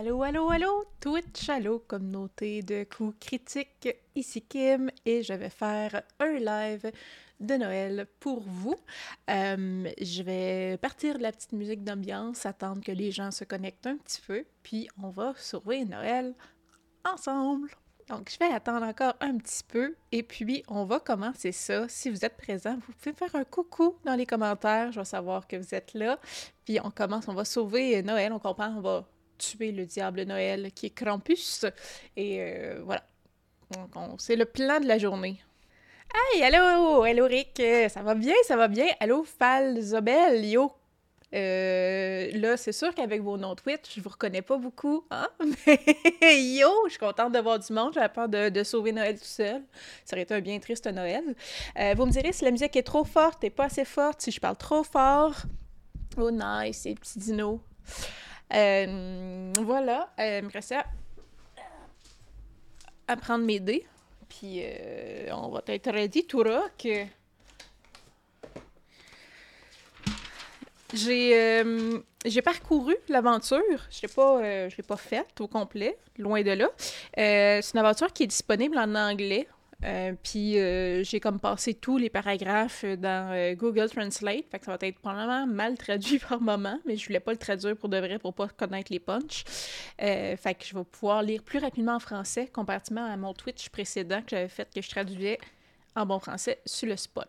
Allô, allô, allô, Twitch, allô, communauté de coups critiques, ici Kim, et je vais faire un live de Noël pour vous. Euh, je vais partir de la petite musique d'ambiance, attendre que les gens se connectent un petit peu, puis on va sauver Noël ensemble. Donc, je vais attendre encore un petit peu et puis on va commencer ça. Si vous êtes présent, vous pouvez faire un coucou dans les commentaires. Je vais savoir que vous êtes là. Puis on commence, on va sauver Noël, on comprend, on va tuer le diable Noël qui est Krampus. Et euh, voilà. C'est le plan de la journée. Hey, allô, allô Rick, ça va bien, ça va bien? Allô Falzobel, yo, euh, là, c'est sûr qu'avec vos noms Twitch, je vous reconnais pas beaucoup, hein? Mais yo, je suis contente de voir du monde. J'avais peur de, sauver Noël tout seul. Ça aurait été un bien triste Noël. Euh, vous me direz si la musique est trop forte et pas assez forte, si je parle trop fort. Oh, nice, ces petits dinos. Euh, voilà, euh, me reste à, prendre mes dés. Puis on va être ready, tout rock. Euh, j'ai parcouru l'aventure. Je ne pas, euh, l'ai pas faite au complet, loin de là. Euh, c'est une aventure qui est disponible en anglais. Puis j'ai comme passé tous les paragraphes dans Google Translate. Fait que ça va être probablement mal traduit par moment, mais je voulais pas le traduire pour de vrai pour pas connaître les punchs. fait que je vais pouvoir lire plus rapidement en français comparativement à mon Twitch précédent que j'avais fait que je traduisais en bon français sur le spot.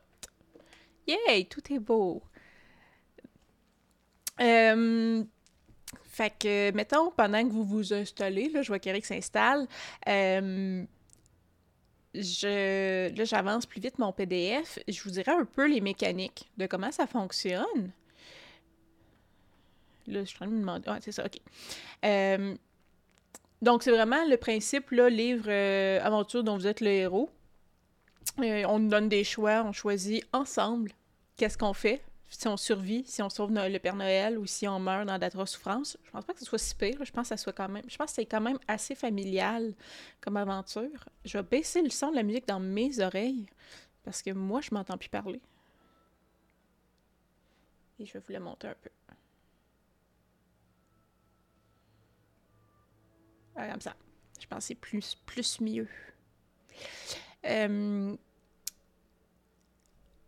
Yay! Tout est beau! Euh, fait que, mettons, pendant que vous vous installez, là, je vois qu'Eric s'installe, euh, je, là, j'avance plus vite mon PDF. Je vous dirai un peu les mécaniques de comment ça fonctionne. Là, je suis en train de me demander. Ouais, c'est ça, OK. Euh, donc, c'est vraiment le principe, là, livre aventure dont vous êtes le héros. on nous donne des choix, on choisit ensemble qu'est-ce qu'on fait si on survit, si on sauve le Père Noël ou si on meurt dans d'atroces souffrances. Je pense pas que ce soit si pire. Je pense que ça soit quand même. Je pense que c'est quand même assez familial comme aventure. Je vais baisser le son de la musique dans mes oreilles parce que moi, je m'entends plus parler. Et je vais vous le monter un peu. Comme ça. Je pense que c'est plus, plus mieux. Euh,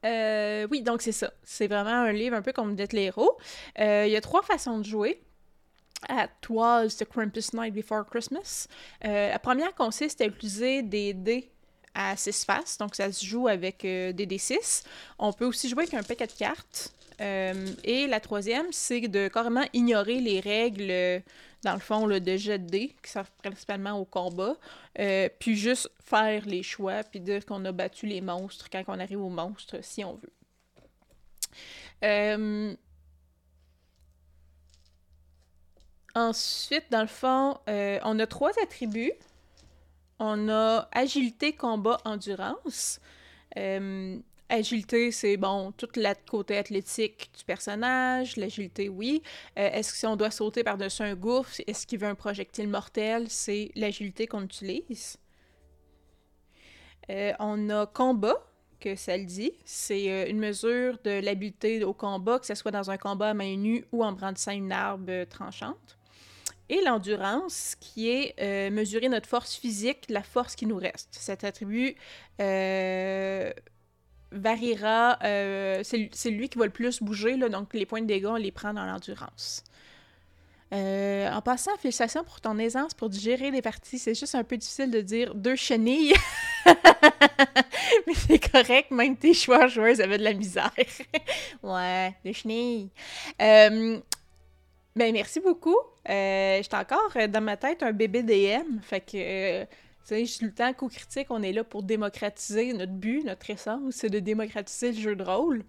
euh, oui, donc c'est ça. C'est vraiment un livre un peu comme d'être l'héros. Euh, il y a trois façons de jouer. At was the Krampus Night Before Christmas. Euh, la première consiste à utiliser des dés à six faces, donc ça se joue avec des D6. On peut aussi jouer avec un paquet de cartes. Et la troisième, c'est de carrément ignorer les règles dans le fond, de jet de dés, qui servent principalement au combat, euh, puis juste faire les choix, puis dire qu'on a battu les monstres quand on arrive aux monstres, si on veut. Euh, ensuite, dans le fond, euh, on a trois attributs. On a agilité, combat, endurance. Agilité, c'est bon, tout le côté athlétique du personnage. L'agilité, oui. Euh, est-ce que si on doit sauter par-dessus un gouffre, est-ce qu'il veut un projectile mortel? C'est l'agilité qu'on utilise. Euh, on a combat, que ça le dit. C'est euh, une mesure de l'habileté au combat, que ce soit dans un combat à main nue ou en brandissant une arme tranchante. Et l'endurance, qui est mesurer notre force physique, la force qui nous reste. Cet attribut variera. Euh, c'est lui qui va le plus bouger, là, donc les points de dégâts, on les prend dans l'endurance. Euh, en passant, félicitations pour ton aisance pour digérer des parties. C'est juste un peu difficile de dire deux chenilles. Mais c'est correct, même tes joueuses avaient de la misère. ouais, deux chenilles. Euh, ben, merci beaucoup. J'étais encore dans ma tête un bébé DM. Fait que sais, tout le temps co-critique, on est là pour démocratiser notre but, notre essence, c'est de démocratiser le jeu de rôle.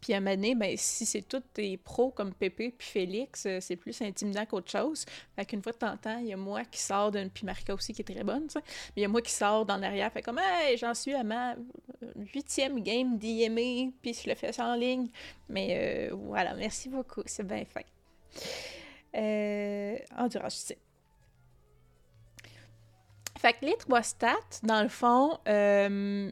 Puis à moment ben, si c'est tous tes pros comme Pépé puis Félix, euh, c'est plus intimidant qu'autre chose. Fait qu'une fois de temps en temps, il y a moi qui sors d'une... Puis Marika aussi qui est très bonne, ça. Mais il y a moi qui sors dans l'arrière, fait comme « Hey, j'en suis à ma huitième game d'IME, puis je le fais ça en ligne. » Mais euh, voilà, merci beaucoup, c'est bien fait. Euh, endurance, je sais. Fait que les trois stats, dans le fond, euh,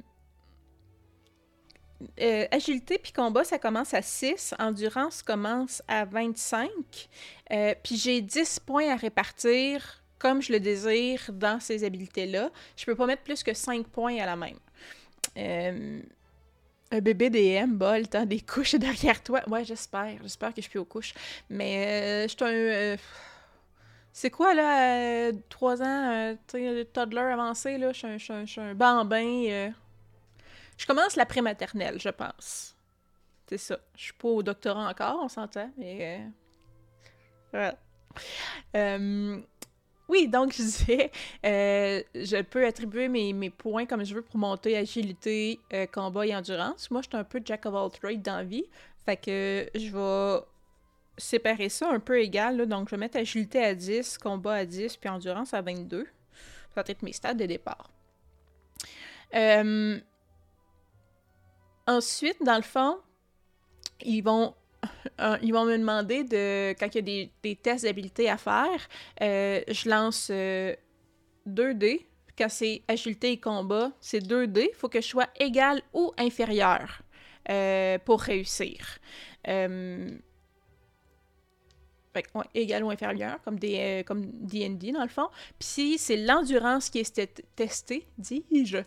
euh, agilité puis combat, ça commence à 6. Endurance commence à 25. Euh, puis j'ai 10 points à répartir comme je le désire dans ces habiletés-là. Je peux pas mettre plus que 5 points à la même. Euh, un bébé DM, bol, t'as des couches derrière toi. Ouais, j'espère. J'espère que je suis aux couches. Mais je suis un. C'est quoi, là, 3 ans, tu sais, toddler avancé, là? Je suis un, bambin. Je commence la prématernelle, je pense. C'est ça. Je suis pas au doctorat encore, on s'entend, mais. Euh, voilà. Euh, oui, donc je disais, euh, je peux attribuer mes, points comme je veux pour monter agilité, combat et endurance. Moi, je suis un peu jack of all trades dans la vie. Fait que je vais séparer ça un peu égal. donc, je vais mettre agilité à 10, combat à 10, puis endurance à 22. Ça va être mes stades de départ. Euh, Ensuite, dans le fond, ils vont euh, ils vont me demander de quand il y a des, tests d'habileté à faire, euh, je lance 2D. Euh, quand c'est agilité et combat, c'est 2D. Il faut que je sois égal ou inférieur pour réussir. Égal ou inférieur, comme des comme D&D dans le fond. Puis c'est l'endurance qui est testée, dis-je,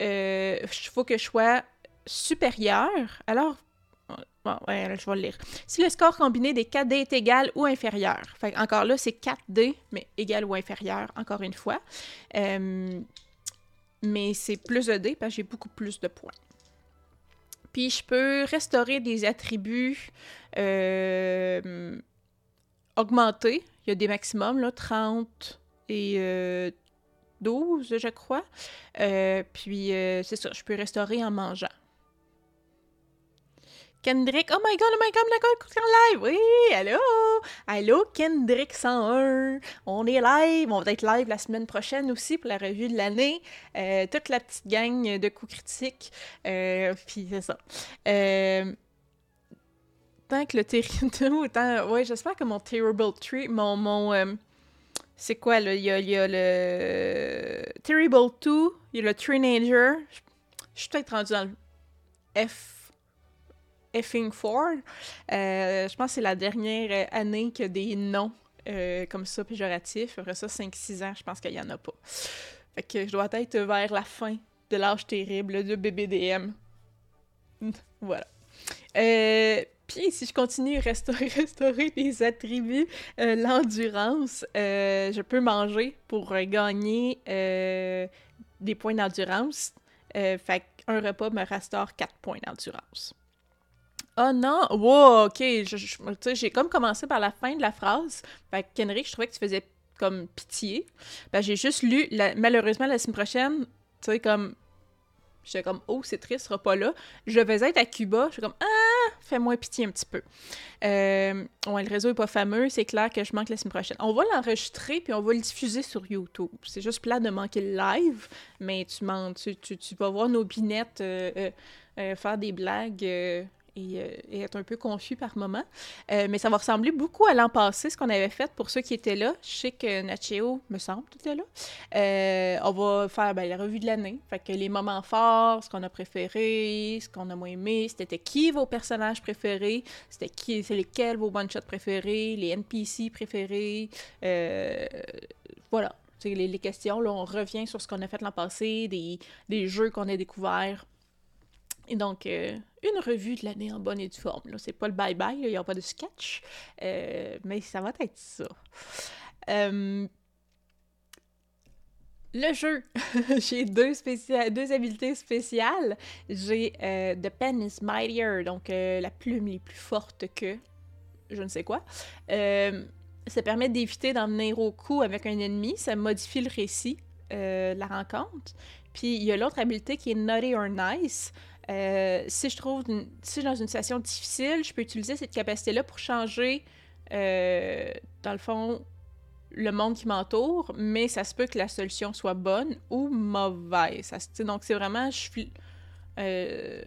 il euh, faut que je sois supérieur. Alors, bon, ouais, je vais le lire. Si le score combiné des 4D est égal ou inférieur. Fait, encore là, c'est 4D, mais égal ou inférieur, encore une fois. Euh, mais c'est plus de D parce que j'ai beaucoup plus de points. Puis je peux restaurer des attributs euh, augmentés. Il y a des maximums, là, 30 et 12, je crois. Euh, puis, euh, c'est ça, je peux restaurer en mangeant. Kendrick, oh my god, oh my god, la en live! Oui, allô! Allô, Kendrick 101! On est live, on va être live la semaine prochaine aussi pour la revue de l'année. Euh, toute la petite gang de coups critiques. puis c'est ça. tant que le terrible... tant... Ouais, j'espère que mon Terrible Tree, mon... mon c'est quoi, là? Il y a, le Terrible 2, il y a le Teenager. Je suis peut-être rendu dans le F. Effing 4. Euh, je pense que c'est la dernière année qu'il y a des noms euh, comme ça péjoratifs. Après ça, 5-6 ans, je pense qu'il n'y en a pas. Fait que je dois être vers la fin de l'âge terrible de BBDM. voilà. Euh, puis si je continue à restaurer, restaurer les attributs, euh, l'endurance, euh, je peux manger pour gagner euh, des points d'endurance. fait qu'un repas me restaure 4 points d'endurance. Oh non! Wow, ok. J'ai comme commencé par la fin de la phrase. Fait que Kenrick, je trouvais que tu faisais comme pitié. Ben, j'ai juste lu, malheureusement, la semaine prochaine, tu sais, comme J'étais comme, oh, c'est triste, sera pas là. Je vais être à Cuba. Je suis comme, ah, fais-moi pitié un petit peu. Euh, le réseau est pas fameux. C'est clair que je manque la semaine prochaine. On va l'enregistrer puis on va le diffuser sur YouTube. C'est juste plat de manquer le live, mais tu, tu, tu, vas voir nos binettes euh, euh, faire des blagues euh, et, être un peu confus par moment. Euh, mais ça va ressembler beaucoup à l'an passé, ce qu'on avait fait pour ceux qui étaient là. Je sais que Nacheo, me semble, était là. Euh, on va faire ben, la revue de l'année. Fait que les moments forts, ce qu'on a préféré, ce qu'on a moins aimé, c'était qui vos personnages préférés, c'était qui, c'est lesquels vos one-shots préférés, les NPC préférés. voilà. Les, les, questions, là, on revient sur ce qu'on a fait l'an passé, des, des jeux qu'on a découverts et donc, euh, une revue de l'année en bonne et due forme. C'est pas le bye-bye, il n'y a pas de sketch, euh, mais ça va être ça. Euh, le jeu, j'ai deux, deux habiletés spéciales. J'ai The Pen is Mightier, donc la plume est plus forte que je ne sais quoi. ça permet d'éviter d'en venir au coup avec un ennemi, ça modifie le récit, la rencontre. Puis il y a l'autre habileté qui est Naughty or Nice. Euh, si je trouve, si je suis dans une situation difficile, je peux utiliser cette capacité-là pour changer, euh, dans le fond, le monde qui m'entoure, mais ça se peut que la solution soit bonne ou mauvaise. Ça, donc, c'est vraiment. Euh,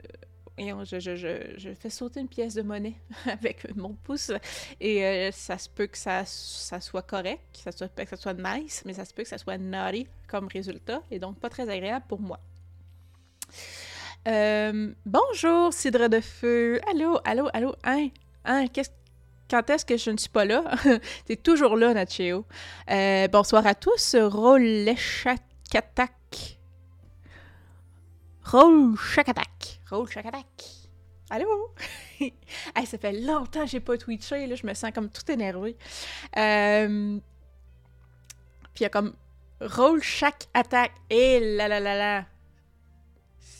je, je, fais sauter une pièce de monnaie avec mon pouce et ça se peut que ça, ça soit correct, ça se peut que ça soit nice, mais ça se peut que ça soit naughty comme résultat et donc pas très agréable pour moi. Euh, bonjour, Cidre de Feu. Allô, allô, allô. Hein, hein, quand est-ce que je ne suis pas là? T'es toujours là, Nacheo. Euh, bonsoir à tous. Rolechakatak. Roll Chakatak. Roll Chakatak. Allô? hey, ça fait longtemps que j'ai pas twitché, là, je me sens comme tout énervé. Euh... Puis il y a comme Roll chaque attaque. Et là là là là.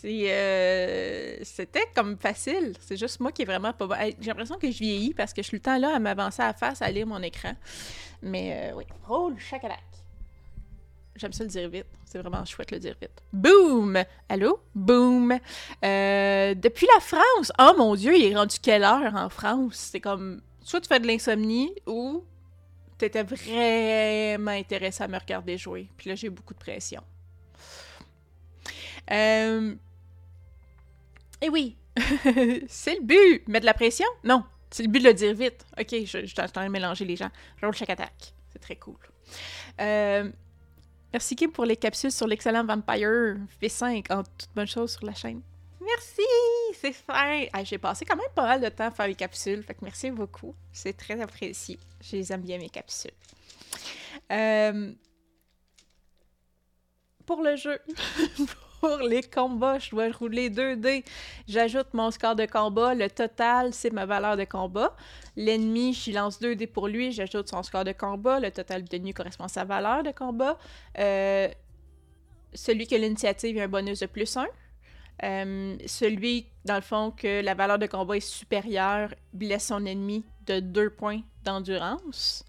Euh, c'était comme facile. C'est juste moi qui est vraiment pas. J'ai l'impression que je vieillis parce que je suis le temps là à m'avancer à face, à lire mon écran. Mais euh, oui, roll chacalac. J'aime ça le dire vite. C'est vraiment chouette le dire vite. Boom! Allô? Boom! Euh, depuis la France! Oh mon Dieu, il est rendu quelle heure en France? C'est comme. Soit tu fais de l'insomnie ou t'étais vraiment intéressé à me regarder jouer. Puis là, j'ai beaucoup de pression. Euh, eh oui, c'est le but. Mettre de la pression? Non, c'est le but de le dire vite. Ok, je, je train de mélanger les gens. Roll chaque attaque. C'est très cool. Euh, merci Kim pour les capsules sur l'excellent Vampire V5 en toute bonne chose sur la chaîne. Merci, c'est fin. J'ai passé quand même pas mal de temps à faire les capsules, fait que merci beaucoup. C'est très apprécié. Je les aime bien mes capsules. Euh, pour le jeu, pour les combats, je dois rouler 2 dés. J'ajoute mon score de combat. Le total, c'est ma valeur de combat. L'ennemi, je lance 2 dés pour lui. J'ajoute son score de combat. Le total obtenu correspond à sa valeur de combat. Euh, celui qui a l'initiative a un bonus de plus 1. Euh, celui, dans le fond, que la valeur de combat est supérieure, blesse son ennemi de 2 points d'endurance.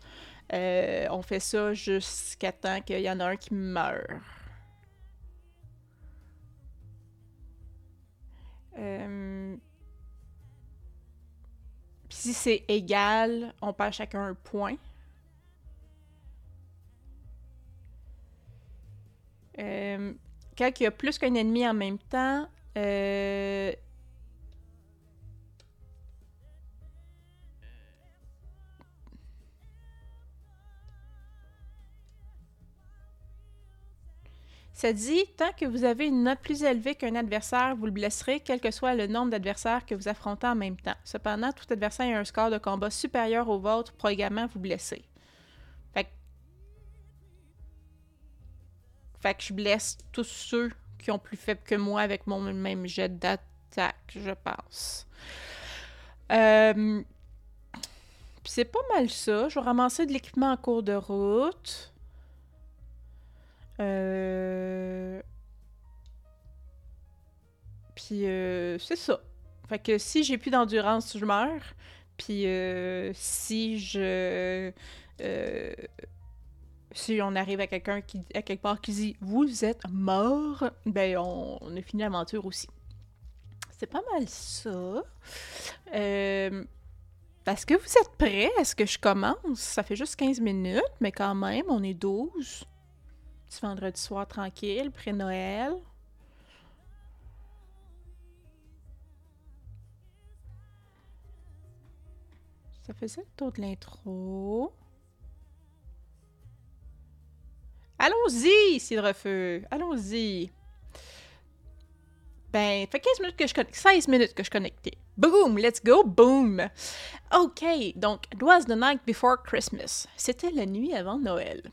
Euh, on fait ça jusqu'à temps qu'il y en a un qui meurt. Euh, si c'est égal, on perd chacun un point. Euh, quand il y a plus qu'un ennemi en même temps, euh, Ça dit, tant que vous avez une note plus élevée qu'un adversaire, vous le blesserez, quel que soit le nombre d'adversaires que vous affrontez en même temps. Cependant, tout adversaire a un score de combat supérieur au vôtre pour également vous blesser. Fait que... Je blesse tous ceux qui ont plus faible que moi avec mon même jet d'attaque, je pense. Euh... c'est pas mal ça. Je vais ramasser de l'équipement en cours de route. Euh... Puis euh, c'est ça. Fait que si j'ai plus d'endurance, je meurs. Puis euh, si je... Euh, si on arrive à quelqu'un qui à quelque part qui dit vous êtes mort, ben on, on a fini l'aventure aussi. C'est pas mal ça. Parce que vous êtes prêts? Est-ce que je commence? Ça fait juste 15 minutes, mais quand même, on est 12 petit vendredi soir tranquille, pré-Noël. Ça faisait le tour de l'intro. Allons-y, Cidrefeu! Allons-y! Ben, fait 15 minutes que je connecte. 16 minutes que je connectais. Boom! Let's go! Boom! OK, donc, it was the night before Christmas. C'était la nuit avant Noël.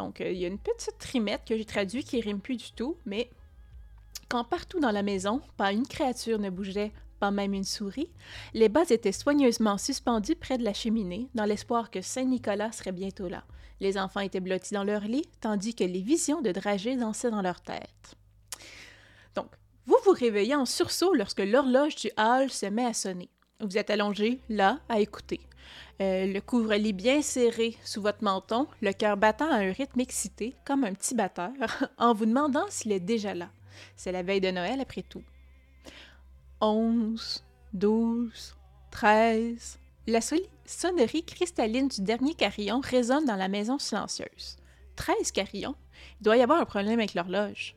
Donc, euh, il y a une petite trimette que j'ai traduit qui rime plus du tout, mais quand partout dans la maison, pas une créature ne bougeait, pas même une souris, les bas étaient soigneusement suspendus près de la cheminée, dans l'espoir que Saint-Nicolas serait bientôt là. Les enfants étaient blottis dans leur lit, tandis que les visions de dragées dansaient dans leur tête. Donc, vous vous réveillez en sursaut lorsque l'horloge du hall se met à sonner. Vous êtes allongé, là, à écouter. Euh, le couvre-lit bien serré sous votre menton, le cœur battant à un rythme excité, comme un petit batteur, en vous demandant s'il est déjà là. C'est la veille de Noël après tout. Onze, douze, treize. La sonnerie cristalline du dernier carillon résonne dans la maison silencieuse. Treize carillons? Il doit y avoir un problème avec l'horloge.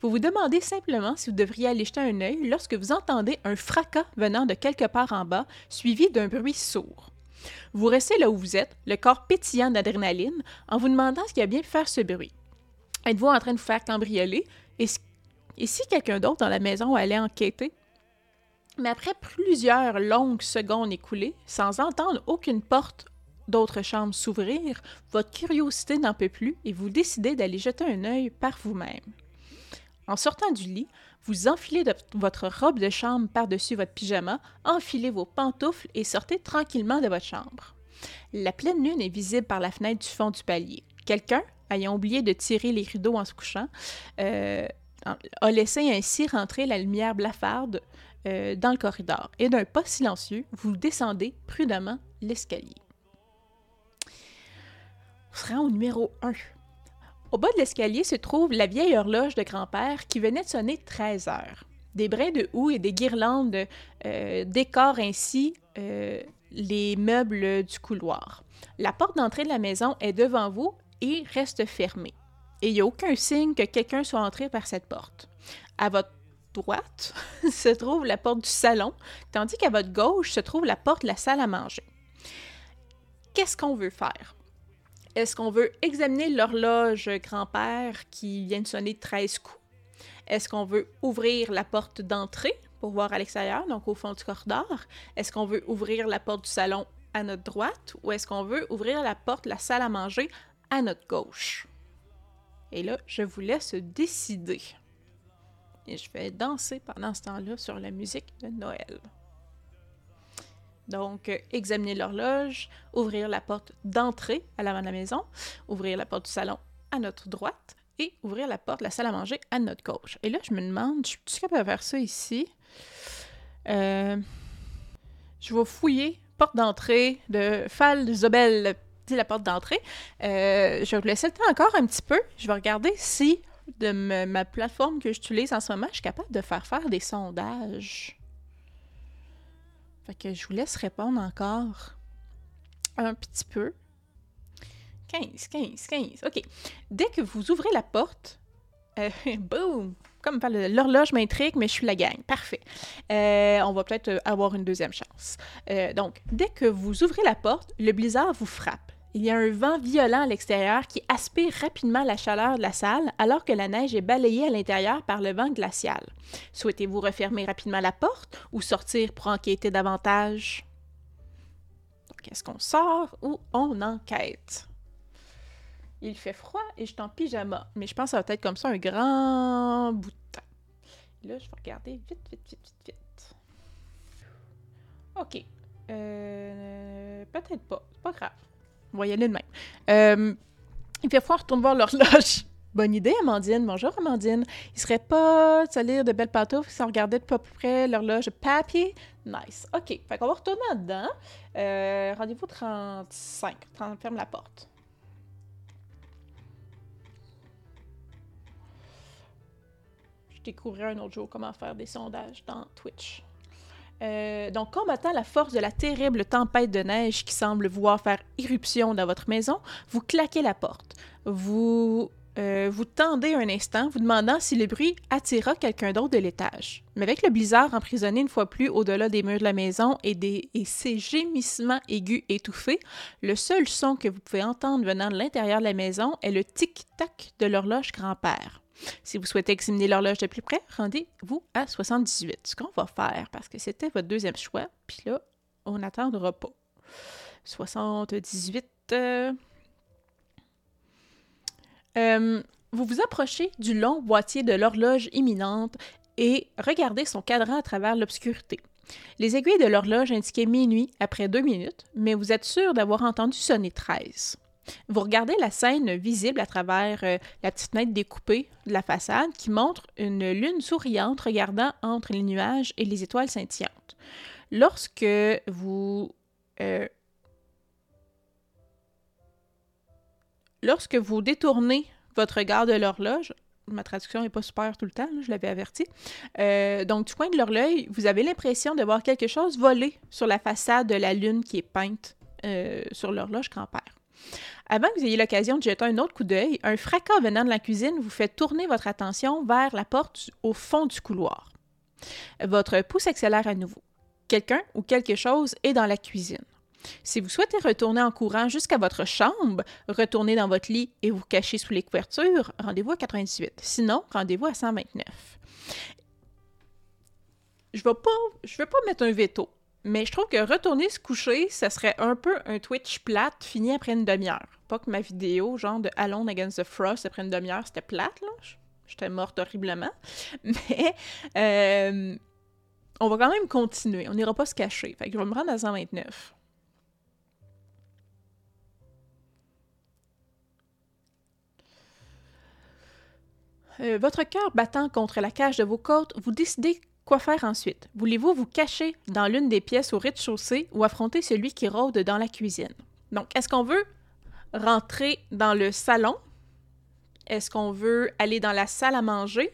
Vous vous demandez simplement si vous devriez aller jeter un œil lorsque vous entendez un fracas venant de quelque part en bas, suivi d'un bruit sourd. Vous restez là où vous êtes, le corps pétillant d'adrénaline, en vous demandant ce qui a bien pu faire ce bruit. Êtes-vous en train de vous faire cambrioler? Et si quelqu'un d'autre dans la maison allait enquêter, mais après plusieurs longues secondes écoulées, sans entendre aucune porte d'autres chambres s'ouvrir, votre curiosité n'en peut plus et vous décidez d'aller jeter un œil par vous-même. En sortant du lit, vous enfilez votre robe de chambre par-dessus votre pyjama, enfilez vos pantoufles et sortez tranquillement de votre chambre. La pleine lune est visible par la fenêtre du fond du palier. Quelqu'un, ayant oublié de tirer les rideaux en se couchant, euh, a laissé ainsi rentrer la lumière blafarde euh, dans le corridor. Et d'un pas silencieux, vous descendez prudemment l'escalier. On se rend au numéro 1. Au bas de l'escalier se trouve la vieille horloge de grand-père qui venait de sonner 13 heures. Des brins de houx et des guirlandes euh, décorent ainsi euh, les meubles du couloir. La porte d'entrée de la maison est devant vous et reste fermée. Et il n'y a aucun signe que quelqu'un soit entré par cette porte. À votre droite se trouve la porte du salon, tandis qu'à votre gauche se trouve la porte de la salle à manger. Qu'est-ce qu'on veut faire? Est-ce qu'on veut examiner l'horloge grand-père qui vient de sonner 13 coups? Est-ce qu'on veut ouvrir la porte d'entrée pour voir à l'extérieur, donc au fond du corridor? Est-ce qu'on veut ouvrir la porte du salon à notre droite ou est-ce qu'on veut ouvrir la porte de la salle à manger à notre gauche? Et là, je vous laisse décider. Et je vais danser pendant ce temps-là sur la musique de Noël. Donc, euh, examiner l'horloge, ouvrir la porte d'entrée à l'avant de la maison, ouvrir la porte du salon à notre droite et ouvrir la porte de la salle à manger à notre gauche. Et là, je me demande, je suis capable de faire ça ici? Euh, je vais fouiller porte d'entrée de Fall Zobel, la porte d'entrée. Euh, je vais vous laisser le temps encore un petit peu. Je vais regarder si de ma plateforme que j'utilise en ce moment, je suis capable de faire faire des sondages. Fait que je vous laisse répondre encore un petit peu. 15, 15, 15. OK. Dès que vous ouvrez la porte, euh, boum! Comme l'horloge m'intrigue, mais je suis la gang. Parfait. Euh, on va peut-être avoir une deuxième chance. Euh, donc, dès que vous ouvrez la porte, le blizzard vous frappe. Il y a un vent violent à l'extérieur qui aspire rapidement la chaleur de la salle alors que la neige est balayée à l'intérieur par le vent glacial. Souhaitez-vous refermer rapidement la porte ou sortir pour enquêter davantage? est-ce qu'on sort ou on enquête? Il fait froid et je suis en pyjama, mais je pense que ça va être comme ça un grand bout de temps. là, je vais regarder vite, vite, vite, vite, vite. OK. Euh, peut-être pas. Pas grave. On va y aller de même. Euh, il fait froid, retourne voir l'horloge. Bonne idée, Amandine. Bonjour, Amandine. Il serait pas de lire de belles pantoufles si on regardait de peu près l'horloge papier? Nice. OK. Fait qu'on va retourner dedans. Euh, Rendez-vous 35. ferme la porte. Je découvrirai un autre jour comment faire des sondages dans Twitch. Euh, donc, combattant la force de la terrible tempête de neige qui semble vouloir faire irruption dans votre maison, vous claquez la porte. Vous euh, vous tendez un instant, vous demandant si le bruit attira quelqu'un d'autre de l'étage. Mais avec le blizzard emprisonné une fois plus au-delà des murs de la maison et, des, et ses gémissements aigus étouffés, le seul son que vous pouvez entendre venant de l'intérieur de la maison est le tic-tac de l'horloge grand-père. Si vous souhaitez examiner l'horloge de plus près, rendez-vous à 78. Ce qu'on va faire, parce que c'était votre deuxième choix, puis là, on n'attendra pas. 78. Euh, euh, vous vous approchez du long boîtier de l'horloge imminente et regardez son cadran à travers l'obscurité. Les aiguilles de l'horloge indiquaient minuit après deux minutes, mais vous êtes sûr d'avoir entendu sonner 13. Vous regardez la scène visible à travers euh, la petite fenêtre découpée de la façade qui montre une lune souriante regardant entre les nuages et les étoiles scintillantes. Lorsque vous euh, lorsque vous détournez votre regard de l'horloge, ma traduction n'est pas super tout le temps, je l'avais averti. Euh, donc, du coin de l'œil, vous avez l'impression de voir quelque chose voler sur la façade de la lune qui est peinte sur l'horloge grand-père. Avant que vous ayez l'occasion de jeter un autre coup d'œil, un fracas venant de la cuisine vous fait tourner votre attention vers la porte au fond du couloir. Votre pouce accélère à nouveau. Quelqu'un ou quelque chose est dans la cuisine. Si vous souhaitez retourner en courant jusqu'à votre chambre, retournez dans votre lit et vous cachez sous les couvertures, rendez-vous à 98. Sinon, rendez-vous à 129. Je je vais pas mettre un veto, mais je trouve que retourner se coucher, ça serait un peu un Twitch plate fini après une demi-heure. Pas que ma vidéo, genre de Alone Against the Frost après une demi-heure, c'était plate, là. J'étais morte horriblement. Mais euh, on va quand même continuer. On n'ira pas se cacher. Je vais me rendre à 129. Euh, votre cœur battant contre la cage de vos côtes, vous décidez quoi faire ensuite. Voulez-vous vous cacher dans l'une des pièces au rez-de-chaussée ou affronter celui qui rôde dans la cuisine? Donc, est-ce qu'on veut rentrer dans le salon? Est-ce qu'on veut aller dans la salle à manger?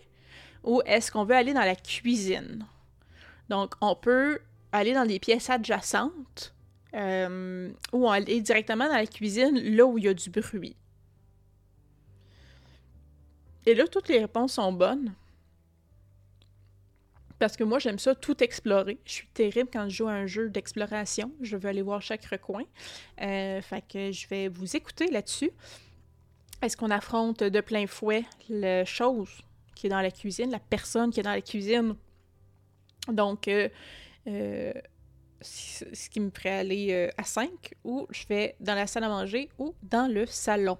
Ou est-ce qu'on veut aller dans la cuisine? Donc, on peut aller dans des pièces adjacentes euh, ou aller directement dans la cuisine, là où il y a du bruit. Et là, toutes les réponses sont bonnes. Parce que moi, j'aime ça tout explorer. Je suis terrible quand je joue à un jeu d'exploration. Je veux aller voir chaque recoin. Euh, fait que je vais vous écouter là-dessus. Est-ce qu'on affronte de plein fouet la chose qui est dans la cuisine, la personne qui est dans la cuisine? Donc, euh, euh, ce qui me ferait aller à 5, ou je vais dans la salle à manger ou dans le salon.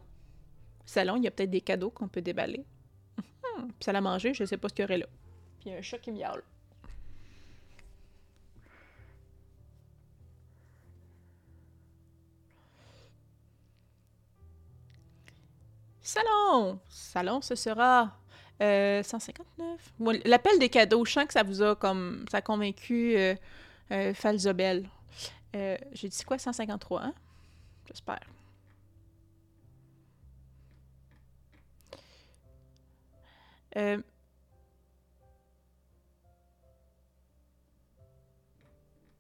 salon, il y a peut-être des cadeaux qu'on peut déballer. Puis salle à manger, je sais pas ce qu'il y aurait là. Puis un chat qui miaule. Salon! Salon, ce sera 159. Euh, l'appel des cadeaux, je sens que ça vous a comme. ça convaincu euh, euh, Falzobel. J'ai dit quoi, 153, hein? J'espère. Euh,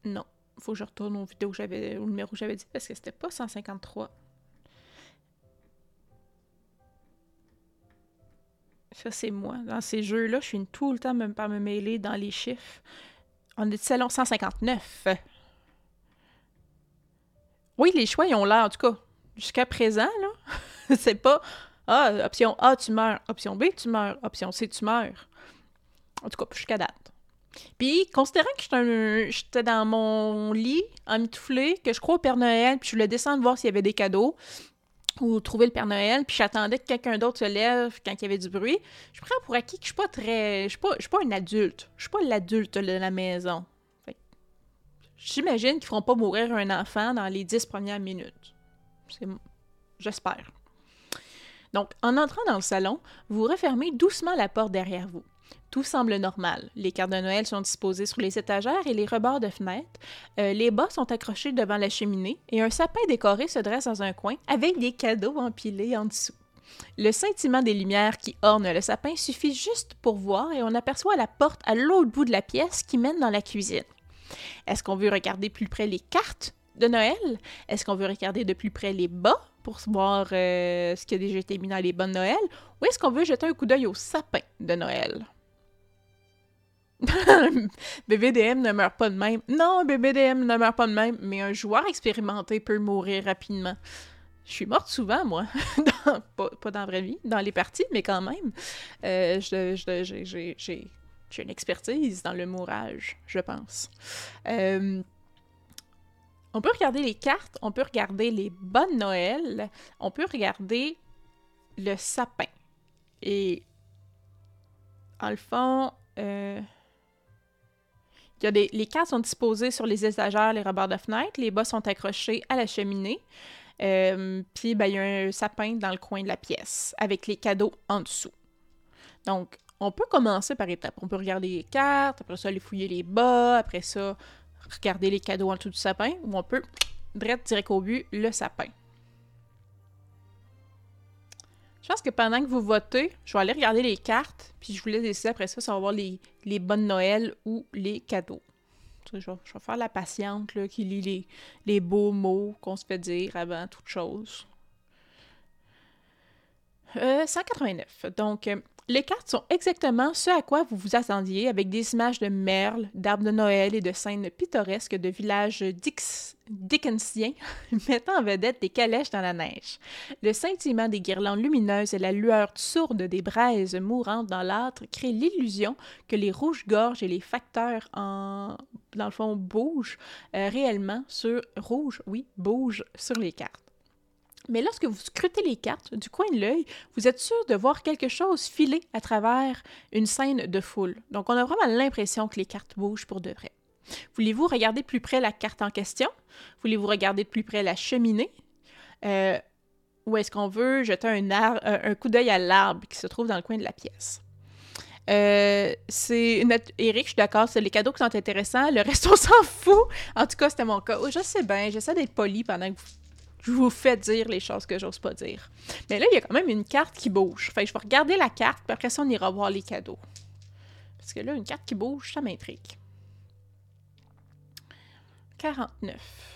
non. Faut que je retourne aux vidéos que j'avais, au numéro que j'avais dit parce que c'était pas 153. Ça, c'est moi. Dans ces jeux-là, je suis tout le temps même pas me mêler dans les chiffres. On est salon 159. Oui, les choix, ils ont l'air, en tout cas, jusqu'à présent, là. c'est pas ah, option A, tu meurs. Option B, tu meurs. Option C, tu meurs. En tout cas, jusqu'à date. Puis, considérant que j'étais dans mon lit, emmitouflé, que je crois au Père Noël, puis je voulais descendre voir s'il y avait des cadeaux, ou trouver le Père Noël, puis j'attendais que quelqu'un d'autre se lève quand il y avait du bruit, je prends pour acquis que je suis pas très... Je suis pas, je suis pas un adulte. Je suis pas l'adulte de la maison. J'imagine qu'ils feront pas mourir un enfant dans les dix premières minutes. J'espère. Donc, en entrant dans le salon, vous refermez doucement la porte derrière vous. Tout semble normal. Les cartes de Noël sont disposées sur les étagères et les rebords de fenêtres. Euh, les bas sont accrochés devant la cheminée et un sapin décoré se dresse dans un coin avec des cadeaux empilés en dessous. Le scintillement des lumières qui ornent le sapin suffit juste pour voir et on aperçoit la porte à l'autre bout de la pièce qui mène dans la cuisine. Est-ce qu'on veut regarder plus près les cartes de Noël? Est-ce qu'on veut regarder de plus près les bas pour voir euh, ce qui a déjà été mis dans les bonnes Noël, ou est-ce qu'on veut jeter un coup d'œil au sapin de Noël? BBDM ne meurt pas de même. Non, BBDM ne meurt pas de même, mais un joueur expérimenté peut mourir rapidement. Je suis morte souvent, moi. pas, dans la vraie vie, dans les parties, mais quand même. Euh, j'ai une expertise dans le mourage, je pense. Euh, on peut regarder les cartes, on peut regarder les bonnes Noël, on peut regarder le sapin. Et en le fond, euh, les cartes sont disposées sur les étagères, les rebords de fenêtre, les bas sont accrochés à la cheminée. Euh, puis, ben, il y a un sapin dans le coin de la pièce avec les cadeaux en dessous. Donc, on peut commencer par étapes. On peut regarder les cartes, après ça, aller fouiller les bas, après ça, regarder les cadeaux en dessous du sapin, ou on peut direct, direct au but, le sapin. Je pense que pendant que vous votez, je vais aller regarder les cartes, puis je vous laisse décider après ça si on va voir les, bonnes Noël ou les cadeaux. Je vais, faire la patiente qui lit les, les beaux mots qu'on se fait dire avant toute chose. 189. Euh, Donc, euh, Les cartes sont exactement ce à quoi vous vous attendiez, avec des images de merles, d'arbres de Noël et de scènes pittoresques de villages Dix dickensiens mettant en vedette des calèches dans la neige. Le scintillement des guirlandes lumineuses et la lueur sourde des braises mourantes dans l'âtre créent l'illusion que les rouges-gorges et les facteurs en dans le fond bougent euh, réellement sur rouge, oui, bougent sur les cartes. Mais lorsque vous scrutez les cartes du coin de l'œil, vous êtes sûr de voir quelque chose filer à travers une scène de foule. Donc, on a vraiment l'impression que les cartes bougent pour de vrai. Voulez-vous regarder de plus près la carte en question? Voulez-vous regarder de plus près la cheminée? Euh, ou est-ce qu'on veut jeter un, un coup d'œil à l'arbre qui se trouve dans le coin de la pièce? Euh, c'est Eric, je suis d'accord, c'est les cadeaux qui sont intéressants. Le reste, on s'en fout. En tout cas, c'était mon cas. Je sais bien, j'essaie d'être poli pendant que vous je vous fais dire les choses que j'ose pas dire. Mais là, il y a quand même une carte qui bouge. Fait je vais regarder la carte, puis après ça, on ira voir les cadeaux. Parce que là, une carte qui bouge, ça m'intrigue. 49.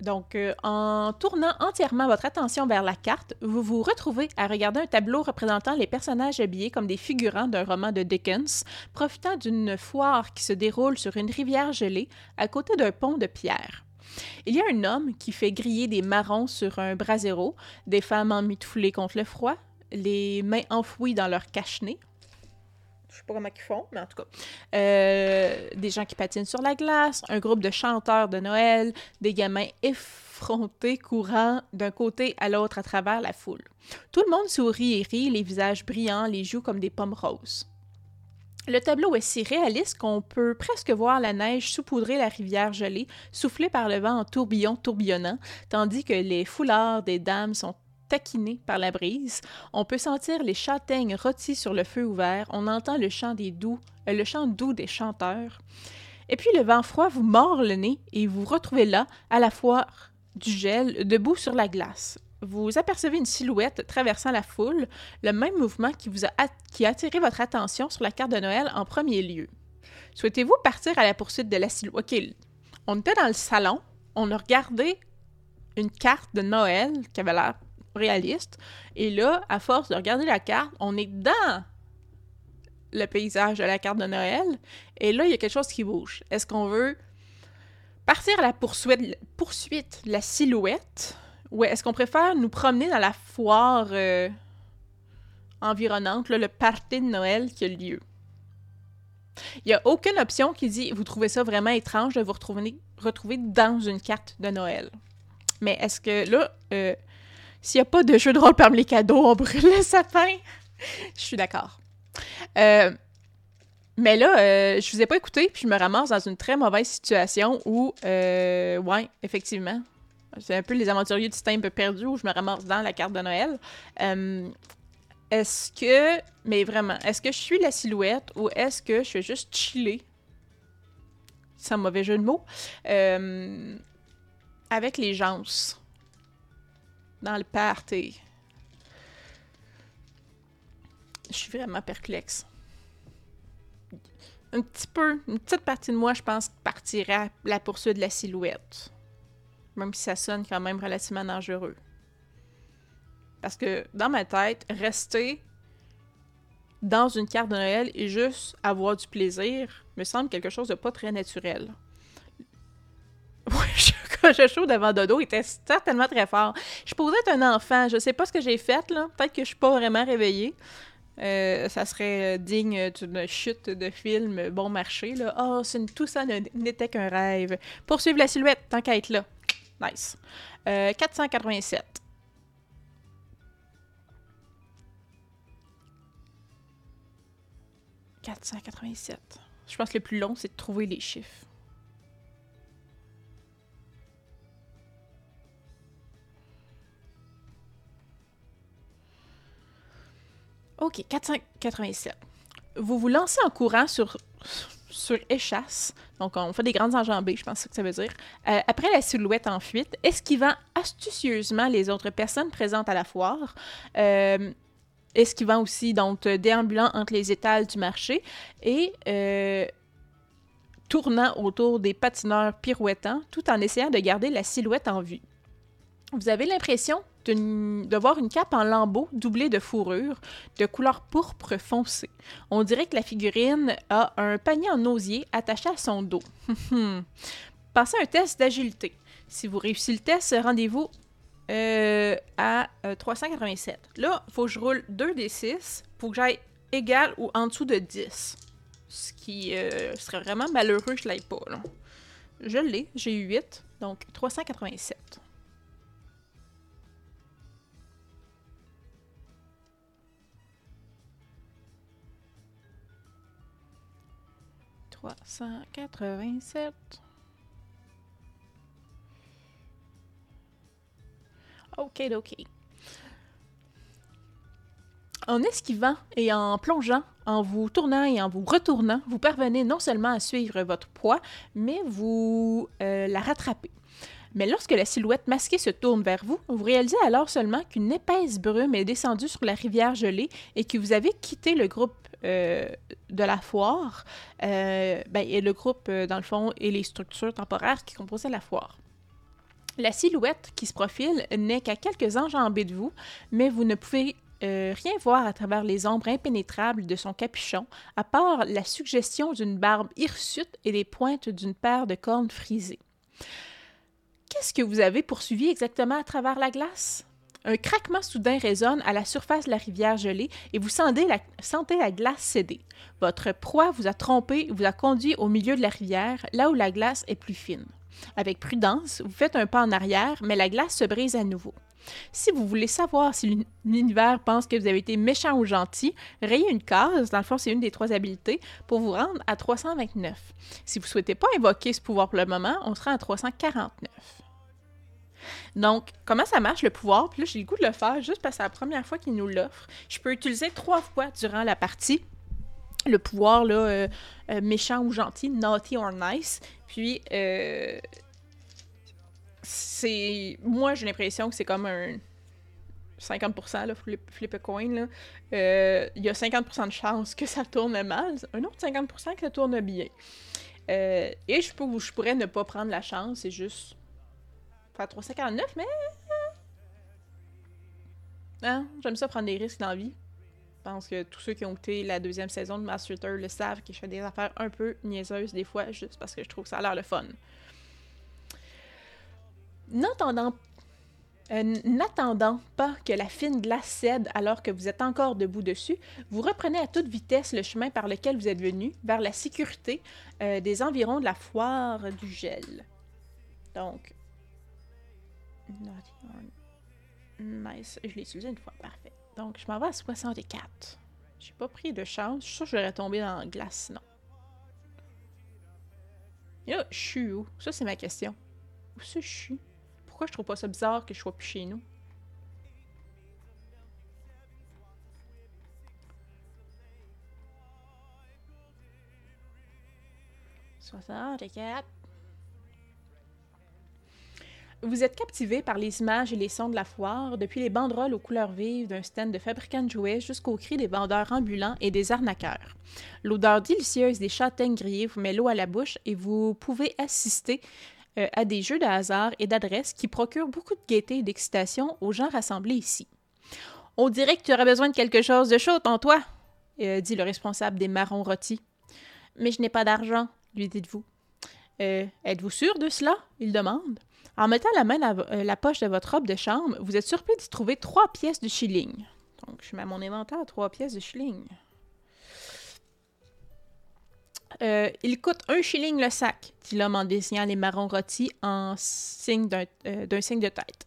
Donc, euh, en tournant entièrement votre attention vers la carte, vous vous retrouvez à regarder un tableau représentant les personnages habillés comme des figurants d'un roman de Dickens, profitant d'une foire qui se déroule sur une rivière gelée à côté d'un pont de pierre. Il y a un homme qui fait griller des marrons sur un brasero, des femmes emmitouflées contre le froid, les mains enfouies dans leur cache-nez, je sais pas comment ils font, mais en tout cas. Euh, des gens qui patinent sur la glace, un groupe de chanteurs de Noël, des gamins effrontés courant d'un côté à l'autre à travers la foule. Tout le monde sourit et rit, les visages brillants, les joues comme des pommes roses. Le tableau est si réaliste qu'on peut presque voir la neige saupoudrer la rivière gelée, soufflée par le vent en tourbillon tourbillonnant, tandis que les foulards des dames sont taquiné par la brise. On peut sentir les châtaignes rôties sur le feu ouvert. On entend le chant des doux, euh, le chant doux des chanteurs. Et puis le vent froid vous mord le nez et vous retrouvez là, à la fois du gel, debout sur la glace. Vous apercevez une silhouette traversant la foule, le même mouvement qui, vous a, qui a attiré votre attention sur la carte de Noël en premier lieu. Souhaitez-vous partir à la poursuite de la silhouette? OK, on était dans le salon, on a regardé une carte de Noël qui avait l'air réaliste. Et là, à force de regarder la carte, on est dans le paysage de la carte de Noël. Et là, il y a quelque chose qui bouge. Est-ce qu'on veut partir à la poursuite, poursuite la silhouette? Ou est-ce qu'on préfère nous promener dans la foire euh, environnante, le party de Noël qui a lieu? Il n'y a aucune option qui dit vous trouvez ça vraiment étrange de vous retrouver, retrouver dans une carte de Noël. Mais est-ce que là, euh, s'il n'y a pas de jeu de rôle parmi les cadeaux, on brûle le sapin. je suis d'accord. Euh, mais là, euh, je vous ai pas écouté, puis je me ramasse dans une très mauvaise situation où, euh, ouais, effectivement, c'est un peu les aventuriers du temps un peu perdu où je me ramasse dans la carte de Noël. Euh, est-ce que, mais vraiment, est-ce que je suis la silhouette ou est-ce que je suis juste chiller, sans mauvais jeu de mots, avec les gens? Dans le party. Je suis vraiment perplexe. Un petit peu, une petite partie de moi, je pense, partirait à la poursuite de la silhouette. Même si ça sonne quand même relativement dangereux. Parce que dans ma tête, rester dans une carte de Noël et juste avoir du plaisir me semble quelque chose de pas très naturel. Ouais, je chaud devant Dodo était certainement très fort. Je posais être un enfant. Je sais pas ce que j'ai fait, là. Peut-être que je suis pas vraiment réveillée. Euh, ça serait digne d'une chute de film bon marché. Là. Oh, tout ça n'était qu'un rêve. Poursuivre la silhouette, tant qu'à être là. Nice. 487. Euh, 487. Je pense que le plus long, c'est de trouver les chiffres. OK, 487. Vous vous lancez en courant sur, sur échasse. Donc, on fait des grandes enjambées, je pense que ça veut dire. Euh, après la silhouette en fuite, esquivant astucieusement les autres personnes présentes à la foire. Euh, esquivant aussi, donc, déambulant entre les étals du marché. Et euh, tournant autour des patineurs pirouettants, tout en essayant de garder la silhouette en vue. Vous avez l'impression de voir une cape en lambeaux doublée de fourrure de couleur pourpre foncé. On dirait que la figurine a un panier en osier attaché à son dos. Passez un test d'agilité. Si vous réussissez le test, rendez-vous euh, à 387. Euh, Là, il faut que je roule 2 des 6 pour que j'aille égal ou en dessous de 10. Ce qui euh, serait vraiment malheureux que je l'aille pas. Je l'ai, j'ai eu 8, donc 387. Trois cent quatre-vingt-sept. Ok, ok. En esquivant et en plongeant, en vous tournant et en vous retournant, vous parvenez non seulement à suivre votre poids, mais vous euh, la rattrapez. Mais lorsque la silhouette masquée se tourne vers vous, vous réalisez alors seulement qu'une épaisse brume est descendue sur la rivière gelée et que vous avez quitté le groupe euh, de la foire, euh, ben, et le groupe, dans le fond, et les structures temporaires qui composaient la foire. La silhouette qui se profile n'est qu'à quelques enjambées de vous, mais vous ne pouvez euh, rien voir à travers les ombres impénétrables de son capuchon, à part la suggestion d'une barbe hirsute et les pointes d'une paire de cornes frisées. Qu'est-ce que vous avez poursuivi exactement à travers la glace? Un craquement soudain résonne à la surface de la rivière gelée et vous sentez la, glace céder. Votre proie vous a trompé et vous a conduit au milieu de la rivière, là où la glace est plus fine. Avec prudence, vous faites un pas en arrière, mais la glace se brise à nouveau. Si vous voulez savoir si l'univers pense que vous avez été méchant ou gentil, rayez une case, dans le fond c'est une des trois habiletés, pour vous rendre à 329. Si vous ne souhaitez pas invoquer ce pouvoir pour le moment, on sera à 349. Donc, comment ça marche le pouvoir? Puis là, j'ai le goût de le faire juste parce que c'est la première fois qu'il nous l'offre. Je peux utiliser trois fois durant la partie le pouvoir là, euh, euh, méchant ou gentil, naughty or nice. Puis, euh, c'est. Moi, j'ai l'impression que c'est comme un 50%, là, flip, a coin. Il y a 50% de chance que ça tourne mal, un autre 50% que ça tourne bien. et je, je pourrais ne pas prendre la chance c'est juste faire 349, mais. Hein, j'aime ça prendre des risques dans la vie. Je pense que tous ceux qui ont écouté la deuxième saison de Master le savent que je fais des affaires un peu niaiseuses des fois, juste parce que je trouve que ça a l'air le fun. N'attendant euh, N'attendant pas que la fine glace cède alors que vous êtes encore debout dessus, vous reprenez à toute vitesse le chemin par lequel vous êtes venu vers la sécurité euh, des environs de la foire du gel. Donc, nice, je l'ai utilisé une fois, parfait. Donc, je m'en vais à 64. J'ai pas pris de chance. Je suis sûre que je vais tomber dans la glace, non. Et là, je suis où? Ça, c'est ma question. Où ça, je suis? Pourquoi je trouve pas ça bizarre que je sois plus chez nous? Soixante-quatre. Vous êtes captivé par les images et les sons de la foire, depuis les banderoles aux couleurs vives d'un stand de fabricants de jouets jusqu'aux cris des vendeurs ambulants et des arnaqueurs. L'odeur délicieuse des châtaignes grillées vous met l'eau à la bouche et vous pouvez assister euh, à des jeux de hasard et d'adresse qui procurent beaucoup de gaieté et d'excitation aux gens rassemblés ici. On dirait que tu aurais besoin de quelque chose de chaud en toi, euh, dit le responsable des marrons rôtis. Mais je n'ai pas d'argent, lui dites-vous. Euh, êtes-vous sûr de cela? il demande. En mettant la main dans euh, la poche de votre robe de chambre, vous êtes surpris d'y trouver trois pièces de shilling. Donc, je mets à mon inventaire trois pièces de shilling. Euh, il coûte un shilling le sac, dit l'homme en dessinant les marrons rôtis en signe euh, d'un signe de tête.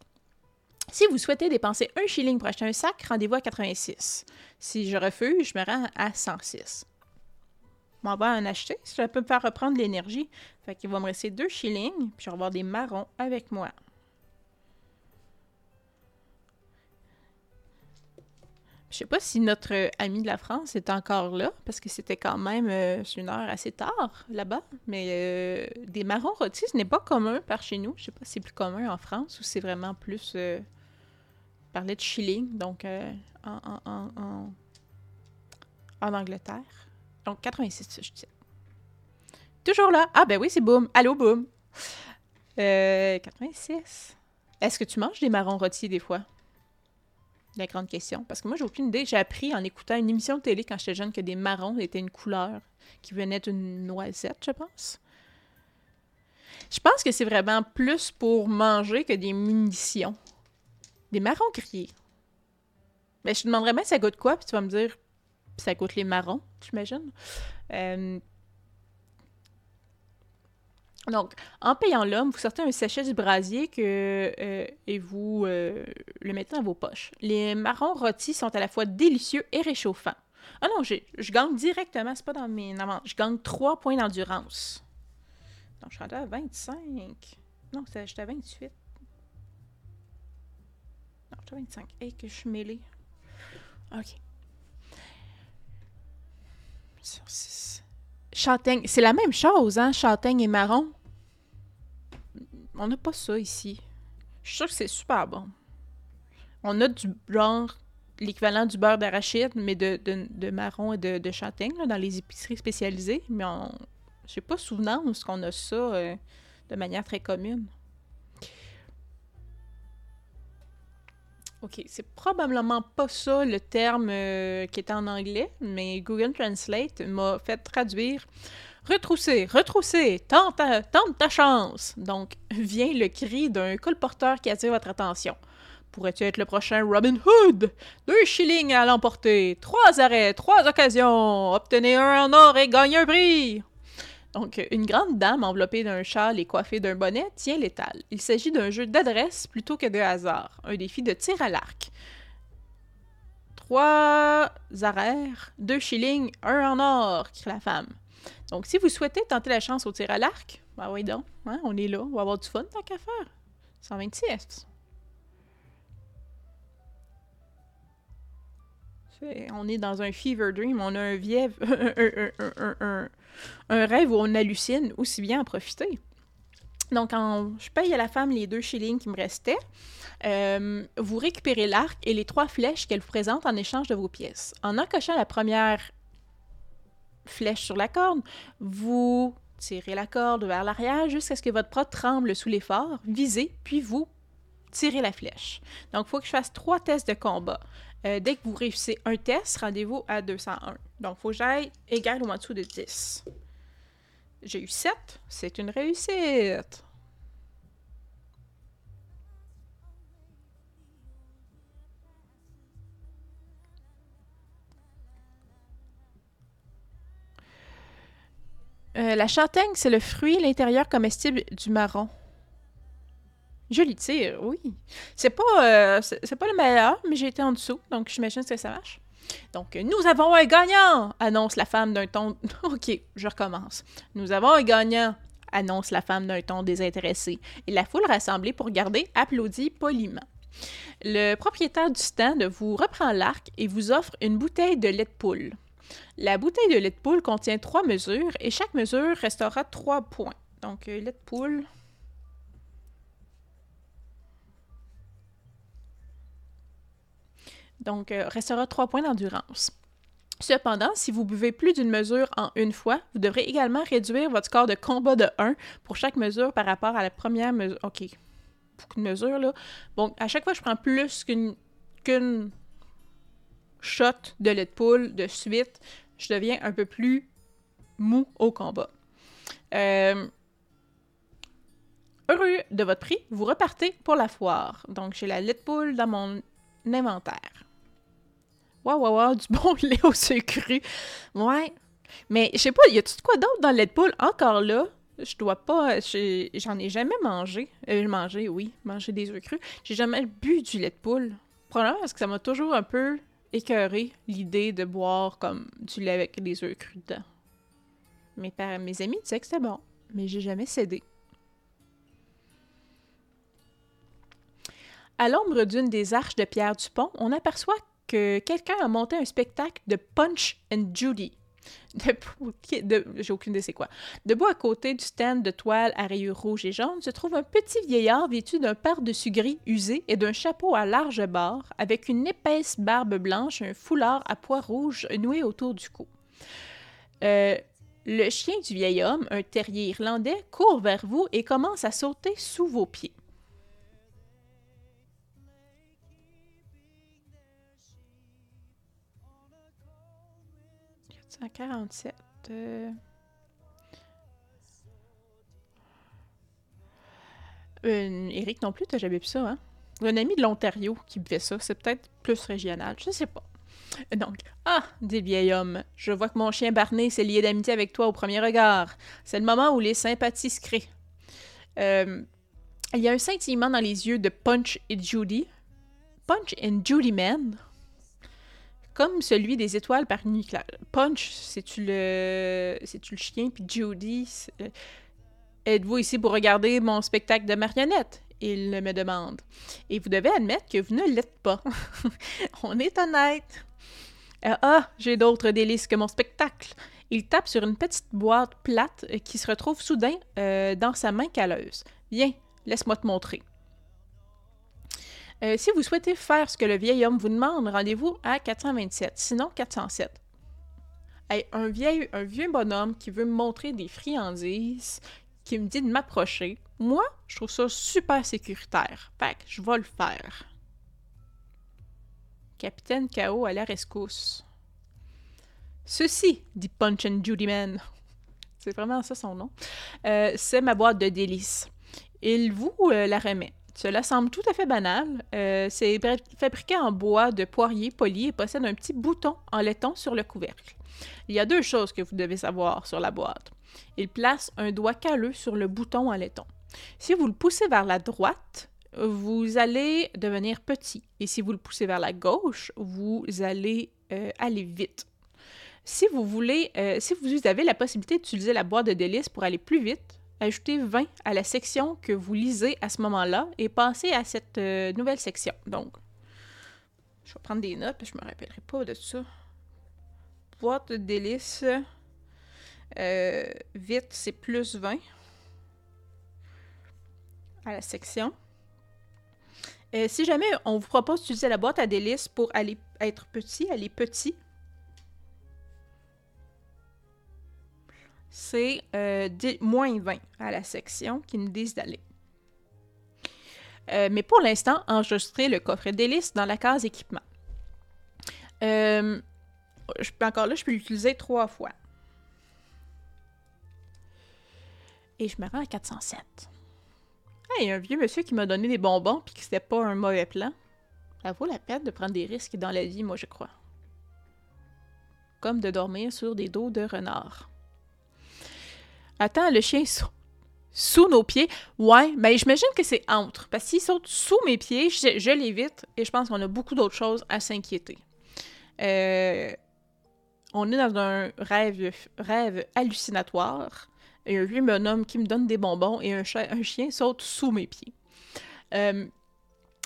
Si vous souhaitez dépenser un shilling pour acheter un sac, rendez-vous à 86. Si je refuse, je me rends à 106 m'en en acheter. Ça peut me faire reprendre l'énergie. Fait qu'il va me rester deux shillings, puis je vais avoir des marrons avec moi. Je sais pas si notre ami de la France est encore là, parce que c'était quand même euh, une heure assez tard là-bas. Mais euh, des marrons rôtis, ce n'est pas commun par chez nous. Je sais pas si c'est plus commun en France ou c'est vraiment plus. Euh, parler de shilling, donc en, en Angleterre. Donc 86, je disais. Toujours là. Ah ben oui, c'est Boom. Allô, Boom. Euh, 86. Est-ce que tu manges des marrons rôtis des fois? La grande question. Parce que moi, j'ai aucune idée. J'ai appris en écoutant une émission de télé quand j'étais jeune que des marrons étaient une couleur qui venait d'une noisette, je pense. Je pense que c'est vraiment plus pour manger que des munitions. Des marrons grillés. Mais je te demanderais bien ça goûte quoi, puis tu vas me dire ça goûte les marrons, j'imagine. Euh, donc, en payant l'homme, vous sortez un sachet du brasier que, euh, et vous euh, le mettez dans vos poches. Les marrons rôtis sont à la fois délicieux et réchauffants. Ah non, je gagne directement, c'est pas dans mes Je gagne 3 points d'endurance. Donc, je suis à 25. Non, j'étais à 28. Non, j'étais à 25. Et que je suis mêlée. OK. Châtaigne. C'est la même chose, hein? Châtaigne et marron. On n'a pas ça ici. Je suis sûre que c'est super bon. On a du genre l'équivalent du beurre d'arachide, mais de, marron et de, châtaigne dans les épiceries spécialisées. Mais on... j'ai pas souvenance qu'on a ça euh, de manière très commune. OK, c'est probablement pas ça le terme euh, qui était en anglais, mais Google Translate m'a fait traduire Retrousser, retrousser, tente tente ta chance. Donc, vient le cri d'un colporteur qui attire votre attention. Pourrais-tu être le prochain Robin Hood? Deux shillings à l'emporter, trois arrêts, trois occasions, obtenez un en or et gagnez un prix. Donc, une grande dame enveloppée d'un châle et coiffée d'un bonnet tient l'étal. Il s'agit d'un jeu d'adresse plutôt que de hasard, un défi de tir à l'arc. Trois arrêts, deux shillings, un en or, crie la femme. Donc, si vous souhaitez tenter la chance au tir à l'arc, ben oui donc, hein, on est là, on va avoir du fun tant qu'à faire. 126. On est dans un fever dream, on a un, un, rêve où on hallucine, aussi bien en profiter. Donc, je paye à la femme les deux shillings qui me restaient. Euh, vous récupérez l'arc et les trois flèches qu'elle vous présente en échange de vos pièces. En encochant la première flèche sur la corde, vous tirez la corde vers l'arrière jusqu'à ce que votre bras tremble sous l'effort, visez, puis vous tirez la flèche. Donc, il faut que je fasse trois tests de combat. Euh, dès que vous réussissez un test, rendez-vous à 201. Donc, il faut que j'aille égal ou en dessous de 10. J'ai eu 7. C'est une réussite. Euh, la châtaigne, c'est le fruit, l'intérieur comestible du marron. Joli tir, oui. C'est pas, euh, pas le meilleur, mais j'ai été en dessous, donc j'imagine que ça marche. Donc, nous avons un gagnant, annonce la femme d'un ton. ok, je recommence. Nous avons un gagnant, annonce la femme d'un ton désintéressé. Et la foule rassemblée pour regarder applaudit poliment. Le propriétaire du stand vous reprend l'arc et vous offre une bouteille de lait de poule. La bouteille de lait de poule contient trois mesures et chaque mesure restera trois points. Donc, euh, lait. Donc, euh, restera trois points d'endurance. Cependant, si vous buvez plus d'une mesure en une fois, vous devrez également réduire votre score de combat de 1 pour chaque mesure par rapport à la première mesure. OK. Une mesure, là. Bon, à chaque fois, je prends plus qu'une shot de lait de poule de suite, je deviens un peu plus mou au combat. Euh, heureux de votre prix, vous repartez pour la foire. Donc, j'ai la lait de poule dans mon inventaire. Waouh, waouh, waouh, du bon lait au sucre. Ouais. Mais je sais pas, y a-tu de quoi d'autre dans le lait de poule? Encore là, je dois pas. J'en ai, jamais mangé. Euh, mangé, oui, manger des œufs crus. J'ai jamais bu du lait de poule. Probablement parce que ça m'a toujours un peu écœuré l'idée de boire comme du lait avec des œufs crus dedans. Mes, mes amis disaient que c'était bon, mais j'ai jamais cédé. À l'ombre d'une des arches de pierre du pont, on aperçoit que quelqu'un a monté un spectacle de Punch and Judy. De. Debout à côté du stand de toile à rayures rouges et jaunes se trouve un petit vieillard vêtu d'un par-dessus gris usé et d'un chapeau à large barre, avec une épaisse barbe blanche et un foulard à pois rouges noué autour du cou. Euh, le chien du vieil homme, un terrier irlandais, court vers vous et commence à sauter sous vos pieds. 747. euh. Euh, Eric non plus, t'as jamais vu ça, hein? Un ami de l'Ontario qui buvait ça, c'est peut-être plus régional, je sais pas. Donc, ah, dit le vieil homme, je vois que mon chien Barney s'est lié d'amitié avec toi au premier regard. C'est le moment où les sympathies se créent. Euh, il y a un scintillement dans les yeux de Punch et Judy. Punch and Judy Man? Comme celui des étoiles par nuit claire. Punch, c'est-tu le... C'est-tu le chien, puis Judy... euh, Êtes-vous ici pour regarder mon spectacle de marionnettes? Il me demande. Et vous devez admettre que vous ne l'êtes pas. On est honnête. Euh, ah, j'ai d'autres délices que mon spectacle. Il tape sur une petite boîte plate qui se retrouve soudain euh, dans sa main calleuse. Viens, laisse-moi te montrer. Euh, si vous souhaitez faire ce que le vieil homme vous demande, rendez-vous à 427, sinon 407. Hey, un, vieil, un vieux bonhomme qui veut me montrer des friandises, qui me dit de m'approcher, moi, je trouve ça super sécuritaire. Fait je vais le faire. Capitaine K.O. à la rescousse. Ceci, dit Punch and Judy Man. C'est vraiment ça son nom. Euh, c'est ma boîte de délices. Il vous euh, la remet. Cela semble tout à fait banal. Euh, c'est fabriqué en bois de poirier poli et possède un petit bouton en laiton sur le couvercle. Il y a deux choses que vous devez savoir sur la boîte. Il place un doigt calleux sur le bouton en laiton. Si vous le poussez vers la droite, vous allez devenir petit. Et si vous le poussez vers la gauche, vous allez euh, aller vite. Si vous voulez, euh, si vous avez la possibilité d'utiliser la boîte de délices pour aller plus vite, ajoutez 20 à la section que vous lisez à ce moment-là et passez à cette euh, nouvelle section. Donc, je vais prendre des notes je me rappellerai pas de ça. Boîte de délices. euh, vite, c'est plus 20 à la section. Euh, si jamais on vous propose d'utiliser la boîte à délices pour aller être petit, aller petit, c'est euh, moins 20 à la section qui nous disent d'aller. Euh, mais pour l'instant, enregistrez le coffret délices dans la case équipement. Euh, encore là, je peux l'utiliser trois fois. Et je me rends à 407. Hey, il y a un vieux monsieur qui m'a donné des bonbons puis que c'était pas un mauvais plan. Ça vaut la peine de prendre des risques dans la vie, moi je crois. Comme de dormir sur des dos de renard. Attends, le chien saute sous nos pieds. Ouais, mais j'imagine que c'est entre. Parce qu'il saute sous mes pieds, je, l'évite et je pense qu'on a beaucoup d'autres choses à s'inquiéter. Euh, on est dans un rêve, rêve hallucinatoire. Y a un bonhomme qui me donne des bonbons et un, chi- un chien saute sous mes pieds. Euh,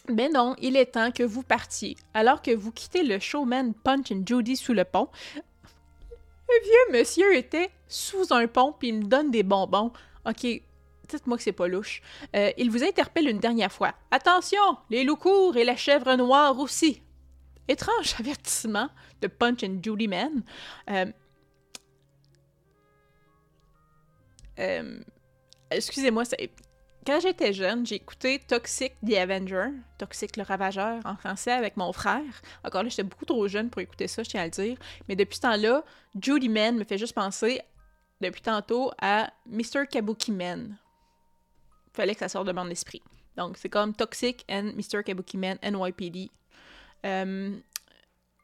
mais non, il est temps que vous partiez. Alors que vous quittez le showman Punch and Judy sous le pont, le vieux monsieur était sous un pont puis il me donne des bonbons. Ok, dites-moi que c'est pas louche. Euh, il vous interpelle une dernière fois. Attention, les loups courts et la chèvre noire aussi. Étrange avertissement de Punch and Judy Man. Euh, euh, excusez-moi, quand j'étais jeune, j'ai écouté Toxic the Avenger, Toxic le Ravageur en français avec mon frère. Encore là, j'étais beaucoup trop jeune pour écouter ça, je tiens à le dire. Mais depuis ce temps-là, Judy Man me fait juste penser, depuis tantôt, à Mr. Kabuki Man. Fallait que ça sorte de mon esprit. Donc, c'est comme Toxic and Mr. Kabuki Man, NYPD. Euh,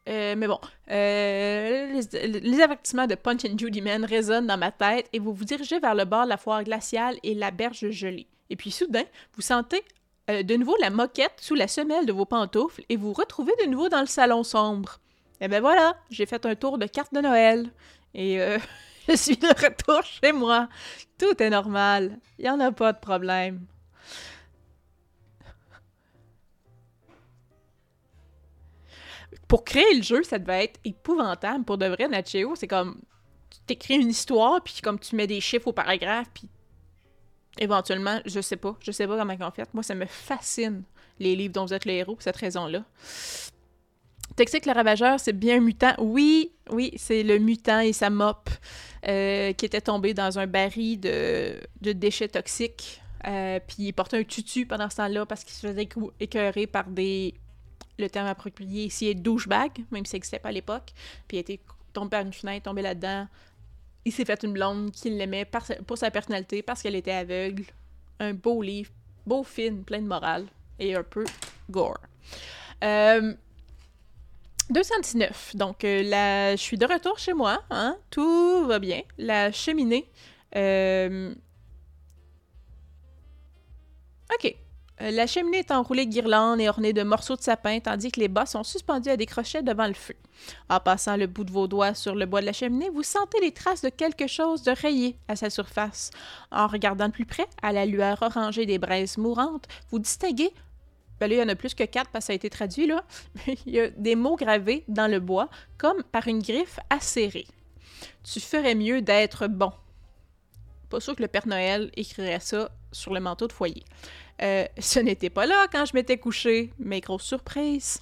euh, mais bon, euh, les, les avertissements de Punch and Judy Man résonnent dans ma tête et vous vous dirigez vers le bord de la foire glaciale et la berge gelée. Et puis soudain, vous sentez euh, de nouveau la moquette sous la semelle de vos pantoufles et vous retrouvez de nouveau dans le salon sombre. Et ben voilà, j'ai fait un tour de carte de Noël et euh, je suis de retour chez moi. Tout est normal, il n'y en a pas de problème. pour créer le jeu, ça devait être épouvantable. Pour de vrai, Nacheo, c'est comme. Tu t'écris une histoire, puis comme tu mets des chiffres au paragraphe, puis éventuellement, je sais pas. Je sais pas comment ils ont fait. Moi, ça me fascine, les livres dont vous êtes le héros, pour cette raison-là. Toxic le Ravageur, c'est bien un mutant. Oui, oui, c'est le mutant et sa mop euh, qui était tombé dans un baril de, déchets toxiques. Euh, puis il portait un tutu pendant ce temps-là parce qu'il se faisait écœurer par des le terme approprié ici est douchebag, même si ça n'existait pas à l'époque. Puis il été tombé par une fenêtre, tombé là-dedans. Il s'est fait une blonde qui l'aimait pour sa personnalité, parce qu'elle était aveugle. Un beau livre, beau film, plein de morale et un peu gore. Euh, 219. Donc, euh, je suis de retour chez moi. Hein? Tout va bien. La cheminée. Euh, OK. Euh, la cheminée est enroulée de guirlandes et ornée de morceaux de sapin, tandis que les bas sont suspendus à des crochets devant le feu. En passant le bout de vos doigts sur le bois de la cheminée, vous sentez les traces de quelque chose de rayé à sa surface. En regardant de plus près, à la lueur orangée des braises mourantes, vous distinguez ben là, il y en a plus que quatre parce que ça a été traduit, là. il y a des mots gravés dans le bois, comme par une griffe acérée. Tu ferais mieux d'être bon. Pas sûr que le Père Noël écrirait ça sur le manteau de foyer. Euh, ce n'était pas là quand je m'étais couché, mais grosse surprise.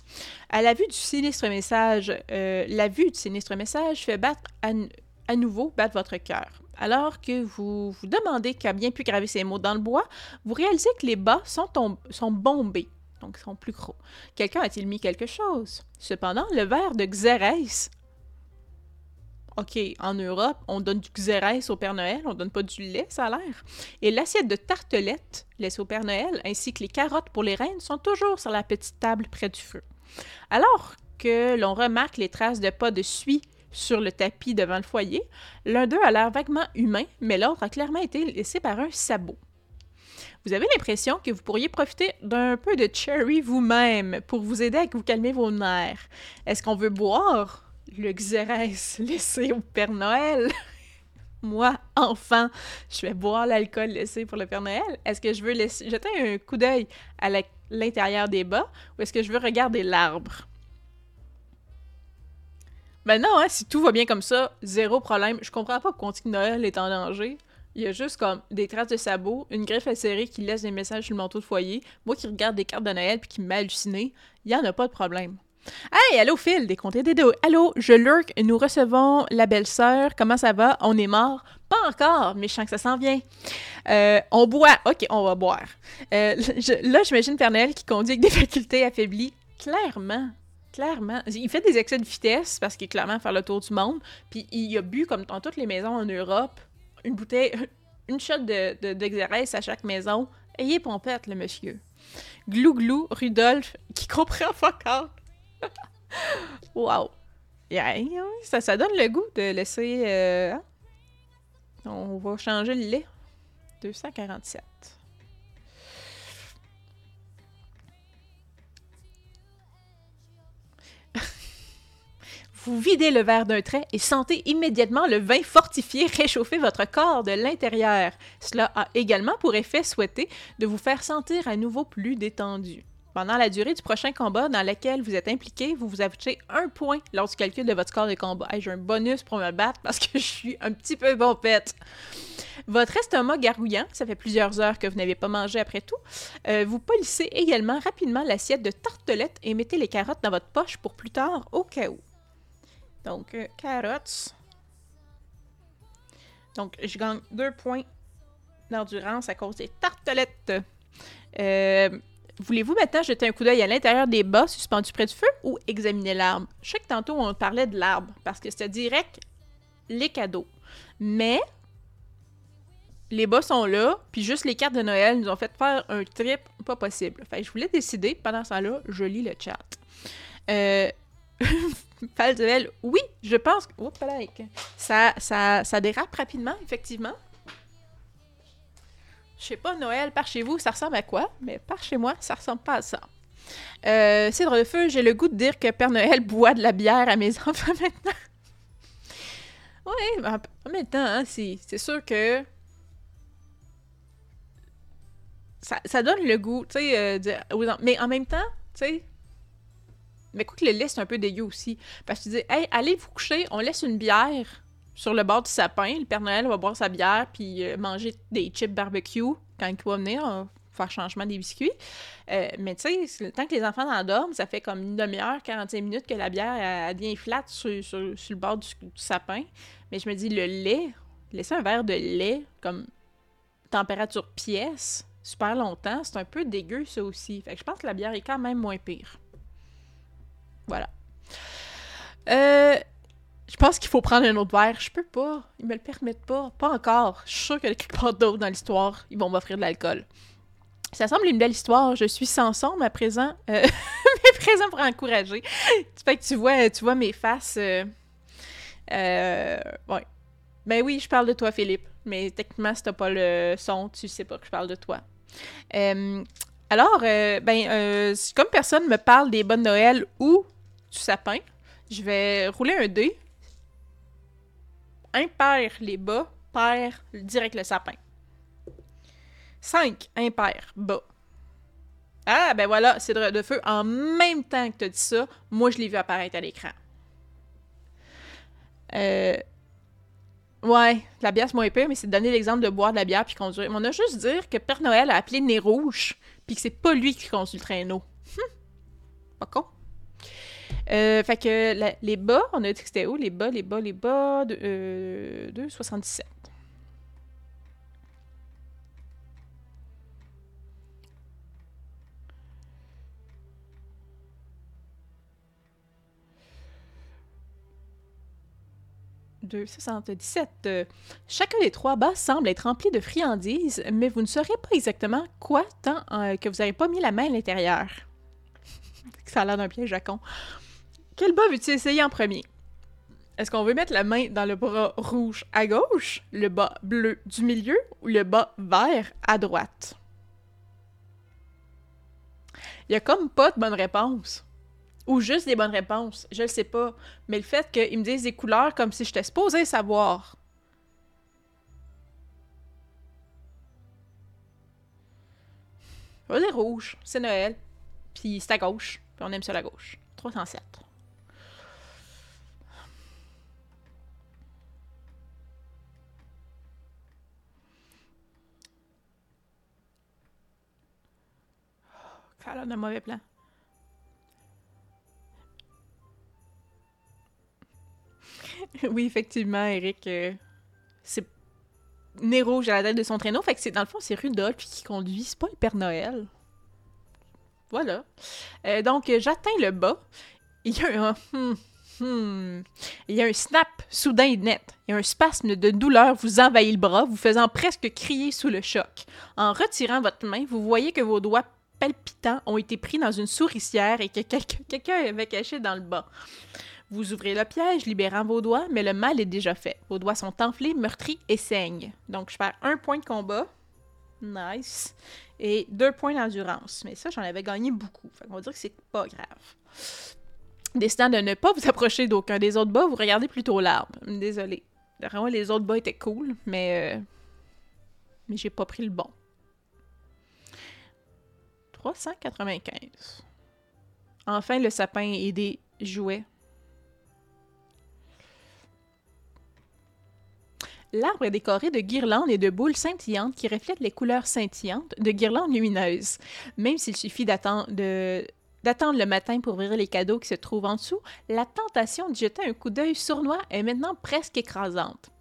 À la vue du sinistre message, euh, la vue du sinistre message fait battre à, nouveau votre cœur. Alors que vous vous demandez qui a bien pu graver ces mots dans le bois, vous réalisez que les bas sont, sont bombés donc sont plus gros. Quelqu'un a-t-il mis quelque chose? Cependant, le verre de Xérès. OK, en Europe, on donne du Xérès au Père Noël, on donne pas du lait, ça a l'air. Et l'assiette de tartelettes laissée au Père Noël, ainsi que les carottes pour les reines, sont toujours sur la petite table près du feu. Alors que l'on remarque les traces de pas de suie sur le tapis devant le foyer, l'un d'eux a l'air vaguement humain, mais l'autre a clairement été laissé par un sabot. Vous avez l'impression que vous pourriez profiter d'un peu de cherry vous-même pour vous aider à vous calmer vos nerfs. Est-ce qu'on veut boire le Xérès laissé au Père Noël? Moi, enfant, je vais boire l'alcool laissé pour le Père Noël. Est-ce que je veux laisser, jeter un coup d'œil à l'intérieur des bas ou est-ce que je veux regarder l'arbre? Ben non, hein, si tout va bien comme ça, zéro problème. Je comprends pas pourquoi on Noël est en danger. Il y a juste comme des traces de sabots, une griffe acérée qui laisse des messages sur le manteau de foyer, moi qui regarde des cartes de Noël puis qui m'a halluciné, il n'y en a pas de problème. Hey, allô Phil, des comtés des deux. Allô, je lurk, nous recevons la belle-sœur, comment ça va? On est mort? Pas encore, mais je sens que ça s'en vient. Euh, on boit, ok, on va boire. Euh, là, j'imagine qui conduit avec des facultés affaiblies. Clairement, clairement. Il fait des excès de vitesse parce qu'il est clairement faire le tour du monde. Puis il a bu comme dans toutes les maisons en Europe une bouteille, une shot de, à chaque maison. Ayez pompette, le monsieur. Glou glou, Rudolph, qui comprend fuck all. wow. ça, donne le goût de laisser. Euh, hein? On va changer le lait. 247. Vous videz le verre d'un trait et sentez immédiatement le vin fortifié réchauffer votre corps de l'intérieur. Cela a également pour effet souhaité de vous faire sentir à nouveau plus détendu. Pendant la durée du prochain combat dans lequel vous êtes impliqué, vous vous ajoutez un point lors du calcul de votre score de combat. J'ai un bonus pour me battre parce que je suis un petit peu bombette. Votre estomac gargouillant, ça fait plusieurs heures que vous n'avez pas mangé après tout, euh, vous polissez également rapidement l'assiette de tartelettes et mettez les carottes dans votre poche pour plus tard au cas où. Donc, euh, carottes. Donc, je gagne deux points d'endurance à cause des tartelettes. Euh, voulez-vous maintenant jeter un coup d'œil à l'intérieur des bas suspendus près du feu ou examiner l'arbre? Je sais que tantôt on parlait de l'arbre parce que c'était direct les cadeaux. Mais les bas sont là, puis juste les cartes de Noël nous ont fait faire un trip pas possible. Fait je voulais décider, pendant ce temps-là, je lis le chat. Euh, Falduel, oui, je pense que. ça, ça, ça dérape rapidement, effectivement. Je sais pas, Noël, par chez vous, ça ressemble à quoi? Mais par chez moi, ça ressemble pas à ça. Euh, Cidre de feu, j'ai le goût de dire que Père Noël boit de la bière à mes enfants maintenant. oui, en même temps, hein, c'est sûr que. Ça, donne le goût, tu sais, euh, mais en même temps, tu sais, mais écoute, le lait, c'est un peu dégueu aussi. Parce que tu dis, hey, allez vous coucher, on laisse une bière sur le bord du sapin. Le Père Noël va boire sa bière puis euh, manger des chips barbecue quand il va venir. faire changement des biscuits. Euh, mais tu sais, le temps que les enfants endorment, ça fait comme une demi-heure, 45 minutes que la bière elle, devient flatte sur, le bord du, sapin. Mais je me dis, le lait, laisser un verre de lait comme température pièce super longtemps, c'est un peu dégueu ça aussi. Fait que je pense que la bière est quand même moins pire. Voilà. Euh, Je pense qu'il faut prendre un autre verre. Je peux pas. Ils me le permettent pas. Pas encore. Je suis sûre que quelque part d'autre dans l'histoire, ils vont m'offrir de l'alcool. Ça semble une belle histoire. Je suis sans mais présent, euh, mais présent pour encourager. Que tu vois, tu vois mes faces. Euh, euh, ouais. Ben oui, je parle de toi, Philippe. Mais techniquement, si t'as pas le son, tu sais pas que je parle de toi. Euh, alors, ben, comme personne me parle des bonnes Noël ou du sapin, je vais rouler un dé. Impair les bas, pair direct le sapin. 5, impair, bas. Ah, ben voilà, c'est de, feu. En même temps que tu dit ça, moi, je l'ai vu apparaître à l'écran. Euh, Ouais, la bière, c'est moins épais, mais c'est de donner l'exemple de boire de la bière puis conduire. Mais on a juste dire que Père Noël a appelé Nez Rouge puis que c'est pas lui qui conduit le traîneau. Hum, pas con. Euh, fait que les bas, on a dit que c'était où? Les bas, les bas, les bas, de, euh, 2,77. « 2,77. Euh, chacun des trois bas semble être rempli de friandises, mais vous ne saurez pas exactement quoi tant euh, que vous n'avez pas mis la main à l'intérieur. Ça a l'air d'un piège à con. Quel bas veux-tu essayer en premier? Est-ce qu'on veut mettre la main dans le bras rouge à gauche, le bas bleu du milieu ou le bas vert à droite? Il y a comme pas de bonne réponse. Ou juste des bonnes réponses. Je le sais pas. Mais le fait qu'ils me disent des couleurs comme si j'étais supposée savoir. Je vais dire rouge. C'est Noël. Puis c'est à gauche. Puis on aime ça à la gauche. 307. L'air d'un mauvais plan. oui, effectivement, Eric, euh, c'est nez rouge à la tête de son traîneau. Fait que dans le fond, c'est Rudolph qui conduit, c'est pas le Père Noël. Voilà. Euh, donc, euh, j'atteins le bas. Il y a un. hmm, hmm. Il y a un snap soudain et net. Il y a un spasme de douleur vous envahit le bras, vous faisant presque crier sous le choc. En retirant votre main, vous voyez que vos doigts ont été pris dans une souricière et que quelqu'un avait caché dans le bas. Vous ouvrez le piège, libérant vos doigts, mais le mal est déjà fait. Vos doigts sont enflés, meurtris et saignent. Donc, je perds un point de combat. Nice. Et deux points d'endurance. Mais ça, j'en avais gagné beaucoup. Qu'on va dire que c'est pas grave. Décidant de ne pas vous approcher d'aucun des autres bas, vous regardez plutôt l'arbre. Désolé. Vraiment, les autres bas étaient cool, mais... euh, Mais j'ai pas pris le bon. 395. Enfin, le sapin et des jouets. L'arbre est décoré de guirlandes et de boules scintillantes qui reflètent les couleurs scintillantes de guirlandes lumineuses. Même s'il suffit d'attendre le matin pour ouvrir les cadeaux qui se trouvent en dessous, la tentation de jeter un coup d'œil sournois est maintenant presque écrasante.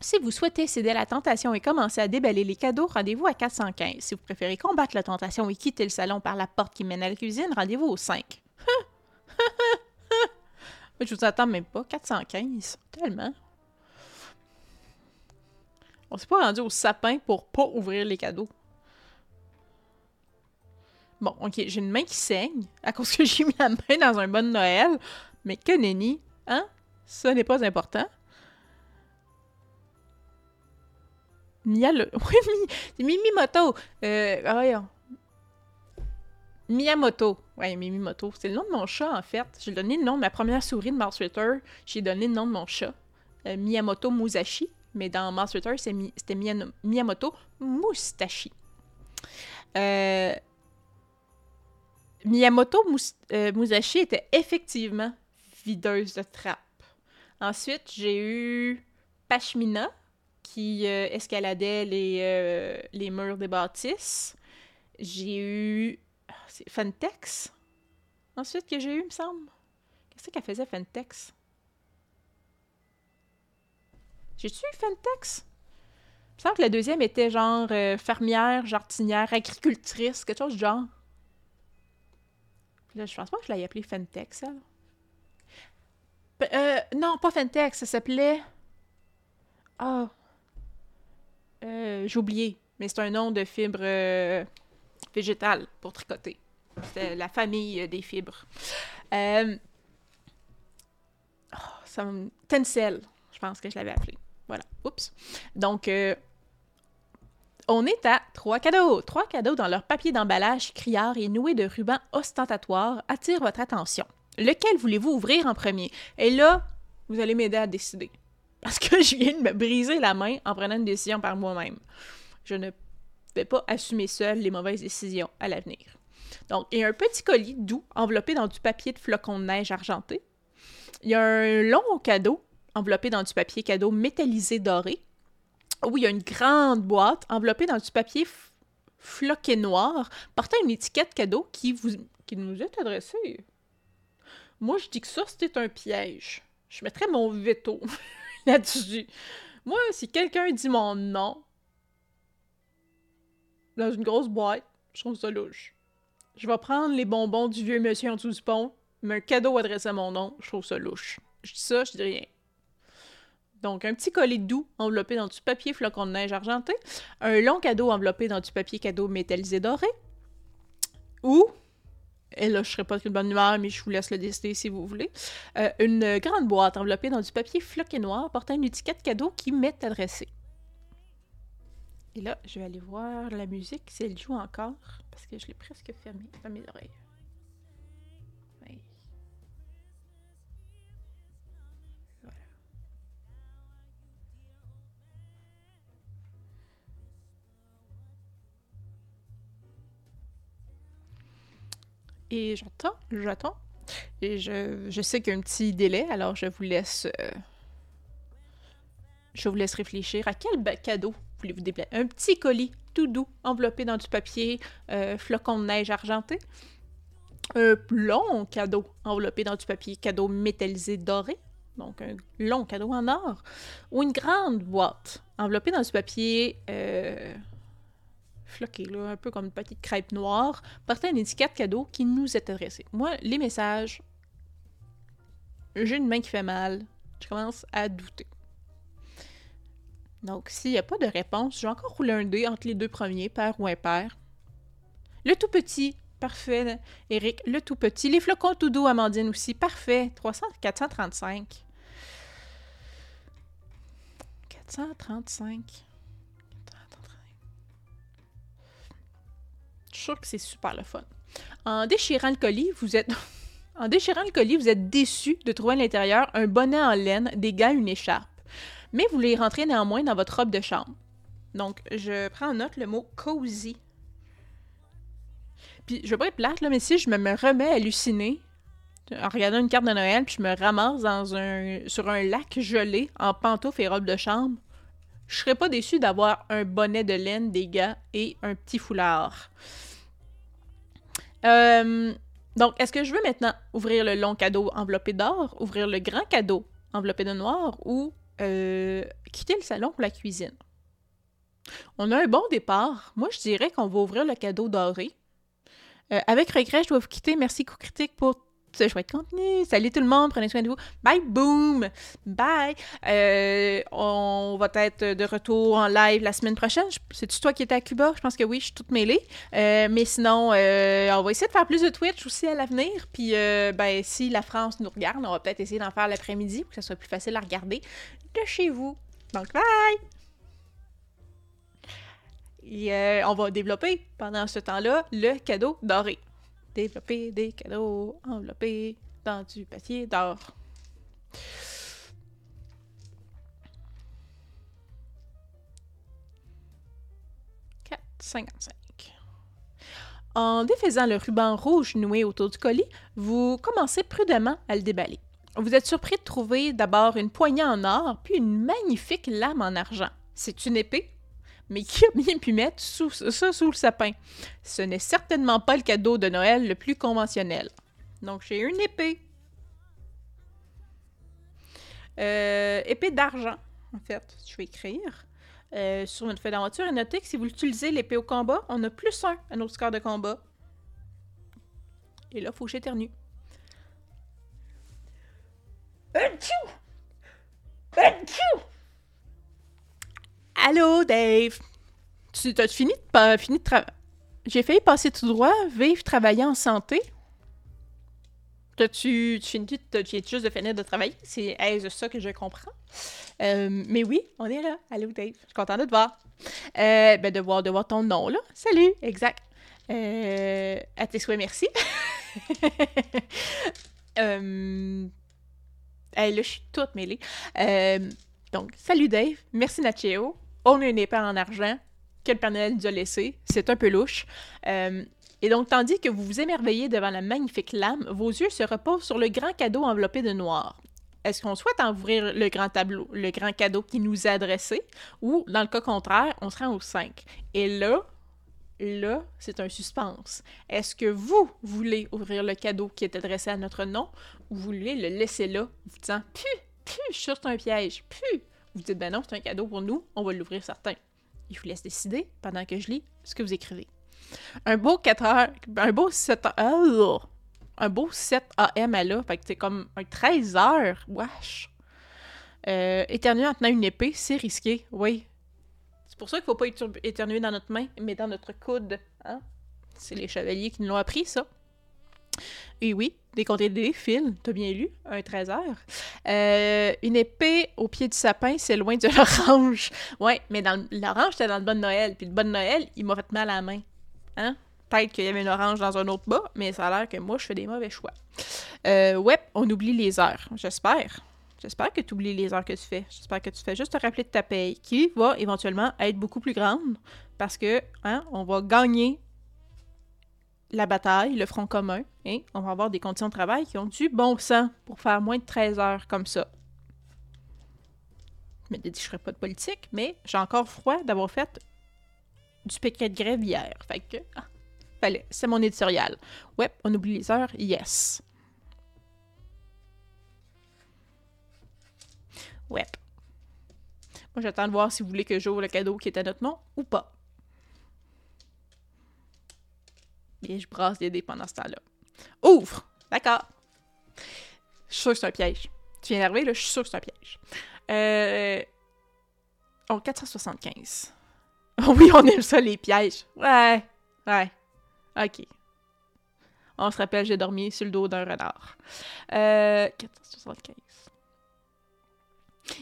Si vous souhaitez céder à la tentation et commencer à déballer les cadeaux, rendez-vous à 415. Si vous préférez combattre la tentation et quitter le salon par la porte qui mène à la cuisine, rendez-vous au 5. Je vous attends même pas. 415. Tellement. On s'est pas rendu au sapin pour pas ouvrir les cadeaux. Bon, ok, j'ai une main qui saigne à cause que j'ai mis la main dans un bon Noël. Mais que nenni, hein? Ça n'est pas important. Le... Oui, Mimimoto. Euh, ah, voyons. Miyamoto. Ouais, Mimimoto. C'est le nom de mon chat, en fait. J'ai donné le nom de ma première souris de Mars Ritter. J'ai donné le nom de mon chat. Euh, Miyamoto Musashi. Mais dans Mars Mi- c'était Miyamoto Mustashi. Euh, Miyamoto euh, Musashi était effectivement videuse de trappe. Ensuite, j'ai eu Pashmina, qui euh, escaladait les, euh, les murs des bâtisses. J'ai eu. ah, C'est Fentex. Ensuite, que j'ai eu, me semble. Qu'est-ce qu'elle faisait, Fentex? J'ai-tu eu Fentex? Il me semble que la deuxième était genre euh, fermière, jardinière, agricultrice, quelque chose du genre. Puis là, je pense pas que je l'ai appelée Fentex, elle. Non, pas Fentex, ça s'appelait... Ah... Euh, J'ai oublié, mais c'est un nom de fibre euh, végétale pour tricoter. C'est la famille des fibres. Euh... Oh. Tencel, je pense que je l'avais appelé. Voilà, oups. Donc, euh, on est à trois cadeaux. Trois cadeaux dans leur papier d'emballage criard et noué de rubans ostentatoires attirent votre attention. Lequel voulez-vous ouvrir en premier? Et là, vous allez m'aider à décider. Parce que je viens de me briser la main en prenant une décision par moi-même. Je ne vais pas assumer seul les mauvaises décisions à l'avenir. Donc, il y a un petit colis doux enveloppé dans du papier de flocons de neige argenté. Il y a un long cadeau enveloppé dans du papier cadeau métallisé doré. Où il y a une grande boîte enveloppée dans du papier floqué noir portant une étiquette cadeau qui, vous, qui nous est adressée. Moi, je dis que ça, c'était un piège. Je mettrais mon veto là-dessus. Moi, si quelqu'un dit mon nom dans une grosse boîte, je trouve ça louche. Je vais prendre les bonbons du vieux monsieur en dessous du pont, mais un cadeau adressé à mon nom, je trouve ça louche. Je dis ça, je dis rien. Donc, un petit collet doux enveloppé dans du papier flocon de neige argenté, un long cadeau enveloppé dans du papier cadeau métallisé doré, ou, et là, je serai pas de bonne humeur, mais je vous laisse le décider si vous voulez, euh, une grande boîte enveloppée dans du papier floqué noir portant une étiquette cadeau qui m'est adressée. Et là, je vais aller voir la musique, si elle joue encore, parce que je l'ai presque fermée dans mes oreilles. Et j'attends, j'attends. Et je, je sais qu'il y a un petit délai, alors je vous laisse. euh, je vous laisse réfléchir à quel cadeau voulez-vous déplacer. Un petit colis tout doux, enveloppé dans du papier euh, flocon de neige argenté? Un long cadeau enveloppé dans du papier cadeau métallisé doré. Donc un long cadeau en or. Ou une grande boîte enveloppée dans du papier euh, floqué, là, un peu comme une petite crêpe noire, portant une étiquette cadeau qui nous est adressée. Moi, les messages, j'ai une main qui fait mal. Je commence à douter. Donc, s'il n'y a pas de réponse, je vais encore rouler un dé entre les deux premiers, pair ou impair. Le tout petit, parfait, Eric. Le tout petit. Les flocons tout doux, Amandine aussi, parfait. 300, 435. 435. Je suis sûre que c'est super le fun. En déchirant le colis, vous êtes... en déchirant le colis, vous êtes déçu de trouver à l'intérieur un bonnet en laine, des gants, une écharpe mais vous les rentrez néanmoins dans votre robe de chambre. Donc, je prends en note le mot cozy. Puis, je vais pas être plate, là, mais si je me, me remets à en regardant une carte de Noël, puis je me ramasse dans un, sur un lac gelé en pantoufles et robe de chambre, je serais pas déçu d'avoir un bonnet de laine, des gants et un petit foulard. Euh, donc, est-ce que je veux maintenant ouvrir le long cadeau enveloppé d'or, ouvrir le grand cadeau enveloppé de noir ou euh, quitter le salon pour la cuisine? On a un bon départ. Moi, je dirais qu'on va ouvrir le cadeau doré. Euh, avec regret, je dois vous quitter. Merci Coup Critique pour ce chouette contenu. Salut tout le monde, prenez soin de vous. Bye, boom! Bye! Euh, on va être de retour en live la semaine prochaine. C'est-tu toi qui étais à Cuba? Je pense que oui, je suis toute mêlée. Euh, mais sinon, euh, on va essayer de faire plus de Twitch aussi à l'avenir. Puis, ben, si la France nous regarde, on va peut-être essayer d'en faire l'après-midi pour que ça soit plus facile à regarder de chez vous. Donc, bye! Et on va développer pendant ce temps-là le cadeau doré. Développer des cadeaux enveloppés dans du papier d'or. Quatre cinquante-cinq. En défaisant le ruban rouge noué autour du colis, vous commencez prudemment à le déballer. Vous êtes surpris de trouver d'abord une poignée en or, puis une magnifique lame en argent. C'est une épée, mais qui a bien pu mettre ça sous le sapin? Ce n'est certainement pas le cadeau de Noël le plus conventionnel. Donc, j'ai une épée. Euh, épée d'argent, en fait, je vais écrire. Euh, sur notre feuille d'aventure, et notez que si vous utilisez l'épée au combat, on a plus un à notre score de combat. Et là, faut que j'éternue. Allô, Dave! Tu as fini de, fini de travailler? J'ai failli passer tout droit, vivre, travailler en santé. T'as-tu tu, tu, tu juste de finir de travailler? C'est est ça que je comprends? Euh, mais oui, on est là. Allô, Dave? Je suis contente de te voir. Euh, ben, de voir, de voir ton nom, là. Salut, exact. Euh, à tes souhaits, merci. là, je suis toute mêlée. Donc, salut Dave, merci Nacheo. On a une épée en argent que le Père Noël nous a. C'est un peu louche. Euh, et donc, tandis que vous vous émerveillez devant la magnifique lame, vos yeux se reposent sur le grand cadeau enveloppé de noir. Est-ce qu'on souhaite ouvrir le grand tableau, le grand cadeau qui nous est adressé, ou, dans le cas contraire, on se rend au 5? Et là, là, c'est un suspense. Est-ce que vous voulez ouvrir le cadeau qui est adressé à notre nom, ou vous voulez le laisser là, vous disant « Pu, pu, je suis c'est un piège, pu! » Vous dites « Ben non, c'est un cadeau pour nous, on va l'ouvrir certain. » Il vous laisse décider, pendant que je lis, ce que vous écrivez. Un beau 4 heures, un beau 7 heures, un beau 7 AM à là, fait que c'est comme un 13 heures, wesh. Euh, éternuer en tenant une épée, c'est risqué, oui. C'est pour ça qu'il faut pas éternuer dans notre main, mais dans notre coude, hein? C'est les chevaliers qui nous l'ont appris, ça. Et oui, des contes des fils, t'as bien lu, un 13 heures. Euh, une épée au pied du sapin, c'est loin de l'orange. Ouais, mais dans l'orange, c'était dans le bon Noël. Puis le bon Noël, il m'a fait mal à la main. Hein? Peut-être qu'il y avait une orange dans un autre bas, mais ça a l'air que moi, je fais des mauvais choix. Euh, ouais, on oublie les heures. J'espère. J'espère que tu oublies les heures que tu fais. J'espère que tu fais juste te rappeler de ta paye, qui va éventuellement être beaucoup plus grande parce que, hein, on va gagner la bataille, le front commun, et on va avoir des conditions de travail qui ont du bon sens pour faire moins de 13 heures comme ça. Je me dis pas de politique, mais j'ai encore froid d'avoir fait du piquet de grève hier. Fait que, ah, c'est mon éditorial. Ouais, on oublie les heures, yes. Ouais. Moi, j'attends de voir si vous voulez que j'ouvre le cadeau qui est à notre nom ou pas. Et je brasse les dés pendant ce temps-là. Ouvre! D'accord. Je suis sûr que c'est un piège. Tu viens d'arriver, là, je suis sûr que c'est un piège. Euh... Oh, 475. oui, on aime ça, les pièges. Ouais, ouais. OK. On se rappelle, j'ai dormi sur le dos d'un renard. Euh... 475.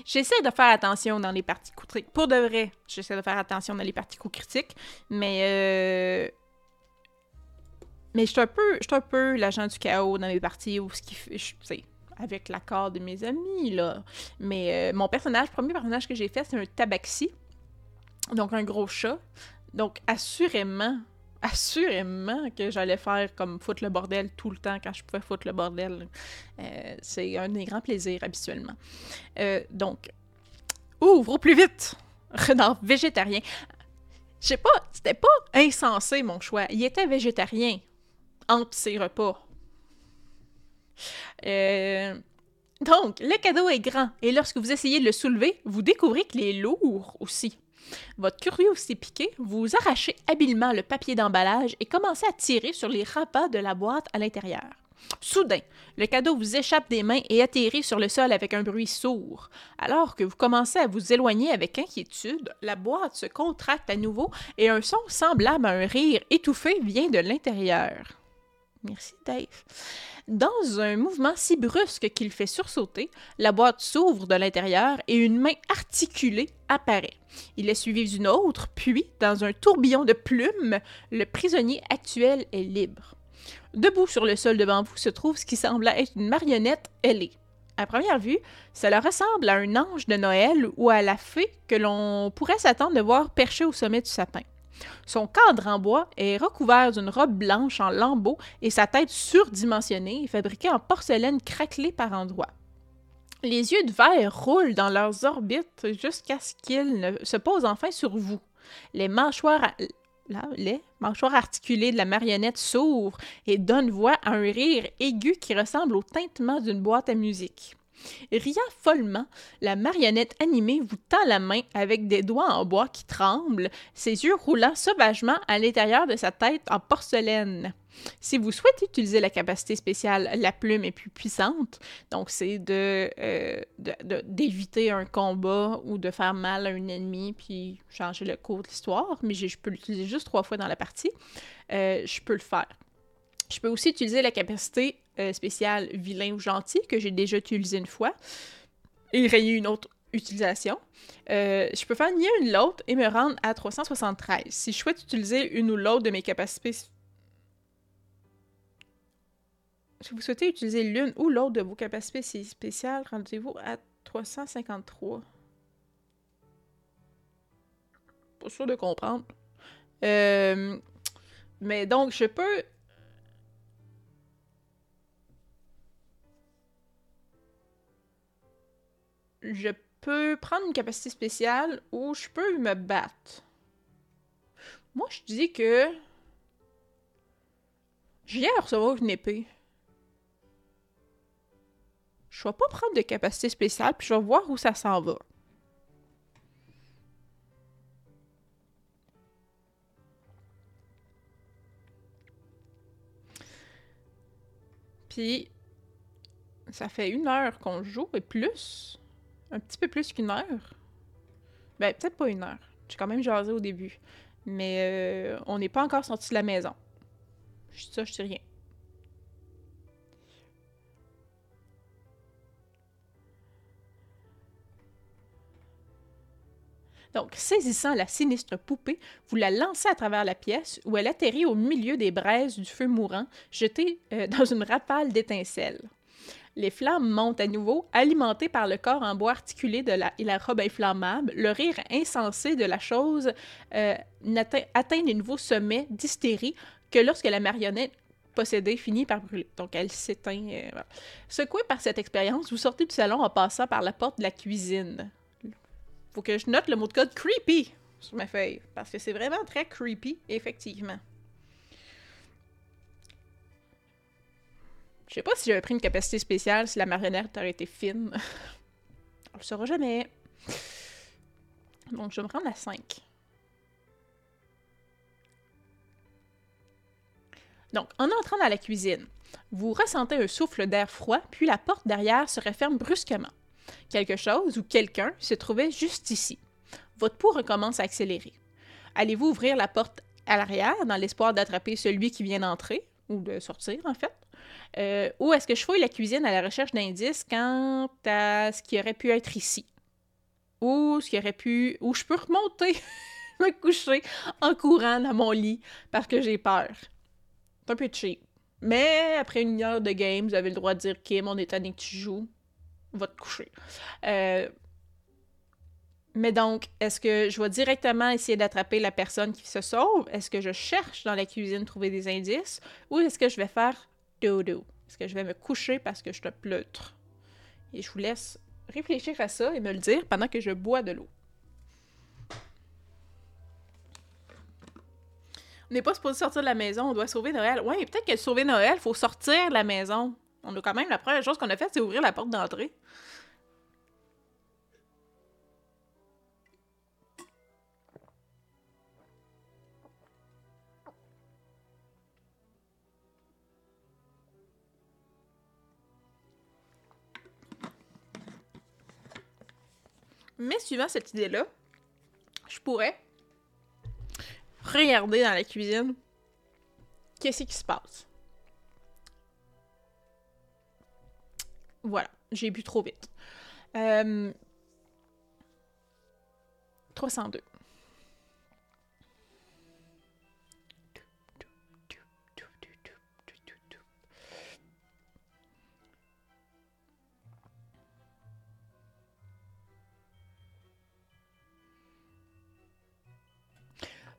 J'essaie de faire attention dans les parties critiques. Pour de vrai, j'essaie de faire attention dans les parties critiques, mais euh, mais je suis un peu, peu l'agent du chaos dans mes parties ou ce qui fait, avec l'accord de mes amis là. Mais euh, mon personnage, premier personnage que j'ai fait, c'est un tabaxi, donc un gros chat. Donc assurément, assurément que j'allais faire comme foutre le bordel tout le temps quand je pouvais foutre le bordel. Euh, c'est un des grands plaisirs habituellement. Euh, donc, ouvre au plus vite! Renard végétarien. Je sais pas, c'était pas insensé mon choix. Il était végétarien entre ses repas. Euh, donc, le cadeau est grand et lorsque vous essayez de le soulever, vous découvrez qu'il est lourd aussi. Votre curiosité piquée, vous arrachez habilement le papier d'emballage et commencez à tirer sur les rabats de la boîte à l'intérieur. Soudain, le cadeau vous échappe des mains et atterrit sur le sol avec un bruit sourd. Alors que vous commencez à vous éloigner avec inquiétude, la boîte se contracte à nouveau et un son semblable à un rire étouffé vient de l'intérieur. Merci Dave. Dans un mouvement si brusque qu'il fait sursauter, la boîte s'ouvre de l'intérieur et une main articulée apparaît. Il est suivi d'une autre, puis, dans un tourbillon de plumes, le prisonnier actuel est libre. Debout sur le sol devant vous se trouve ce qui semble être une marionnette ailée. À première vue, cela ressemble à un ange de Noël ou à la fée que l'on pourrait s'attendre de voir perché au sommet du sapin. Son cadre en bois est recouvert d'une robe blanche en lambeaux et sa tête surdimensionnée est fabriquée en porcelaine craquelée par endroits. Les yeux de verre roulent dans leurs orbites jusqu'à ce qu'ils se posent enfin sur vous. Les mâchoires, les mâchoires articulées de la marionnette s'ouvrent et donnent voix à un rire aigu qui ressemble au tintement d'une boîte à musique. Riant follement, la marionnette animée vous tend la main avec des doigts en bois qui tremblent, ses yeux roulant sauvagement à l'intérieur de sa tête en porcelaine. Si vous souhaitez utiliser la capacité spéciale, la plume est plus puissante. Donc, c'est de, euh, d'éviter un combat ou de faire mal à un ennemi puis changer le cours de l'histoire. Mais je peux l'utiliser juste trois fois dans la partie. Euh, je peux le faire. Je peux aussi utiliser la capacité euh, spéciale vilain ou gentil que j'ai déjà utilisée une fois et rayer une autre utilisation. Euh, je peux faire ni une l'autre et me rendre à 373. Si je souhaite utiliser une ou l'autre de mes capacités... Si vous souhaitez utiliser l'une ou l'autre de vos capacités spéciales, rendez-vous à 353. Pas sûr de comprendre. Euh, mais donc, je peux je peux prendre une capacité spéciale ou je peux me battre. Moi, je dis que je viens à recevoir une épée. Je vais pas prendre de capacité spéciale, puis je vais voir où ça s'en va. Puis, ça fait une heure qu'on joue et plus. Un petit peu plus qu'une heure. Ben, peut-être pas une heure. J'ai quand même jasé au début. Mais euh, on n'est pas encore sorti de la maison. Ça, je dis rien. Donc, saisissant la sinistre poupée, vous la lancez à travers la pièce où elle atterrit au milieu des braises du feu mourant, jetée euh, dans une rafale d'étincelles. Les flammes montent à nouveau, alimentées par le corps en bois articulé de la, et la robe inflammable. Le rire insensé de la chose euh, atteint des nouveaux sommets d'hystérie que lorsque la marionnette possédée finit par brûler. Donc elle s'éteint. euh. Secoué par cette expérience, vous sortez du salon en passant par la porte de la cuisine. Faut que je note le mot de code creepy sur ma feuille, parce que c'est vraiment très creepy, effectivement. Je sais pas si j'avais pris une capacité spéciale si la marionnette aurait été fine. On le saura jamais. Donc, je vais me rendre à 5. Donc, en entrant dans la cuisine, vous ressentez un souffle d'air froid, puis la porte derrière se referme brusquement. Quelque chose ou quelqu'un se trouvait juste ici. Votre pouls recommence à accélérer. Allez-vous ouvrir la porte à l'arrière dans l'espoir d'attraper celui qui vient d'entrer, ou de sortir en fait? Euh, ou est-ce que je fouille la cuisine à la recherche d'indices quant à ce qui aurait pu être ici? Ou ce qui aurait pu. Ou je peux remonter, me coucher en courant dans mon lit parce que j'ai peur. C'est un peu cheap. Mais après une heure de game, vous avez le droit de dire Kim, on est que tu joues, va te coucher. Euh, Mais donc, est-ce que je vais directement essayer d'attraper la personne qui se sauve? Est-ce que je cherche dans la cuisine trouver des indices? Ou est-ce que je vais faire dodo? Est-ce que je vais me coucher parce que je te pleutre? Et je vous laisse réfléchir à ça et me le dire pendant que je bois de l'eau. On n'est pas supposé sortir de la maison, on doit sauver Noël. Ouais, peut-être que sauver Noël, faut sortir de la maison. On a quand même, la première chose qu'on a faite, c'est ouvrir la porte d'entrée. Mais suivant cette idée-là, je pourrais regarder dans la cuisine qu'est-ce qui se passe. Voilà, j'ai bu trop vite. Euh, 302.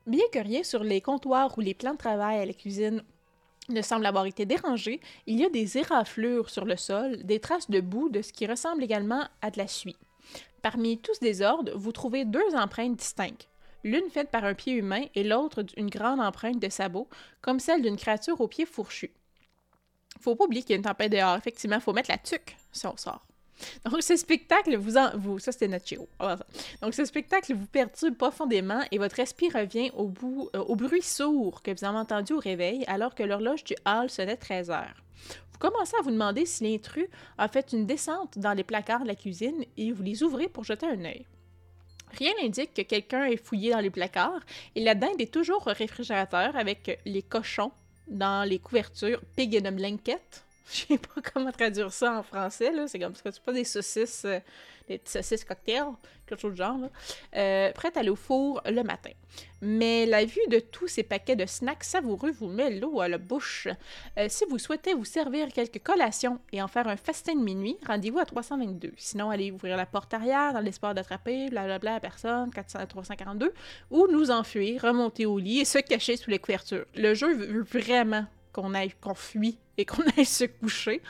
Bien que rien sur les comptoirs ou les plans de travail à la cuisine ne semble avoir été dérangé, il y a des éraflures sur le sol, des traces de boue de ce qui ressemble également à de la suie. Parmi tout ce désordre, vous trouvez deux empreintes distinctes, l'une faite par un pied humain et l'autre d'une grande empreinte de sabot, comme celle d'une créature aux pieds fourchus. Faut pas oublier qu'il y a une tempête dehors, effectivement, faut mettre la tuque si on sort. Donc, ce spectacle vous en... Vous, ça, c'était notre. Donc, ce spectacle vous perturbe profondément et votre esprit revient au, bout, euh, au bruit sourd que vous avez entendu au réveil alors que l'horloge du hall sonnait 13 heures. Vous commencez à vous demander si l'intrus a fait une descente dans les placards de la cuisine et vous les ouvrez pour jeter un œil. Rien n'indique que quelqu'un ait fouillé dans les placards et la dinde est toujours au réfrigérateur avec les cochons dans les couvertures pig in a blanket. Je sais pas comment traduire ça en français, là. C'est comme ça, c'est pas des saucisses, euh, des saucisses cocktails, quelque chose de genre. Euh, prête à aller au four le matin. Mais la vue de tous ces paquets de snacks savoureux vous met l'eau à la bouche. Euh, si vous souhaitez vous servir quelques collations et en faire un festin de minuit, rendez-vous à 322. Sinon, allez ouvrir la porte arrière dans l'espoir d'attraper, blablabla, personne, 400, 342, ou nous enfuir, remonter au lit et se cacher sous les couvertures. Le jeu veut vraiment qu'on aille, qu'on fuit et qu'on aille se coucher,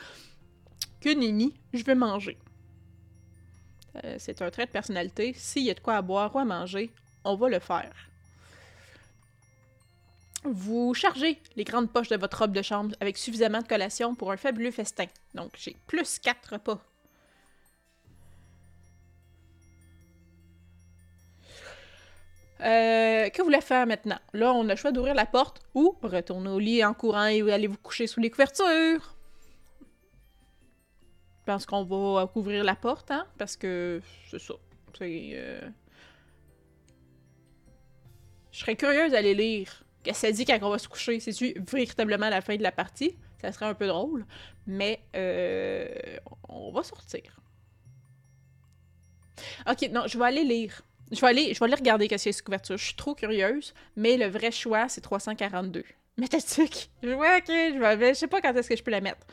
que Nini, je vais manger. Euh, c'est un trait de personnalité. S'il y a de quoi à boire ou à manger, on va le faire. Vous chargez les grandes poches de votre robe de chambre avec suffisamment de collation pour un fabuleux festin. Donc, j'ai plus 4 repas. Euh, que voulez faire maintenant? Là, on a le choix d'ouvrir la porte ou retourner au lit en courant et aller vous coucher sous les couvertures? Je pense qu'on va couvrir la porte, hein? Parce que c'est ça. Euh, je serais curieuse d'aller lire. Qu'est-ce que ça dit quand on va se coucher? C'est-tu véritablement la fin de la partie? Ça serait un peu drôle. Mais euh, on va sortir. Ok, non, je vais aller lire. Je vais aller, je vais aller regarder qu'est-ce qu'il y a sur couverture. Je suis trop curieuse, mais le vrai choix, c'est 342. Métatique. Ouais, ok, je vais. Je sais pas quand est-ce que je peux la mettre.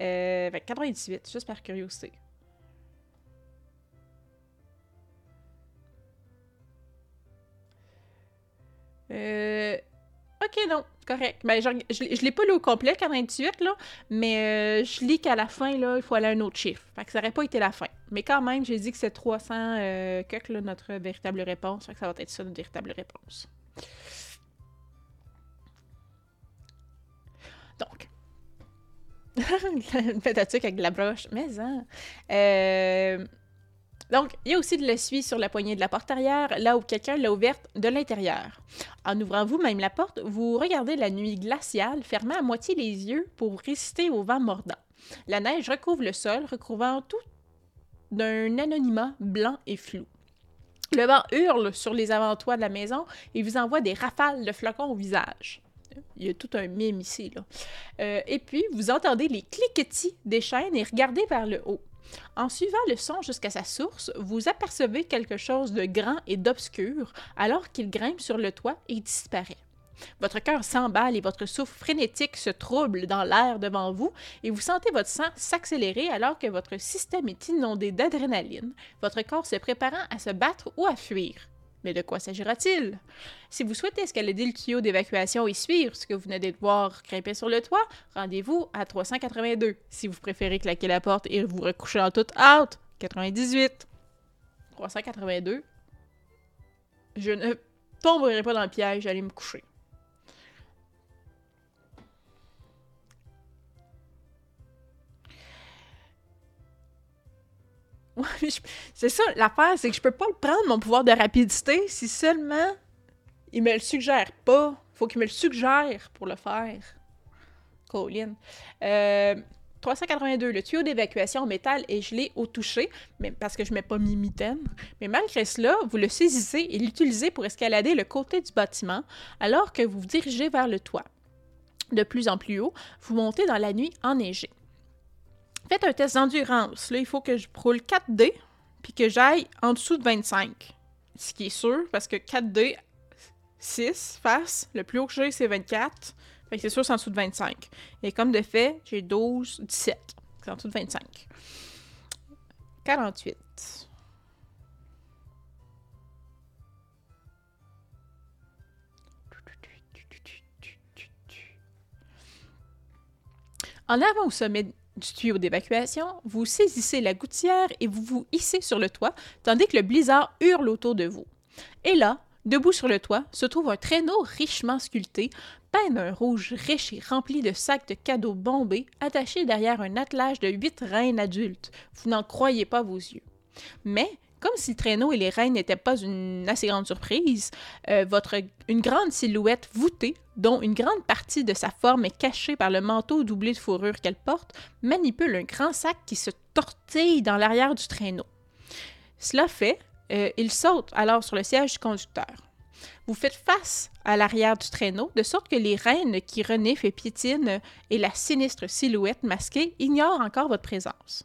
Euh, 98, juste par curiosité. Euh, Ok, non, correct. Ben, je, je, l'ai pas lu au complet, 98, là, mais euh, je lis qu'à la fin, là, il faut aller à un autre chiffre. Fait que ça aurait pas été la fin. Mais quand même, j'ai dit que c'est 300 euh, que, notre véritable réponse. Fait que ça va être ça, notre véritable réponse. Donc. Une avec la broche. Mais, hein. Euh donc, il y a aussi de l'essuie sur la poignée de la porte arrière, là où quelqu'un l'a ouverte de l'intérieur. En ouvrant vous-même la porte, vous regardez la nuit glaciale, fermant à moitié les yeux pour résister au vent mordant. La neige recouvre le sol, recouvrant tout d'un anonymat blanc et flou. Le vent hurle sur les avant-toits de la maison et vous envoie des rafales de flocons au visage. Il y a tout un mime ici. Euh, et puis, vous entendez les cliquetis des chaînes et regardez vers le haut. En suivant le son jusqu'à sa source, vous apercevez quelque chose de grand et d'obscur alors qu'il grimpe sur le toit et disparaît. Votre cœur s'emballe et votre souffle frénétique se trouble dans l'air devant vous et vous sentez votre sang s'accélérer alors que votre système est inondé d'adrénaline, votre corps se préparant à se battre ou à fuir. Mais de quoi s'agira-t-il? Si vous souhaitez escalader le tuyau d'évacuation et suivre ce que vous venez de voir grimper sur le toit, rendez-vous à 382. Si vous préférez claquer la porte et vous recoucher en toute hâte, 98. 382. Je ne tomberai pas dans le piège, j'allais me coucher. C'est ça, l'affaire, c'est que je peux pas le prendre, mon pouvoir de rapidité, si seulement il me le suggère pas. Faut qu'il me le suggère pour le faire. Colin. Euh, 382, le tuyau d'évacuation en métal est gelé au toucher, mais parce que je mets pas mes mitaines. Mais malgré cela, vous le saisissez et l'utilisez pour escalader le côté du bâtiment alors que vous vous dirigez vers le toit. De plus en plus haut, vous montez dans la nuit enneigée. Faites un test d'endurance. Là, il faut que je roule 4D puis que j'aille en dessous de 25. Ce qui est sûr, parce que 4D, 6 face, le plus haut que j'ai, c'est 24. Fait que c'est sûr, c'est en dessous de 25. Et comme de fait, j'ai 12, 17. C'est en dessous de 25. 48. En avant au sommet du tuyau d'évacuation, vous saisissez la gouttière et vous vous hissez sur le toit, tandis que le blizzard hurle autour de vous. Et là, Debout sur le toit se trouve un traîneau richement sculpté, peint d'un rouge riche et rempli de sacs de cadeaux bombés, attaché derrière un attelage de huit reines adultes. Vous n'en croyez pas vos yeux. Mais, comme si le traîneau et les reines n'étaient pas une assez grande surprise, euh, votre, une grande silhouette voûtée, dont une grande partie de sa forme est cachée par le manteau doublé de fourrure qu'elle porte, manipule un grand sac qui se tortille dans l'arrière du traîneau. Cela fait, euh, il saute alors sur le siège du conducteur. Vous faites face à l'arrière du traîneau, de sorte que les reines qui reniflent et piétinent et la sinistre silhouette masquée ignorent encore votre présence.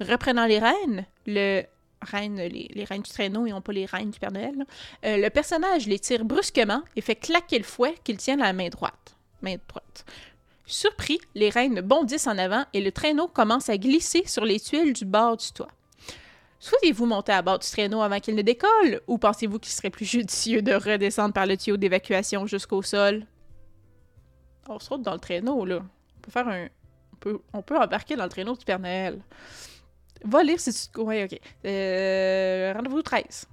Reprenant les reines, le les, les reines du traîneau et non pas les reines du Père Noël, euh, le personnage les tire brusquement et fait claquer le fouet qu'il tient à la main droite. Surpris, les reines bondissent en avant et le traîneau commence à glisser sur les tuiles du bord du toit. Souhaitez-vous monter à bord du traîneau avant qu'il ne décolle ou pensez-vous qu'il serait plus judicieux de redescendre par le tuyau d'évacuation jusqu'au sol? On saute dans le traîneau, là. On peut faire un. On peut, on peut embarquer dans le traîneau du Père Noël. Va lire si tu. Ouais, ok. Euh, Rendez-vous 13.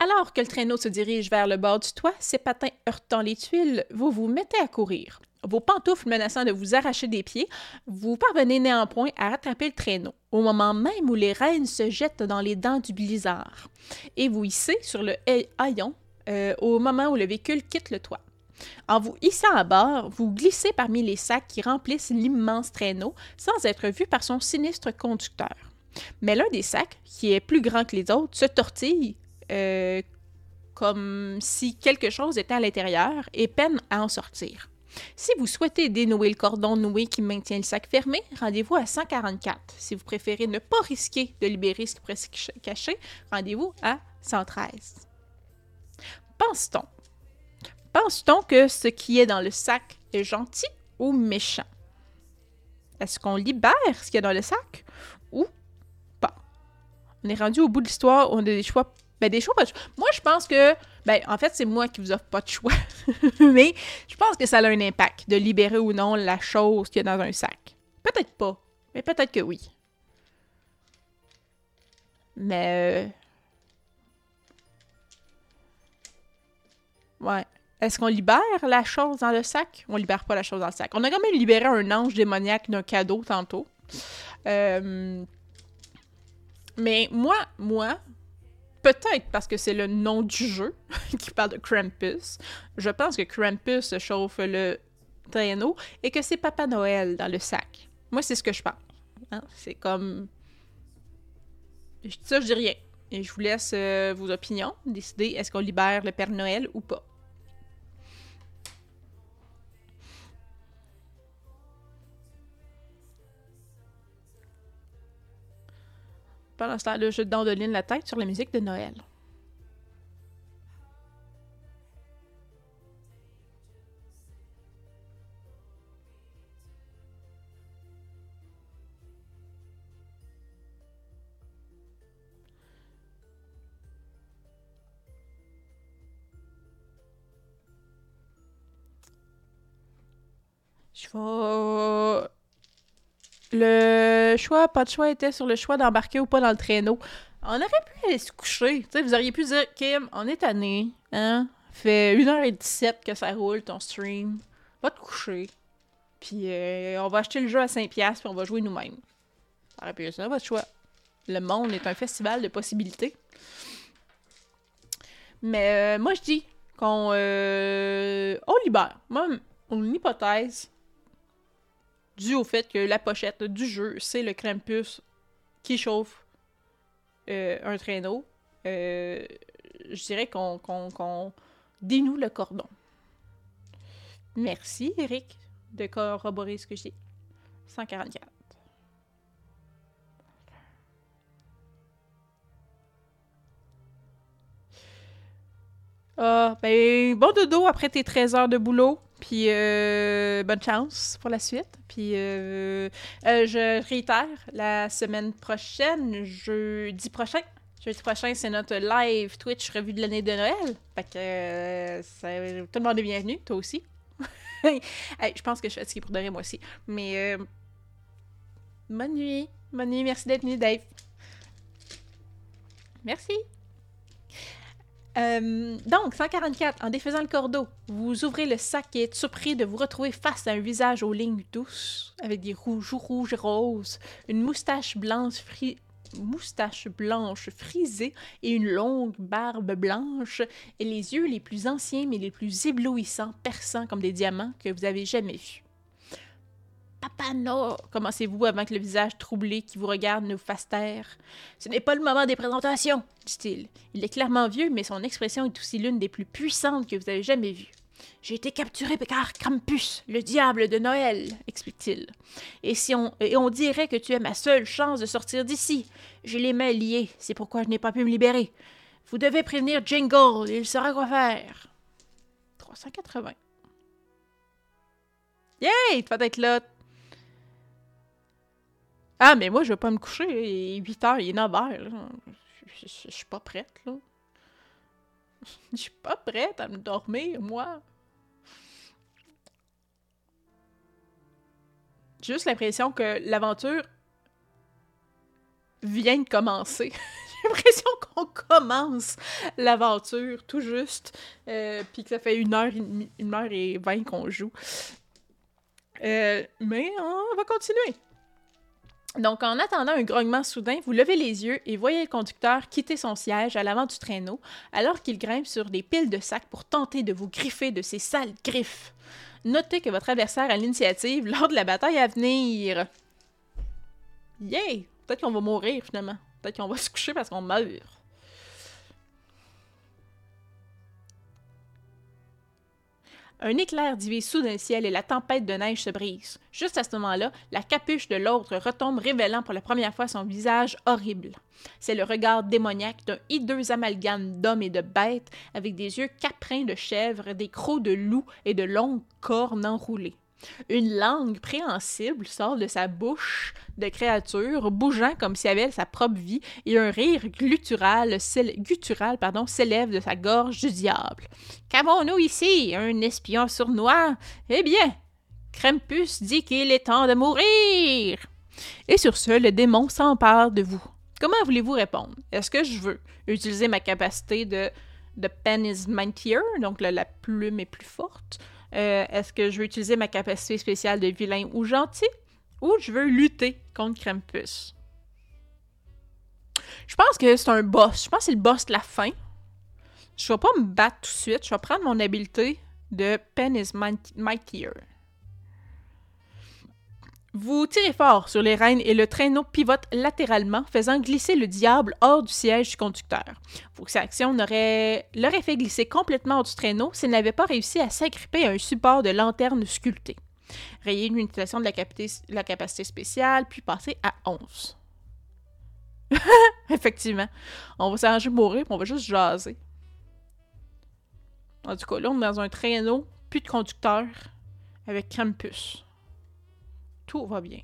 Alors que le traîneau se dirige vers le bord du toit, ses patins heurtant les tuiles, vous vous mettez à courir. Vos pantoufles menaçant de vous arracher des pieds, vous parvenez néanmoins à rattraper le traîneau, au moment même où les reines se jettent dans les dents du blizzard, et vous hissez sur le haillon euh, au moment où le véhicule quitte le toit. En vous hissant à bord, vous glissez parmi les sacs qui remplissent l'immense traîneau sans être vu par son sinistre conducteur. Mais l'un des sacs, qui est plus grand que les autres, se tortille euh, comme si quelque chose était à l'intérieur et peine à en sortir. Si vous souhaitez dénouer le cordon noué qui maintient le sac fermé, rendez-vous à 144. Si vous préférez ne pas risquer de libérer ce qui pourrait se rendez-vous à 113. Pense-t-on Pense-t-on que ce qui est dans le sac est gentil ou méchant? Est-ce qu'on libère ce qu'il y a dans le sac ou pas? On est rendu au bout de l'histoire, on a des choix. Ben, des choix, pas. Moi, je pense que. Ben, en fait, c'est moi qui vous offre pas de choix. Mais je pense que ça a un impact de libérer ou non la chose qu'il y a dans un sac. Peut-être pas, mais peut-être que oui. Mais. euh, Ouais. Est-ce qu'on libère la chose dans le sac? On libère pas la chose dans le sac. On a quand même libéré un ange démoniaque d'un cadeau tantôt. Euh, Mais moi, moi, peut-être parce que c'est le nom du jeu qui parle de Krampus, je pense que Krampus chauffe le traîneau et que c'est Papa Noël dans le sac. Moi, c'est ce que je pense. Hein, C'est comme... Ça, je dis rien. Et je vous laisse euh, vos opinions, décider est-ce qu'on libère le Père Noël ou pas. Pendant ce temps-là, je dandoline la tête sur la musique de Noël. Je vais... Le choix, pas de choix, était sur le choix d'embarquer ou pas dans le traîneau. On aurait pu aller se coucher. Tu sais, vous auriez pu dire, Kim, on est tanné, hein? Fait 1h17 que ça roule ton stream. Va te coucher. Puis euh, on va acheter le jeu à 5$ puis on va jouer nous-mêmes. Ça aurait pu être ça, votre choix. Le monde est un festival de possibilités. Mais euh, moi, je dis qu'on euh, on libère. Moi, une hypothèse dû au fait que la pochette du jeu, c'est le Krampus qui chauffe euh, un traîneau. Euh, je dirais qu'on dénoue le cordon. Merci, Eric, de corroborer ce que dis. 144. Ah, ben, bon dodo après tes 13 heures de boulot. Puis, euh, bonne chance pour la suite. Puis, euh, euh, je réitère, la semaine prochaine, jeudi prochain, jeudi prochain, c'est notre live Twitch revue de l'année de Noël. Fait que euh, tout le monde est bienvenu, toi aussi. Je pense que je suis fatiguée pour vrai, moi aussi. Mais, euh, Bonne nuit. Bonne nuit. Merci d'être venu, Dave. Merci. Euh, donc, 144, en défaisant le cordeau, vous ouvrez le sac et êtes surpris de vous retrouver face à un visage aux lignes douces, avec des joues rouges roses, une moustache blanche, moustache blanche frisée et une longue barbe blanche, et les yeux les plus anciens mais les plus éblouissants, perçants comme des diamants que vous avez jamais vus. Papa, non commencez-vous avant que le visage troublé qui vous regarde ne vous fasse taire. Ce n'est pas le moment des présentations, dit-il. Il est clairement vieux, mais son expression est aussi l'une des plus puissantes que vous avez jamais vues. J'ai été capturé par Krampus, le diable de Noël, explique-t-il. Et, si on, et on dirait que tu es ma seule chance de sortir d'ici. J'ai les mains liées, c'est pourquoi je n'ai pas pu me libérer. Vous devez prévenir Jingle, il saura quoi faire. 380. Yay! Tu vas être là. Ah, mais moi, je vais pas me coucher. Il est 8 heures, il est 9 heures. Je suis pas prête, là. Je suis pas prête à me dormir, moi. J'ai juste l'impression que l'aventure vient de commencer. J'ai l'impression qu'on commence l'aventure tout juste, euh, puis que ça fait une heure, une heure et vingt qu'on joue. Euh, mais on va continuer. Donc, en attendant un grognement soudain, vous levez les yeux et voyez le conducteur quitter son siège à l'avant du traîneau, alors qu'il grimpe sur des piles de sacs pour tenter de vous griffer de ses sales griffes. Notez que votre adversaire a l'initiative lors de la bataille à venir. Yay! Peut-être qu'on va mourir finalement. Peut-être qu'on va se coucher parce qu'on meurt. Un éclair divise soudain le ciel et la tempête de neige se brise. Juste à ce moment-là, la capuche de l'autre retombe, révélant pour la première fois son visage horrible. C'est le regard démoniaque d'un hideux amalgame d'hommes et de bêtes, avec des yeux caprins de chèvre, des crocs de loup et de longues cornes enroulées. Une langue préhensible sort de sa bouche de créature, bougeant comme si elle avait sa propre vie, et un rire guttural, s'élève de sa gorge du diable. Qu'avons-nous ici? Un espion sournois? Eh bien, Krampus dit qu'il est temps de mourir! Et sur ce, le démon s'empare de vous. Comment voulez-vous répondre? Est-ce que je veux utiliser ma capacité de, de pen is mightier, donc la plume est plus forte? Euh, est-ce que je veux utiliser ma capacité spéciale de vilain ou gentil? Ou je veux lutter contre Krampus? Je pense que c'est un boss. Je pense que c'est le boss de la fin. Je vais pas me battre tout de suite. Je vais prendre mon habileté de Pen is Mightier. Vous tirez fort sur les rênes et le traîneau pivote latéralement, faisant glisser le diable hors du siège du conducteur. Vos actions l'aurait fait glisser complètement hors du traîneau s'il n'avait pas réussi à s'agripper à un support de lanterne sculptée. Rayer une utilisation de la capacité, la capacité spéciale, puis passer à 11. Effectivement. On va s'arranger mourir, puis on va juste jaser. En tout cas, là, on est dans un traîneau, plus de conducteur, avec Krampus. Tout va bien.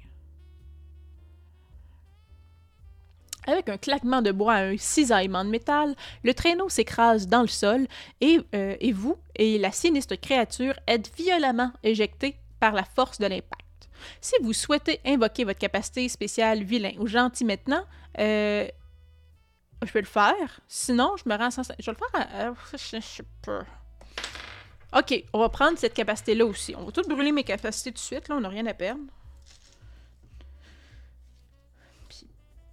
Avec un claquement de bois et un cisaillement de métal, le traîneau s'écrase dans le sol et, euh, et, vous et la sinistre créature êtes violemment éjectés par la force de l'impact. Si vous souhaitez invoquer votre capacité spéciale vilain ou gentil maintenant, euh, je peux le faire. Sinon, je me rends sans... Je vais le faire à... Euh, je sais pas. OK, on va prendre cette capacité-là aussi. On va tout brûler mes capacités tout de suite. Là, on n'a rien à perdre.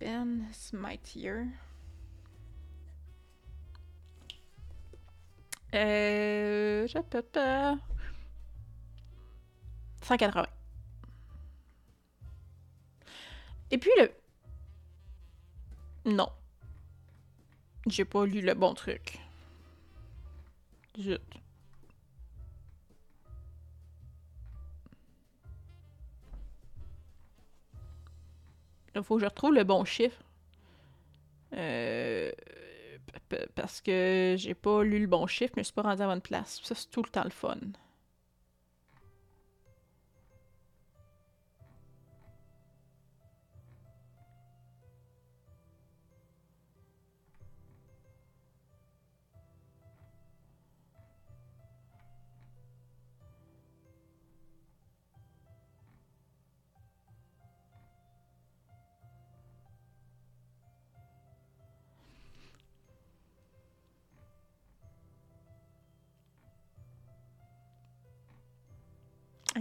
Ben Smitier. Euh. Je peux pas. 180. Et puis le. Non. J'ai pas lu le bon truc. Zut. Il faut que je retrouve le bon chiffre. Euh, parce que j'ai pas lu le bon chiffre, mais je suis pas rendu à bonne place. Ça, c'est tout le temps le fun.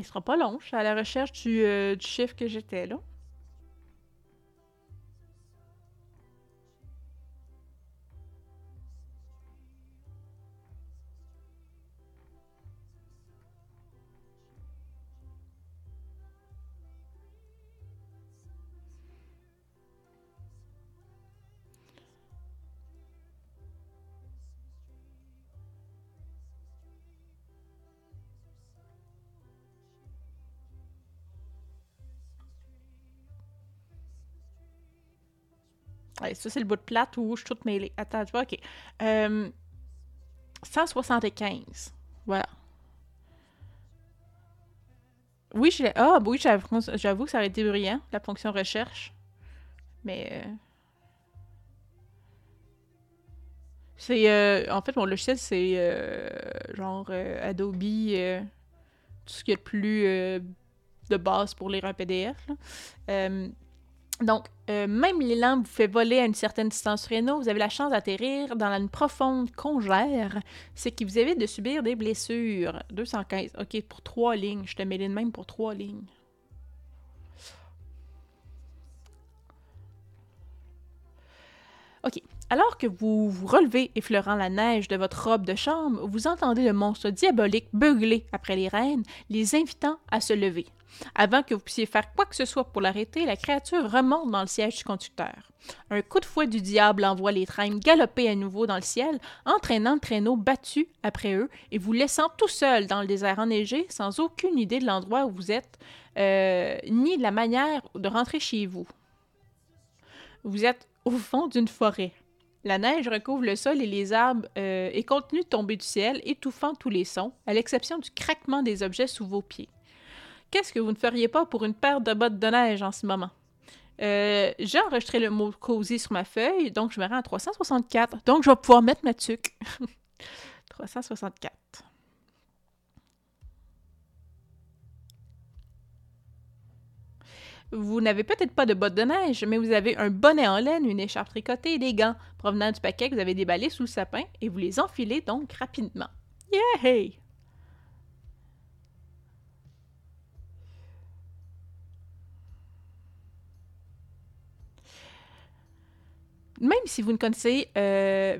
Il sera pas long. Je suis à la recherche du, euh, du chiffre que j'étais là. Ouais, ça, c'est le bout de plate où je suis toute. Attends, tu vois, OK. Euh, 175. Voilà. Oui, je Ah, oui, j'avoue que ça aurait été brillant, la fonction recherche. Mais... euh, C'est... euh, En fait, mon logiciel, c'est euh, genre euh, Adobe, euh, tout ce qu'il y a de plus euh, de base pour lire un PDF. Donc, euh, même l'élan vous fait voler à une certaine distance Reno, vous avez la chance d'atterrir dans une profonde congère, ce qui vous évite de subir des blessures. 215. OK, pour trois lignes. Je te mêlé de même pour trois lignes. OK. Alors que vous vous relevez effleurant la neige de votre robe de chambre, vous entendez le monstre diabolique beugler après les reines, les invitant à se lever. Avant que vous puissiez faire quoi que ce soit pour l'arrêter, la créature remonte dans le siège du conducteur. Un coup de fouet du diable envoie les trains galoper à nouveau dans le ciel, entraînant le traîneau battu après eux et vous laissant tout seul dans le désert enneigé, sans aucune idée de l'endroit où vous êtes, euh, ni de la manière de rentrer chez vous. Vous êtes au fond d'une forêt. La neige recouvre le sol et les arbres euh, et continue de tomber du ciel, étouffant tous les sons, à l'exception du craquement des objets sous vos pieds. Qu'est-ce que vous ne feriez pas pour une paire de bottes de neige en ce moment? Euh, J'ai enregistré le mot cosy sur ma feuille, donc je me rends à 364. Donc je vais pouvoir mettre ma tuque. 364. Vous n'avez peut-être pas de bottes de neige, mais vous avez un bonnet en laine, une écharpe tricotée et des gants provenant du paquet que vous avez déballé sous le sapin et vous les enfilez donc rapidement. Yay! Même si vous ne connaissez, euh,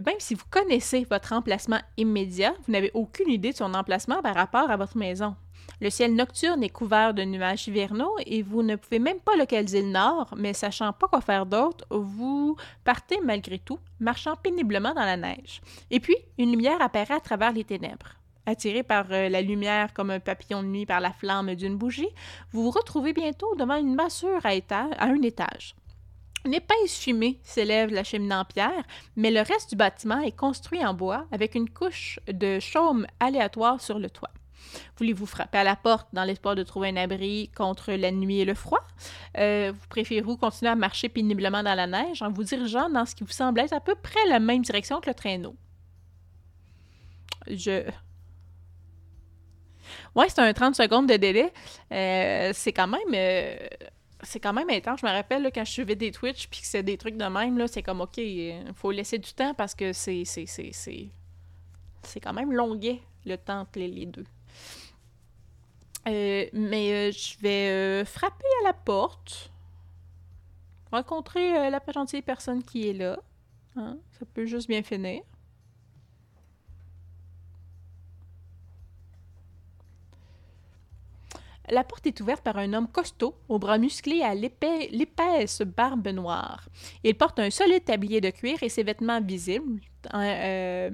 connaissez votre emplacement immédiat, vous n'avez aucune idée de son emplacement par rapport à votre maison. Le ciel nocturne est couvert de nuages hivernaux et vous ne pouvez même pas localiser le nord, mais sachant pas quoi faire d'autre, vous partez malgré tout, marchant péniblement dans la neige. Et puis, une lumière apparaît à travers les ténèbres. Attiré par euh, la lumière comme un papillon de nuit par la flamme d'une bougie, vous vous retrouvez bientôt devant une massure à un étage. Une épaisse fumée s'élève la cheminée en pierre, mais le reste du bâtiment est construit en bois avec une couche de chaume aléatoire sur le toit. Voulez-vous frapper à la porte dans l'espoir de trouver un abri contre la nuit et le froid? Euh, vous préférez-vous continuer à marcher péniblement dans la neige en vous dirigeant dans ce qui vous semble être à peu près la même direction que le traîneau? Je... Ouais, c'est un 30 secondes de délai. Euh, c'est quand même... euh, c'est quand même intense. Je me rappelle quand je suivais des Twitch puis que c'est des trucs de même, là, c'est comme OK, il faut laisser du temps parce que c'est. C'est, c'est, c'est, c'est quand même longuet le temps entre les, deux. Euh, mais euh, je vais euh, frapper à la porte. Rencontrer euh, la gentille personne qui est là. Hein, Ça peut juste bien finir. La porte est ouverte par un homme costaud, aux bras musclés et à l'épais- l'épaisse barbe noire. Il porte un solide tablier de cuir et ses vêtements visibles, euh,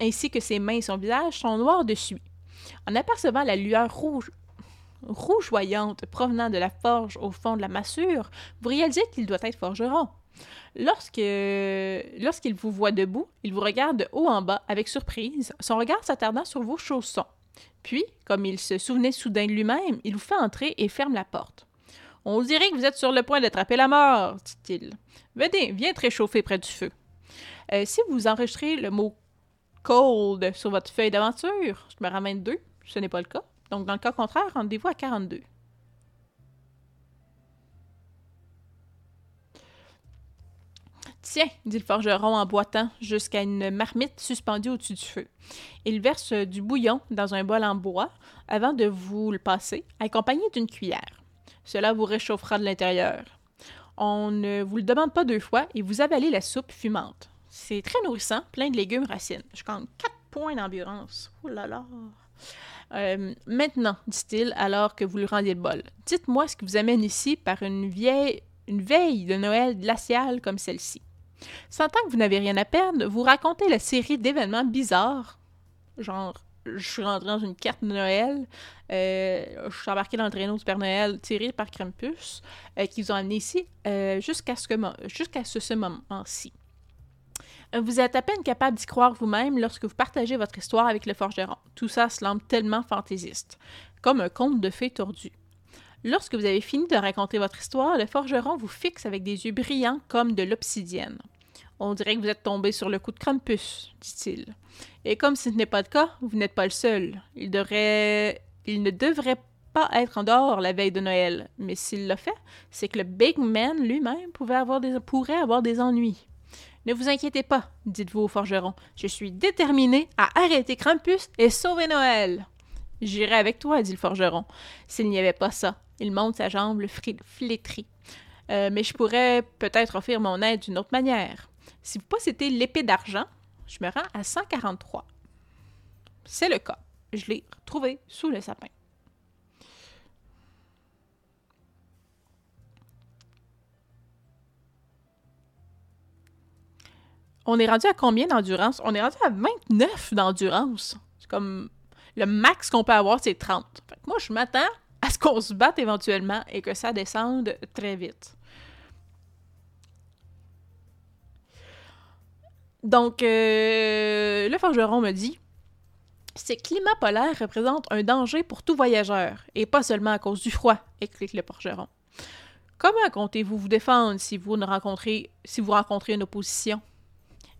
ainsi que ses mains et son visage, sont noirs de suie. En apercevant la lueur rouge, rougeoyante provenant de la forge au fond de la massure, vous réalisez qu'il doit être forgeron. Lorsque, lorsqu'il vous voit debout, il vous regarde de haut en bas avec surprise, son regard s'attardant sur vos chaussons. Puis, comme il se souvenait soudain de lui-même, il vous fait entrer et ferme la porte. On dirait que vous êtes sur le point d'attraper la mort, dit-il. Venez, viens te réchauffer près du feu. Euh, si vous enregistrez le mot cold sur votre feuille d'aventure, je me ramène deux, ce n'est pas le cas. Donc, dans le cas contraire, rendez-vous à 42. Tiens, dit le forgeron en boitant jusqu'à une marmite suspendue au-dessus du feu. Il verse du bouillon dans un bol en bois avant de vous le passer, accompagné d'une cuillère. Cela vous réchauffera de l'intérieur. On ne vous le demande pas deux fois et vous avalez la soupe fumante. C'est très nourrissant, plein de légumes racines. Je compte quatre points d'endurance. Oh là là! Euh, maintenant, dit-il, alors que vous lui rendiez le bol, dites-moi ce qui vous amène ici par une vieille, une veille de Noël glaciale comme celle-ci. Sentant que vous n'avez rien à perdre, vous racontez la série d'événements bizarres, genre je suis rentré dans une carte de Noël, euh, je suis embarqué dans le traîneau du Père Noël tiré par Krampus, euh, qui vous ont amené ici euh, jusqu'à ce, moment-ci. Vous êtes à peine capable d'y croire vous-même lorsque vous partagez votre histoire avec le forgeron. Tout ça semble tellement fantaisiste, comme un conte de fées tordu. Lorsque vous avez fini de raconter votre histoire, le forgeron vous fixe avec des yeux brillants comme de l'obsidienne. On dirait que vous êtes tombé sur le coup de Krampus, dit-il. Et comme ce n'est pas le cas, vous n'êtes pas le seul. Il, devrait... Il ne devrait pas être en dehors la veille de Noël, mais s'il l'a fait, c'est que le Big Man lui-même avoir des... pourrait avoir des ennuis. Ne vous inquiétez pas, dites-vous au forgeron. Je suis déterminé à arrêter Krampus et sauver Noël. J'irai avec toi, dit le forgeron. S'il n'y avait pas ça, il monte sa jambe le flétri. Euh, mais je pourrais peut-être offrir mon aide d'une autre manière. Si vous possédez l'épée d'argent, je me rends à 143. C'est le cas. Je l'ai trouvé sous le sapin. On est rendu à combien d'endurance? On est rendu à 29 d'endurance. C'est comme le max qu'on peut avoir, c'est 30. moi, je m'attends qu'on se batte éventuellement et que ça descende très vite. Donc, euh, le forgeron me dit Ces climats polaires représentent un danger pour tout voyageur, et pas seulement à cause du froid, explique le forgeron. Comment comptez-vous vous défendre si vous, rencontrez, si vous rencontrez une opposition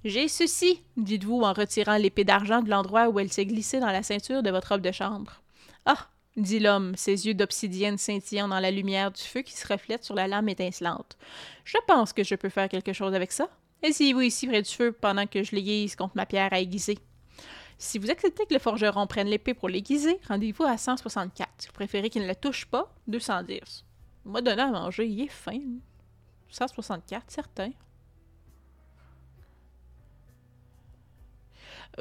J'ai ceci, dites-vous en retirant l'épée d'argent de l'endroit où elle s'est glissée dans la ceinture de votre robe de chambre. Ah dit l'homme, ses yeux d'obsidienne scintillant dans la lumière du feu qui se reflète sur la lame étincelante. Je pense que je peux faire quelque chose avec ça. Essayez-vous ici près du feu pendant que je l'aiguise contre ma pierre à aiguiser. Si vous acceptez que le forgeron prenne l'épée pour l'aiguiser, rendez-vous à 164. Si vous préférez qu'il ne la touche pas, 210. Moi, donner à manger, il est fin. 164, certain.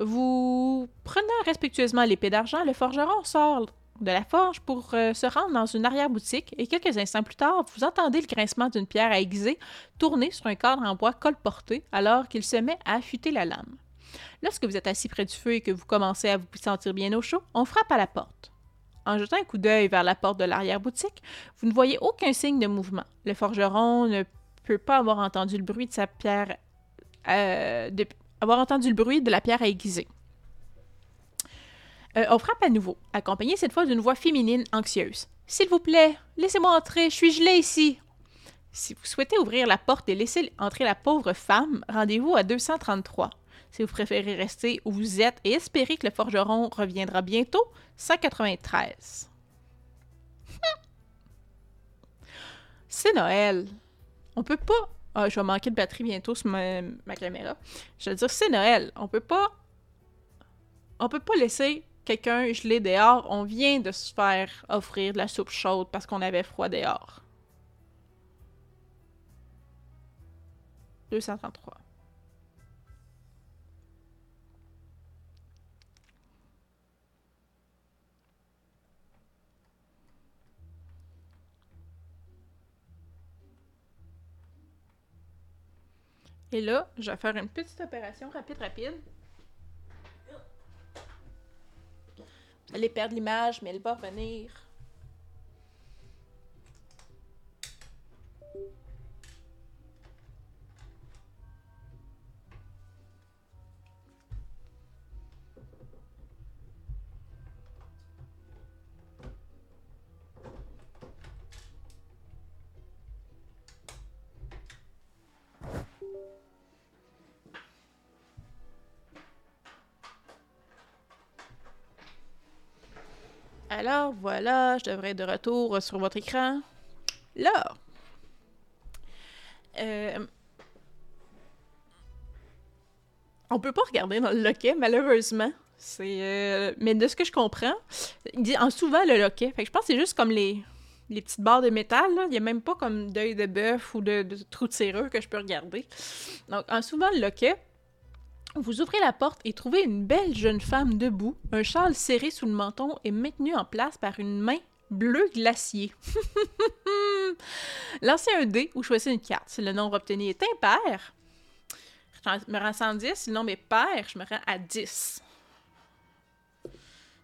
Vous prenant respectueusement l'épée d'argent, le forgeron sort de la forge pour euh, se rendre dans une arrière-boutique et quelques instants plus tard, vous entendez le grincement d'une pierre à aiguiser sur un cadre en bois colporté alors qu'il se met à affûter la lame. Lorsque vous êtes assis près du feu et que vous commencez à vous sentir bien au chaud, on frappe à la porte. En jetant un coup d'œil vers la porte de l'arrière-boutique, vous ne voyez aucun signe de mouvement. Le forgeron ne peut pas avoir entendu le bruit de sa pierre, euh, avoir entendu le bruit de la pierre à aiguiser. Euh, on frappe à nouveau, accompagné cette fois d'une voix féminine anxieuse. S'il vous plaît, laissez-moi entrer, je suis gelée ici. Si vous souhaitez ouvrir la porte et laisser entrer la pauvre femme, rendez-vous à 233. Si vous préférez rester où vous êtes et espérer que le forgeron reviendra bientôt, 193. C'est Noël. On peut pas. Ah, je vais manquer de batterie bientôt sur ma, ma caméra. Je veux dire, c'est Noël. On peut pas. On peut pas laisser quelqu'un gelé dehors, on vient de se faire offrir de la soupe chaude parce qu'on avait froid dehors. 233. Et là, je vais faire une petite opération rapide, rapide. Elle allez perdre l'image, mais elle va revenir. Voilà, je devrais être de retour sur votre écran. Là. Euh, On peut pas regarder dans le loquet, malheureusement. Euh, mais de ce que je comprends, il dit en souvent le loquet. Je pense que c'est juste comme les les petites barres de métal, là. il n'y a même pas comme d'œil de bœuf ou de, trou de que je peux regarder. Donc, en souvent le loquet, vous ouvrez la porte et trouvez une belle jeune femme debout, un châle serré sous le menton et maintenu en place par une main bleu glacier. Lancez un dé ou choisissez une carte. Si le nombre obtenu est impair, je me rends à 110. Si le nombre est pair, je me rends à 10.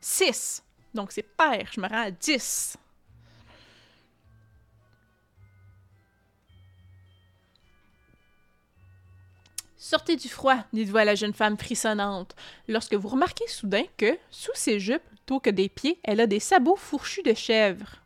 6. Donc c'est pair, je me rends à 10. Sortez du froid, dites-vous à la jeune femme frissonnante, lorsque vous remarquez soudain que, sous ses jupes, plutôt que des pieds, elle a des sabots fourchus de chèvre.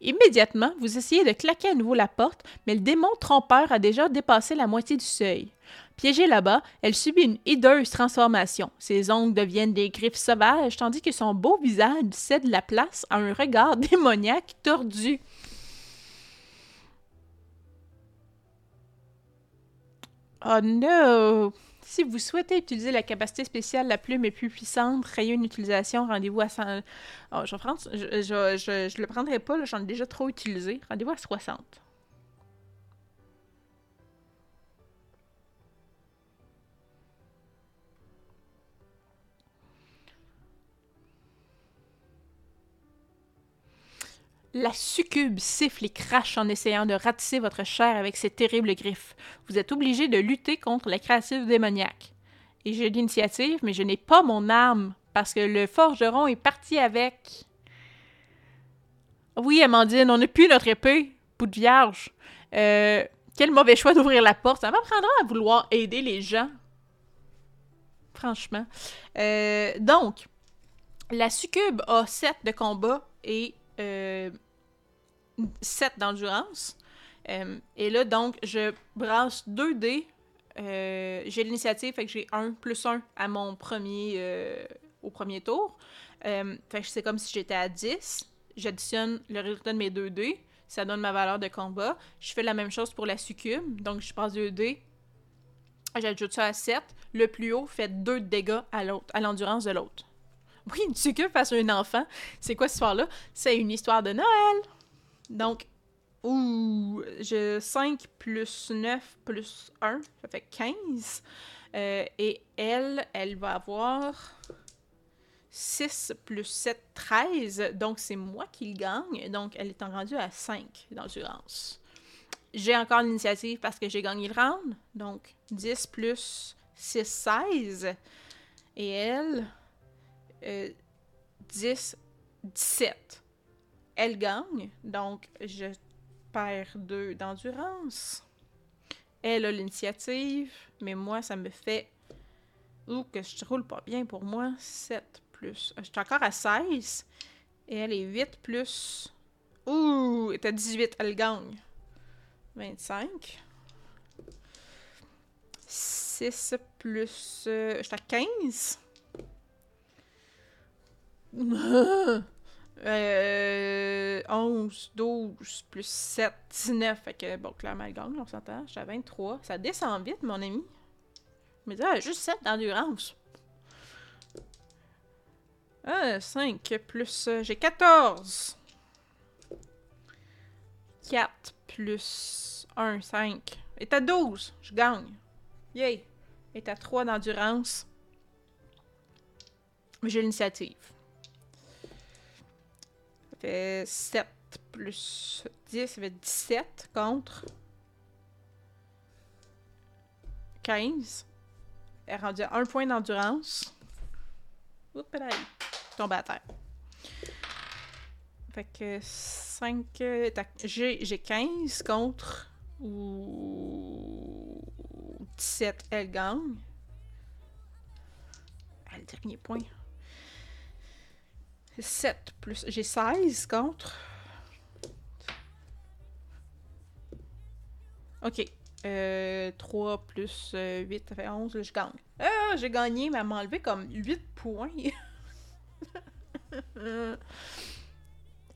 Immédiatement, vous essayez de claquer à nouveau la porte, mais le démon trompeur a déjà dépassé la moitié du seuil. Piégée là-bas, elle subit une hideuse transformation. Ses ongles deviennent des griffes sauvages, tandis que son beau visage cède la place à un regard démoniaque tordu. Oh no! Si vous souhaitez utiliser la capacité spéciale la plume est plus puissante, rayez une utilisation, rendez-vous à 100... Oh, je, je, le prendrai pas, j'en ai déjà trop utilisé. Rendez-vous à 60. La succube siffle et crache en essayant de ratisser votre chair avec ses terribles griffes. Vous êtes obligé de lutter contre la créative démoniaque. Et j'ai l'initiative, mais je n'ai pas mon arme parce que le forgeron est parti avec. Oui, Amandine, on n'a plus notre épée, bout de vierge. Euh, quel mauvais choix d'ouvrir la porte. Ça m'apprendra à vouloir aider les gens. Franchement. Euh, donc, la succube a 7 de combat et euh, 7 d'endurance. Euh, et là, donc, je brasse 2 dés. Euh, j'ai l'initiative, fait que j'ai 1 plus 1 à mon premier, euh, au premier tour. fait que c'est comme si j'étais à 10. J'additionne le résultat de mes 2 dés. Ça donne ma valeur de combat. Je fais la même chose pour la succube. Donc, je passe 2 dés. J'ajoute ça à 7. Le plus haut fait 2 dégâts à à l'endurance de l'autre. Oui, une succube face à un enfant. C'est quoi cette histoire-là? C'est une histoire de Noël. Donc, ouh, je 5 plus 9 plus 1, ça fait 15. Euh, et elle, elle va avoir 6 plus 7, 13. Donc, c'est moi qui le gagne. Donc, elle est en rendue à 5 d'endurance. J'ai encore l'initiative parce que j'ai gagné le round. Donc, 10 plus 6, 16. Et elle, euh, 10, 17 elle gagne, donc je perds deux d'endurance. Elle a l'initiative, mais moi, ça me fait. Ouh, que je roule pas bien pour moi. 7 plus. Je suis encore à 16. Et elle est 8 plus. Ouh, elle est à 18, elle gagne. 25. 6 plus. Euh, je suis à 15. Euh, 11, 12, plus 7, 19. Fait que, bon, clairement, elle gagne, on s'entend. Je suis à 23. Ça descend vite, mon ami. Mais là, juste 7 d'endurance. Ah, 5 plus. Euh, j'ai 14. 4 plus 1, 5. Et à 12. Je gagne. Yay. Et à 3 d'endurance. J'ai l'initiative fait 7 plus 10, ça fait 17 contre 15. Elle est rendue à 1 point d'endurance. Oups, là, tombe à terre. Fait que 5. J'ai 15 contre. Ou. 17, elle gagne. Le dernier point. 7 plus. J'ai 16 contre. Ok. Euh, 3 plus 8, euh, ça fait 11. Là, je gagne. Ah, j'ai gagné, mais elle m'a enlevé comme 8 points.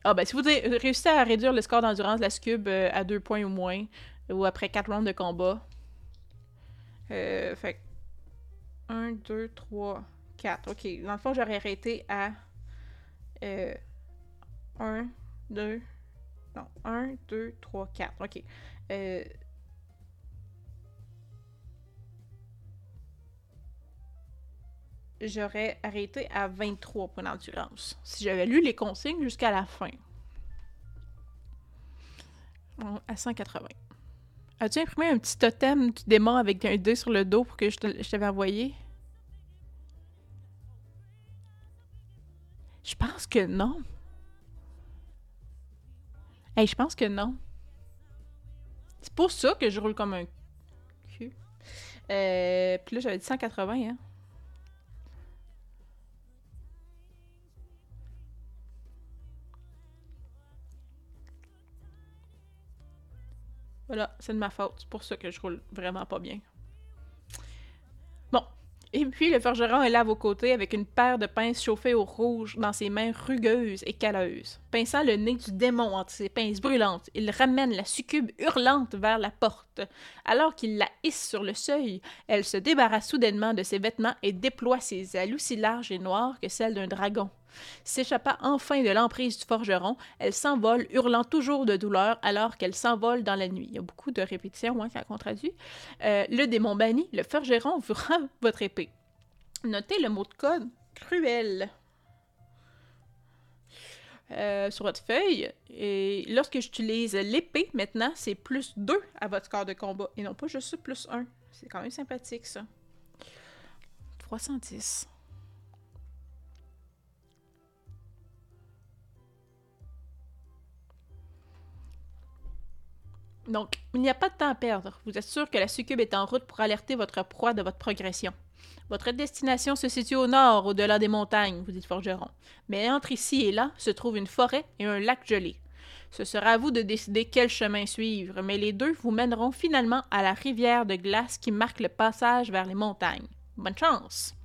ah, ben, si vous réussissez à réduire le score d'endurance de la Scube euh, à 2 points ou moins, ou après 4 rounds de combat, euh, fait 1, 2, 3, 4. OK. Dans le fond, j'aurais arrêté à euh, 1, 2, non, 1, 2, 3, 4. OK. Euh, j'aurais arrêté à 23 points d'endurance. Si j'avais lu les consignes jusqu'à la fin. Bon, à 180. As-tu imprimé un petit totem du démon avec un 2 sur le dos pour que je t'avais envoyé? Je pense que non. Hey, je pense que non. C'est pour ça que je roule comme un cul. Euh, puis là, j'avais dit 180, hein. Voilà, c'est de ma faute. C'est pour ça que je roule vraiment pas bien. Bon. Et puis, le forgeron est là à vos côtés avec une paire de pinces chauffées au rouge dans ses mains rugueuses et calleuses. Pinçant le nez du démon entre ses pinces brûlantes, il ramène la succube hurlante vers la porte. Alors qu'il la hisse sur le seuil, elle se débarrasse soudainement de ses vêtements et déploie ses ailes aussi larges et noires que celles d'un dragon. S'échappa enfin de l'emprise du forgeron, elle s'envole, hurlant toujours de douleur alors qu'elle s'envole dans la nuit. Il y a beaucoup de répétitions hein, traduit. Euh, le démon banni, le forgeron vous rend votre épée. Notez le mot de code cruel. Euh, sur votre feuille. Et lorsque j'utilise l'épée, maintenant, c'est plus 2 à votre score de combat et non pas juste plus 1. C'est quand même sympathique, ça. 310. Donc, il n'y a pas de temps à perdre. Vous êtes sûr que la succube est en route pour alerter votre proie de votre progression. Votre destination se situe au nord, au-delà des montagnes, vous dit Forgeron. Mais entre ici et là se trouve une forêt et un lac gelé. Ce sera à vous de décider quel chemin suivre, mais les deux vous mèneront finalement à la rivière de glace qui marque le passage vers les montagnes. Bonne chance!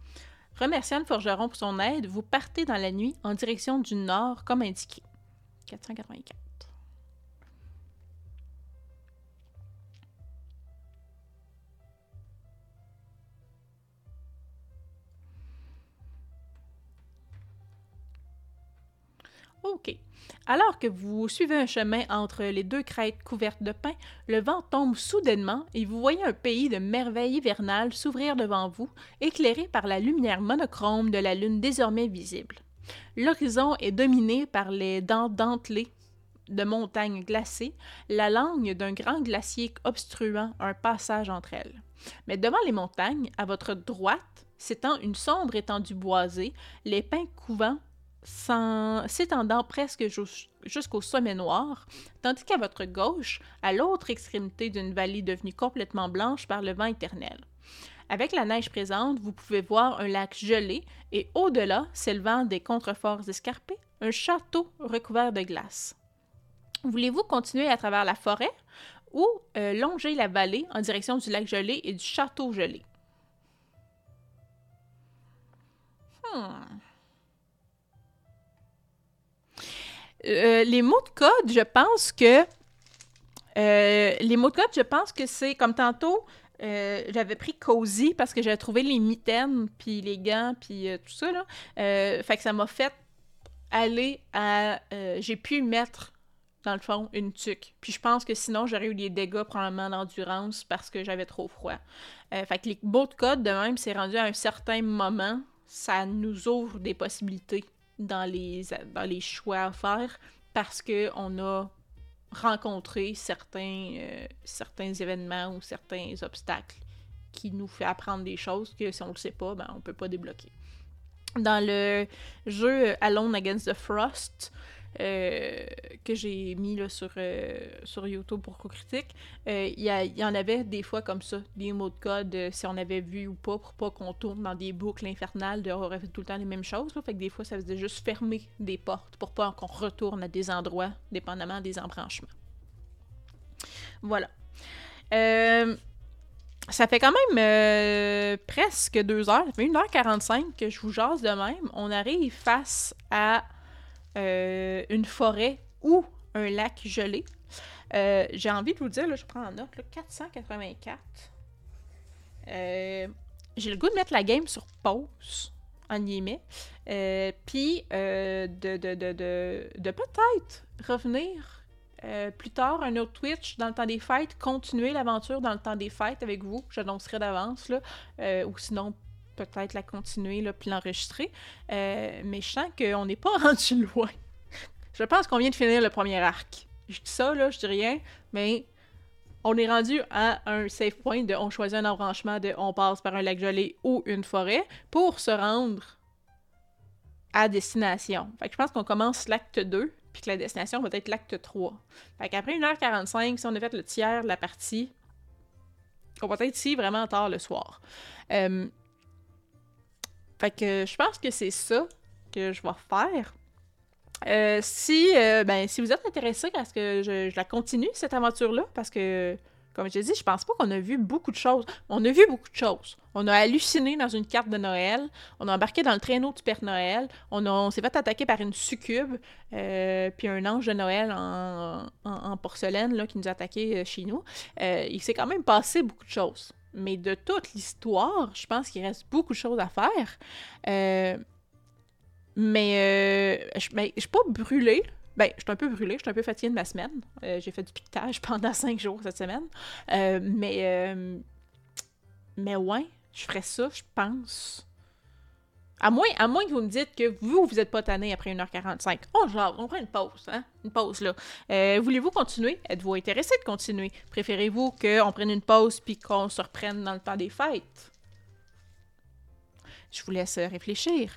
Remerciant le forgeron pour son aide, vous partez dans la nuit en direction du nord comme indiqué. 484. OK. Alors que vous suivez un chemin entre les deux crêtes couvertes de pin, le vent tombe soudainement et vous voyez un pays de merveilles hivernales s'ouvrir devant vous, éclairé par la lumière monochrome de la lune désormais visible. L'horizon est dominé par les dents dentelées de montagnes glacées, la langue d'un grand glacier obstruant un passage entre elles. Mais devant les montagnes, à votre droite, s'étend une sombre étendue boisée, les pins couvants s'étendant presque jusqu'au sommet noir, tandis qu'à votre gauche, à l'autre extrémité d'une vallée devenue complètement blanche par le vent éternel. Avec la neige présente, vous pouvez voir un lac gelé et au-delà, s'élevant des contreforts escarpés, un château recouvert de glace. Voulez-vous continuer à travers la forêt ou euh, longer la vallée en direction du lac gelé et du château gelé? Hmm. Euh, les mots de code, je pense que. Euh, les mots de code, je pense que c'est comme tantôt. Euh, j'avais pris Cozy parce que j'avais trouvé les mitaines, puis les gants, puis tout ça. Là. fait que ça m'a fait aller à. J'ai pu mettre, dans le fond, une tuque. Puis je pense que sinon, j'aurais eu des dégâts probablement d'endurance parce que j'avais trop froid. fait que les mots de code, de même, c'est rendu à un certain moment. Ça nous ouvre des possibilités dans les, dans les choix à faire parce qu'on a rencontré certains, euh, certains événements ou certains obstacles qui nous fait apprendre des choses que si on le sait pas, ben, on peut pas débloquer. Dans le jeu Alone Against the Frost, euh, que j'ai mis là, sur, euh, sur YouTube pour co-critique, euh, il y, en avait des fois comme ça, des mots de code, si on avait vu ou pas, pour pas qu'on tourne dans des boucles infernales, de aurait fait tout le temps les mêmes choses. fait que des fois, ça faisait juste fermer des portes pour pas qu'on retourne à des endroits, dépendamment des embranchements. Voilà. ça fait quand même presque deux heures, ça fait 1h45 que je vous jase de même. On arrive face à euh, une forêt ou un lac gelé. Euh, j'ai envie de vous dire, là, je prends en note, 484. Euh, j'ai le goût de mettre la game sur pause, en guillemets, puis de, de, de, de, peut-être revenir plus tard, un autre Twitch dans le temps des fêtes, continuer l'aventure dans le temps des fêtes avec vous, j'annoncerai d'avance, là, ou sinon peut-être la continuer, là, puis l'enregistrer. Euh, mais je sens qu'on n'est pas rendu loin. je pense qu'on vient de finir le premier arc. Je dis ça, là, je dis rien, mais on est rendu à un safe point de on choisit un embranchement de on passe par un lac gelé ou une forêt pour se rendre à destination. Fait que je pense qu'on commence l'acte 2, puis que la destination va être l'acte 3. Fait qu'après 1h45, si on a fait le tiers de la partie, on va être ici vraiment tard le soir. Euh, fait que je pense que c'est ça que je vais faire. Euh, si, euh, ben, si vous êtes intéressé à ce que je, la continue, cette aventure-là, parce que, comme je dit, je pense pas qu'on a vu beaucoup de choses. On a vu beaucoup de choses. On a halluciné dans une carte de Noël. On a embarqué dans le traîneau du Père Noël. On, s'est fait attaquer par une succube, euh, puis un ange de Noël en, porcelaine là, qui nous a attaqué euh, chez nous. Il s'est quand même passé beaucoup de choses. Mais de toute l'histoire, je pense qu'il reste beaucoup de choses à faire. Euh, mais euh, je, je suis pas brûlée. Ben, je suis un peu brûlée, je suis un peu fatiguée de ma semaine. Euh, j'ai fait du piquetage pendant cinq jours cette semaine. Euh, mais, euh, mais ouais, je ferais ça, je pense. À moins, à moins que vous me dites que vous, vous n'êtes pas tanné après 1h45. Oh, genre, on prend une pause, hein? Une pause, là. Euh, Voulez-vous continuer? Êtes-vous intéressé de continuer? Préférez-vous qu'on prenne une pause puis qu'on se reprenne dans le temps des fêtes? Je vous laisse euh, réfléchir.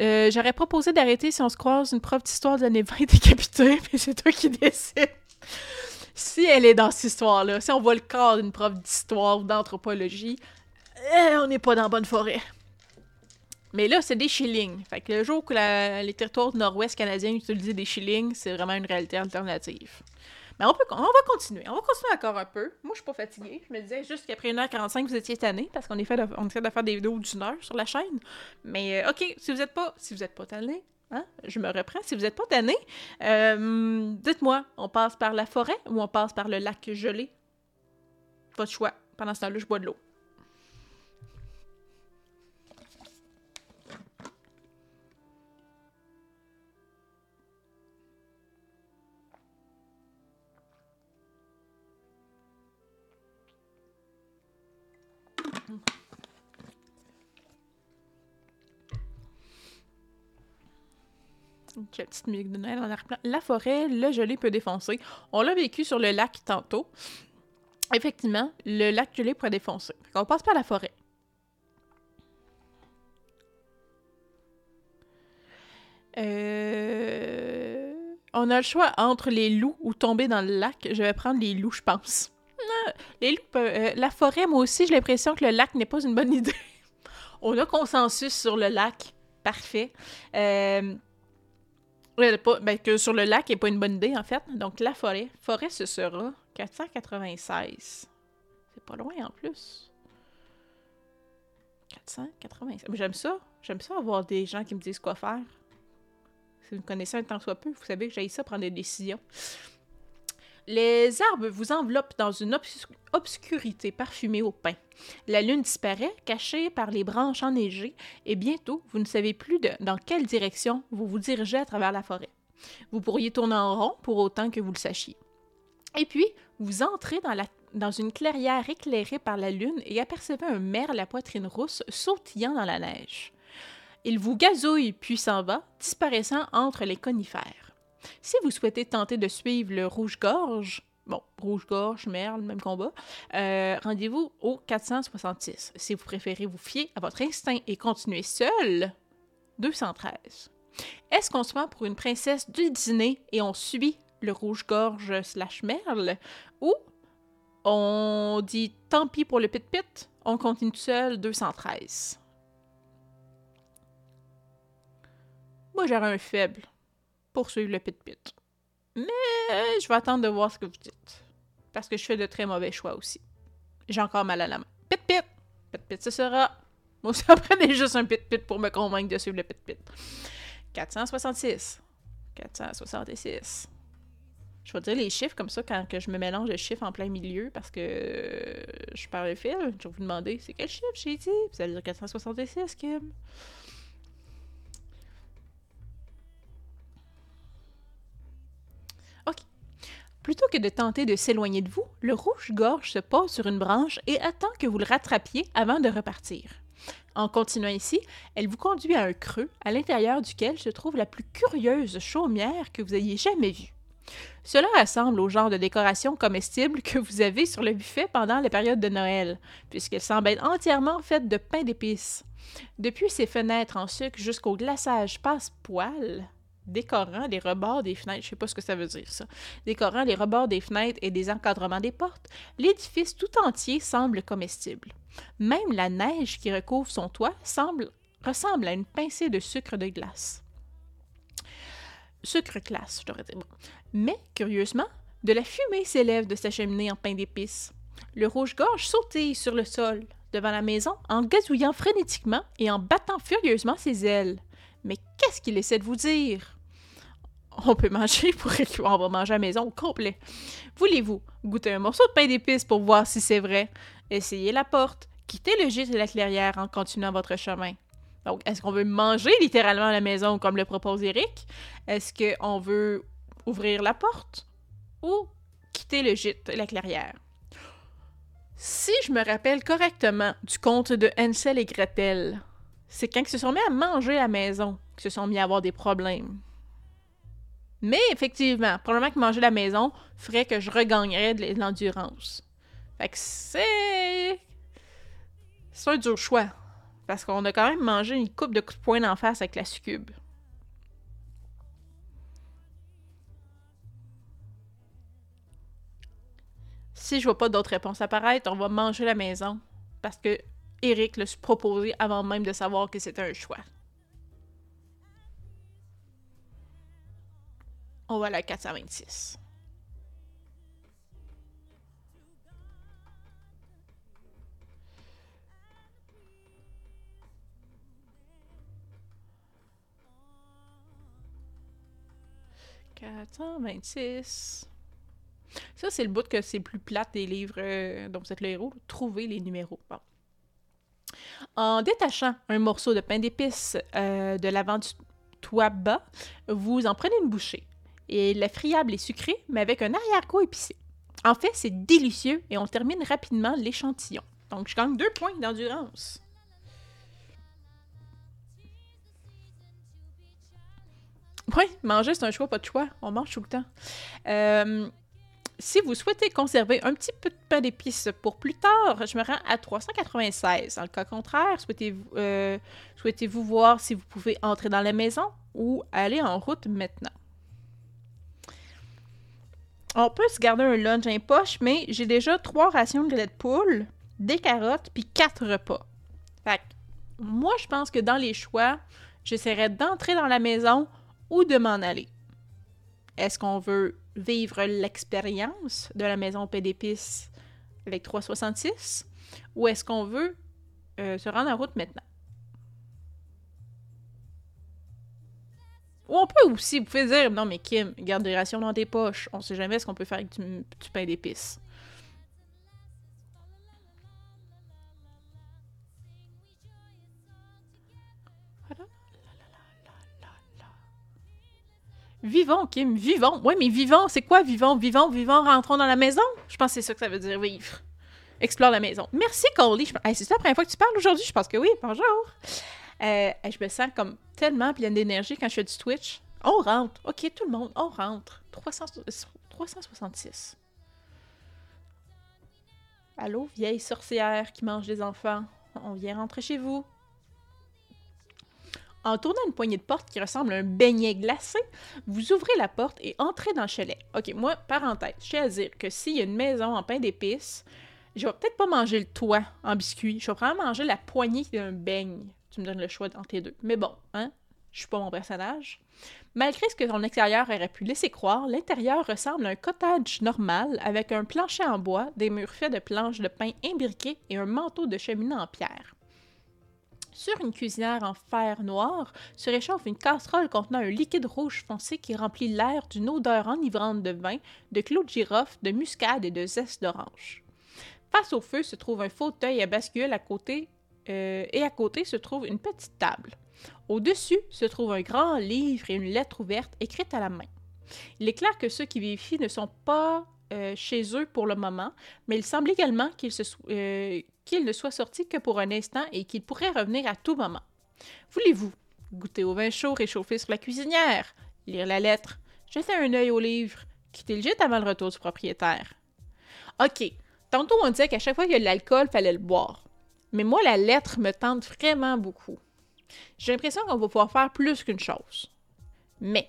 Euh, J'aurais proposé d'arrêter si on se croise une prof d'histoire de l'année 20 décapitée, mais c'est toi qui décides. Si elle est dans cette histoire-là, si on voit le corps d'une prof d'histoire ou d'anthropologie, on n'est pas dans bonne forêt. Mais là, c'est des shillings. Fait que le jour que les territoires nord-ouest canadiens utilisaient des shillings, c'est vraiment une réalité alternative. Mais on, peut, on va continuer. On va continuer encore un peu. Moi, je suis pas fatiguée. Je me disais juste qu'après 1h45, vous étiez tanné parce qu'on essaie de faire des vidéos d'une heure sur la chaîne. Mais euh, OK, si vous êtes pas si vous êtes pas tanné, hein, je me reprends. Si vous êtes pas tanné, euh, dites-moi, on passe par la forêt ou on passe par le lac gelé? Votre choix. Pendant ce temps-là, je bois de l'eau. La forêt, le gelé peut défoncer. On l'a vécu sur le lac tantôt. Effectivement, le lac gelé pourrait défoncer. On passe par la forêt. Euh, On a le choix entre les loups ou tomber dans le lac. Je vais prendre les loups, je pense. Ah, Les loups, euh, la forêt, moi aussi, j'ai l'impression que le lac n'est pas une bonne idée. On a consensus sur le lac. Parfait. Euh, ben, que sur le lac n'est pas une bonne idée, en fait. Donc, la forêt. Forêt, ce sera 496. C'est pas loin, en plus. 496. Mais j'aime ça. J'aime ça avoir des gens qui me disent quoi faire. Si vous me connaissez un temps soit peu, vous savez que j'ai ça prendre des décisions. Les arbres vous enveloppent dans une obs- obscurité parfumée au pin. La lune disparaît, cachée par les branches enneigées, et bientôt, vous ne savez plus de- dans quelle direction vous vous dirigez à travers la forêt. Vous pourriez tourner en rond pour autant que vous le sachiez. Et puis, vous entrez dans une clairière éclairée par la lune et apercevez un merle à la poitrine rousse sautillant dans la neige. Il vous gazouille puis s'en va, disparaissant entre les conifères. Si vous souhaitez tenter de suivre le rouge-gorge, bon, rouge-gorge, merle, même combat, euh, rendez-vous au 466. Si vous préférez vous fier à votre instinct et continuer seul, 213. Est-ce qu'on se prend pour une princesse du dîner et on suit le rouge-gorge slash merle? Ou on dit tant pis pour le pit-pit, on continue seul 213? Moi, j'aurais un faible pour suivre le pit-pit. Mais je vais attendre de voir ce que vous dites. Parce que je fais de très mauvais choix aussi. J'ai encore mal à la main. Pit-pit! Pit-pit, ce sera. Moi, ça prenait juste un pit-pit pour me convaincre de suivre le pit-pit. 466. 466. Je vais dire les chiffres comme ça quand que je me mélange de chiffres en plein milieu parce que euh, je parle le fil. Je vais vous demander c'est quel chiffre j'ai dit? Vous allez dire 466, Kim. Plutôt que de tenter de s'éloigner de vous, le rouge-gorge se pose sur une branche et attend que vous le rattrapiez avant de repartir. En continuant ici, elle vous conduit à un creux à l'intérieur duquel se trouve la plus curieuse chaumière que vous ayez jamais vue. Cela ressemble au genre de décoration comestible que vous avez sur le buffet pendant la période de Noël, puisqu'elle semble être entièrement faite de pain d'épices. Depuis ses fenêtres en sucre jusqu'au glaçage passe-poil, décorant les rebords des fenêtres, je sais pas ce que ça veut dire ça, décorant les rebords des fenêtres et des encadrements des portes, l'édifice tout entier semble comestible. Même la neige qui recouvre son toit semble, ressemble à une pincée de sucre de glace. Sucre glace, je devrais dire. Mais, curieusement, de la fumée s'élève de sa cheminée en pain d'épices. Le rouge-gorge sautille sur le sol, devant la maison, en gazouillant frénétiquement et en battant furieusement ses ailes. Mais qu'est-ce qu'il essaie de vous dire? On peut manger pour on va manger à la maison au complet. Voulez-vous goûter un morceau de pain d'épices pour voir si c'est vrai? Essayez la porte. Quittez le gîte et la clairière en continuant votre chemin. Donc, est-ce qu'on veut manger littéralement à la maison comme le propose Eric? Est-ce qu'on veut ouvrir la porte ou quitter le gîte et la clairière? Si je me rappelle correctement du conte de Hansel et Gretel, c'est quand ils se sont mis à manger la maison qu'ils se sont mis à avoir des problèmes. Mais effectivement, probablement que manger la maison ferait que je regagnerais de l'endurance. Fait que c'est. C'est un dur choix. Parce qu'on a quand même mangé une coupe de coups de poing d'en face avec la succube. Si je vois pas d'autres réponses apparaître, on va manger la maison. Parce que Eric l'a proposé avant même de savoir que c'était un choix. On va à la 426. vingt-six. Ça, c'est le bout que c'est plus plate des livres euh, dont vous êtes le héros. Trouver les numéros. En détachant un morceau de pain d'épices euh, de l'avant du toit bas, vous en prenez une bouchée. Et la friable est sucrée, mais avec un arrière-goût épicé. En fait, c'est délicieux et on termine rapidement l'échantillon. Donc, je gagne deux points d'endurance. Oui, manger, c'est un choix, pas de choix. On mange tout le temps. Euh, si vous souhaitez conserver un petit peu de pain d'épices pour plus tard, je me rends à 396. Dans le cas contraire, souhaitez-vous euh, souhaitez voir si vous pouvez entrer dans la maison ou aller en route maintenant? On peut se garder un lunch en poche, mais j'ai déjà trois rations de lait de poule, des carottes, puis quatre repas. Fait moi, je pense que dans les choix, j'essaierai d'entrer dans la maison ou de m'en aller. Est-ce qu'on veut vivre l'expérience de la maison Paix d'épices avec 366 ou est-ce qu'on veut euh, se rendre en route maintenant? Ou on peut aussi, vous pouvez dire, non mais Kim, garde des rations dans tes poches. On sait jamais ce qu'on peut faire avec du, pain d'épices. Vivons, Kim, vivons. Oui, mais vivons, c'est quoi vivons? Vivons, vivons, rentrons dans la maison? Je pense que c'est ça que ça veut dire vivre. Explore la maison. Merci, Coley. c'est ça la première fois que tu parles aujourd'hui? Je pense que oui. Bonjour. Euh, je me sens comme tellement pleine d'énergie quand je fais du Twitch. On rentre. OK, tout le monde, on rentre. 366. Allô, vieille sorcière qui mange des enfants. On vient rentrer chez vous. En tournant une poignée de porte qui ressemble à un beignet glacé, vous ouvrez la porte et entrez dans le chalet. Ok, moi, parenthèse, je tiens à dire que s'il y a une maison en pain d'épices, je vais peut-être pas manger le toit en biscuit. Je vais probablement manger la poignée d'un beigne. Tu me donnes le choix entre les deux. Mais bon, hein, je suis pas mon personnage. Malgré ce que son extérieur aurait pu laisser croire, l'intérieur ressemble à un cottage normal avec un plancher en bois, des murs faits de planches de pain imbriquées et un manteau de cheminée en pierre. Sur une cuisinière en fer noir se réchauffe une casserole contenant un liquide rouge foncé qui remplit l'air d'une odeur enivrante de vin, de clous de girofle, de muscade et de zeste d'orange. Face au feu se trouve un fauteuil à bascule à côté euh, et à côté se trouve une petite table. Au-dessus se trouve un grand livre et une lettre ouverte écrite à la main. Il est clair que ceux qui vivent ne sont pas euh, chez eux pour le moment, mais il semble également euh, qu'ils ne soient sortis que pour un instant et qu'ils pourraient revenir à tout moment. Voulez-vous goûter au vin chaud réchauffé sur la cuisinière, lire la lettre, jeter un œil au livre, quitter le gîte avant le retour du propriétaire? OK, tantôt on disait qu'à chaque fois qu'il y a de l'alcool, fallait le boire. Mais moi, la lettre me tente vraiment beaucoup. J'ai l'impression qu'on va pouvoir faire plus qu'une chose. Mais,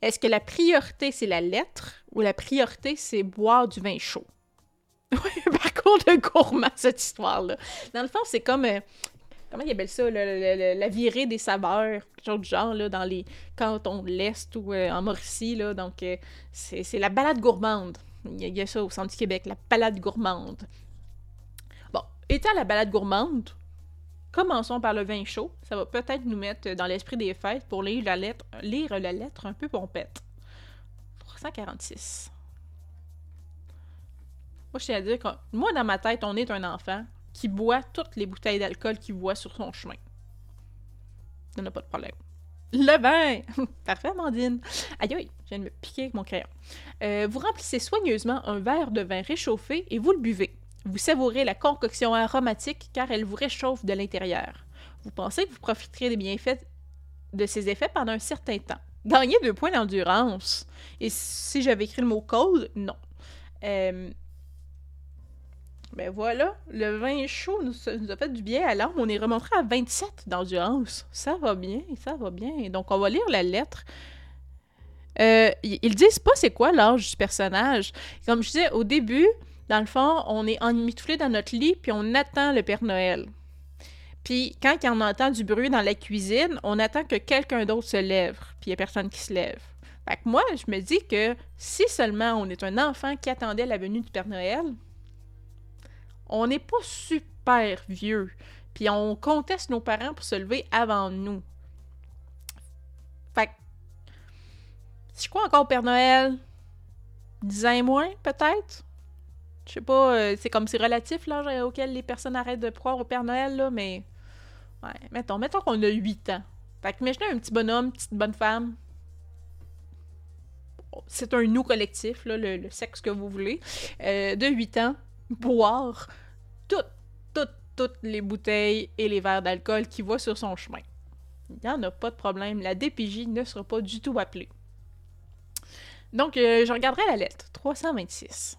est-ce que la priorité, c'est la lettre ou la priorité, c'est boire du vin chaud? Oui, parcours de gourmand, cette histoire-là. Dans le fond, c'est comme. Euh, comment ils appellent ça? la virée des saveurs, quelque chose du genre, là, dans les cantons de l'Est ou euh, en Mauricie. Là, donc, euh, c'est la balade gourmande. Il y, a, ça au centre du Québec, la balade gourmande. Étant la balade gourmande, commençons par le vin chaud. Ça va peut-être nous mettre dans l'esprit des fêtes pour lire la lettre, lire la lettre un peu pompette. 346. Moi, je tiens dire moi, dans ma tête, on est un enfant qui boit toutes les bouteilles d'alcool qu'il voit sur son chemin. Il n'y a pas de problème. Le vin! Parfait, Amandine! Aïe aïe, je viens de me piquer avec mon crayon. Euh, vous remplissez soigneusement un verre de vin réchauffé et vous le buvez. Vous savourez la concoction aromatique car elle vous réchauffe de l'intérieur. Vous pensez que vous profiterez des bienfaits de ces effets pendant un certain temps. Gagnez deux points d'endurance. Et si j'avais écrit le mot cold, non. Euh, ben voilà, le vin chaud nous, a fait du bien à l'âme. On est remonté à 27 d'endurance. Ça va bien, ça va bien. Donc, on va lire la lettre. Euh, ils disent pas c'est quoi l'âge du personnage. Comme je disais au début, dans le fond, on est emmitouflé dans notre lit, puis on attend le Père Noël. Puis quand on entend du bruit dans la cuisine, on attend que quelqu'un d'autre se lève, puis il n'y a personne qui se lève. Fait que moi, je me dis que si seulement on est un enfant qui attendait la venue du Père Noël, on n'est pas super vieux, puis on conteste nos parents pour se lever avant nous. Fait que, si je crois encore au Père Noël, 10 ans moins, peut-être, je sais pas, euh, c'est comme c'est relatif l'âge auquel les personnes arrêtent de croire au Père Noël, là, mais. Ouais, mettons, mettons qu'on a 8 ans. Fait que imaginez un petit bonhomme, petite bonne femme. C'est un nous collectif, là, le, sexe que vous voulez. Euh, de 8 ans, boire toutes, toutes, toutes les bouteilles et les verres d'alcool qui voit sur son chemin. Il n'y en a pas de problème. La DPJ ne sera pas du tout appelée. Donc, euh, je regarderai la lettre. 326.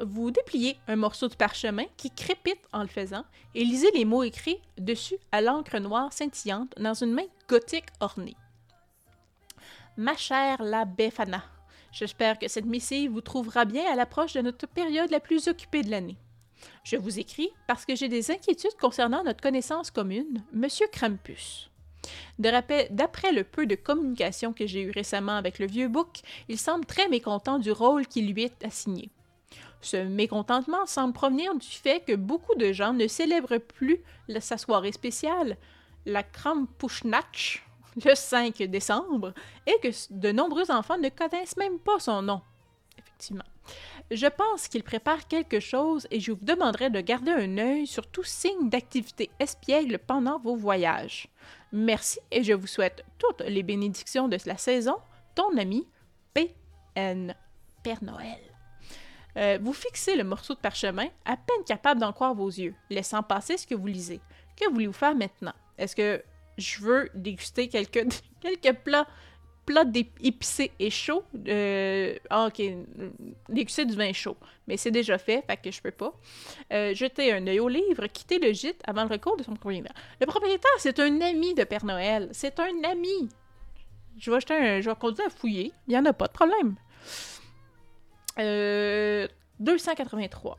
Vous dépliez un morceau de parchemin qui crépite en le faisant et lisez les mots écrits dessus à l'encre noire scintillante dans une main gothique ornée. Ma chère la Befana, j'espère que cette missive vous trouvera bien à l'approche de notre période la plus occupée de l'année. Je vous écris parce que j'ai des inquiétudes concernant notre connaissance commune, Monsieur Krampus. D'après le peu de communication que j'ai eu récemment avec le vieux bouc, il semble très mécontent du rôle qui lui est assigné. Ce mécontentement semble provenir du fait que beaucoup de gens ne célèbrent plus sa soirée spéciale, la Krampusnacht, le 5 décembre, et que de nombreux enfants ne connaissent même pas son nom. Effectivement. Je pense qu'il prépare quelque chose et je vous demanderai de garder un œil sur tout signe d'activité espiègle pendant vos voyages. Merci et je vous souhaite toutes les bénédictions de la saison. Ton ami P.N. Père Noël. Euh, vous fixez le morceau de parchemin, à peine capable d'en croire vos yeux, laissant passer ce que vous lisez. Que voulez-vous faire maintenant? Est-ce que je veux déguster quelques, quelques plats, plats épicés et chauds? Euh, ah, ok, déguster du vin chaud. Mais c'est déjà fait, fait que je peux pas. Euh, jeter un œil au livre, quitter le gîte avant le recours de son propriétaire. Le propriétaire, c'est un ami de Père Noël. C'est un ami. Je vais, jeter un, je vais continuer à fouiller. Il n'y en a pas de problème. Euh, 283.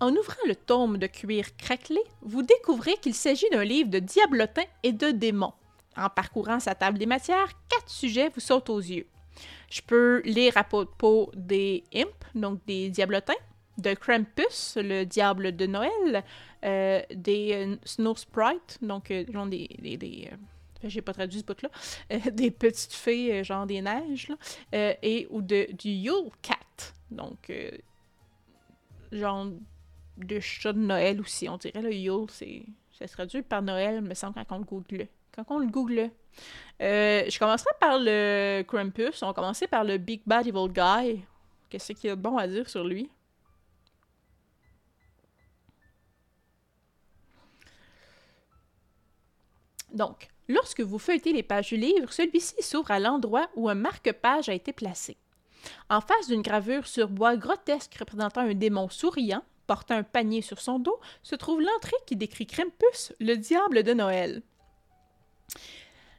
En ouvrant le tome de cuir craquelé, vous découvrez qu'il s'agit d'un livre de diablotins et de démons. En parcourant sa table des matières, quatre sujets vous sautent aux yeux. Je peux lire à propos des imps, donc des diablotins, de Krampus, le diable de Noël, euh, des euh, Snow Sprites, donc euh, genre des. des, j'ai pas traduit ce bout-là, des petites fées, genre des neiges, là, et ou de, du Yule Cat, donc genre de chat de Noël aussi, on dirait. Le Yule, c'est, ça se traduit par Noël, me semble, quand on le google. Quand on le google. je commencerai par le Krampus. On commencer par le Big Bad Evil Guy. Qu'est-ce qu'il y a de bon à dire sur lui? Donc, lorsque vous feuilletez les pages du livre, celui-ci s'ouvre à l'endroit où un marque-page a été placé. En face d'une gravure sur bois grotesque représentant un démon souriant, portant un panier sur son dos, se trouve l'entrée qui décrit Krampus, le diable de Noël.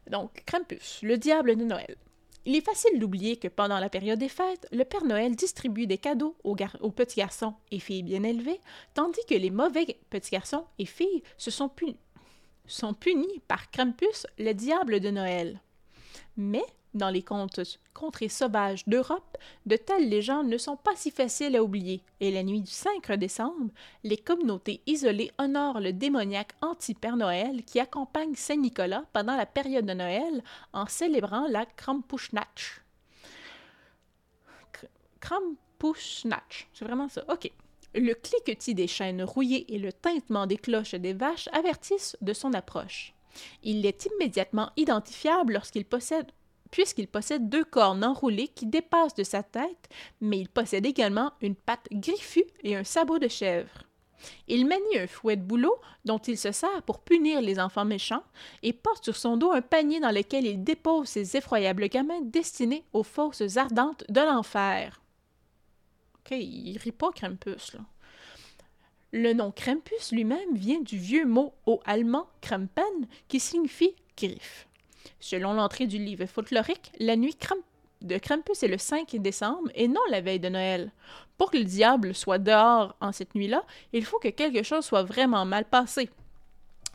Donc, Krampus, le diable de Noël. Il est facile d'oublier que pendant la période des fêtes, le Père Noël distribue des cadeaux aux, petits garçons et filles bien élevés, tandis que les mauvais petits garçons et filles se sont punis sont punis par Krampus, le diable de Noël. Mais, dans les contes contrées sauvages d'Europe, de telles légendes ne sont pas si faciles à oublier, et la nuit du 5 décembre, les communautés isolées honorent le démoniaque anti-Père Noël qui accompagne Saint-Nicolas pendant la période de Noël en célébrant la Krampusnacht. Krampusnacht, c'est vraiment ça. OK. Le cliquetis des chaînes rouillées et le tintement des cloches des vaches avertissent de son approche. Il est immédiatement identifiable lorsqu'il possède puisqu'il possède deux cornes enroulées qui dépassent de sa tête, mais il possède également une patte griffue et un sabot de chèvre. Il manie un fouet de bouleau dont il se sert pour punir les enfants méchants et porte sur son dos un panier dans lequel il dépose ses effroyables gamins destinés aux fosses ardentes de l'enfer. OK, il rit pas Krampus. Le nom Krampus lui-même vient du vieux mot au allemand Krampen qui signifie griffe. Selon l'entrée du livre folklorique, la nuit de Krampus est le 5 décembre et non la veille de Noël. Pour que le diable soit dehors en cette nuit-là, il faut que quelque chose soit vraiment mal passé.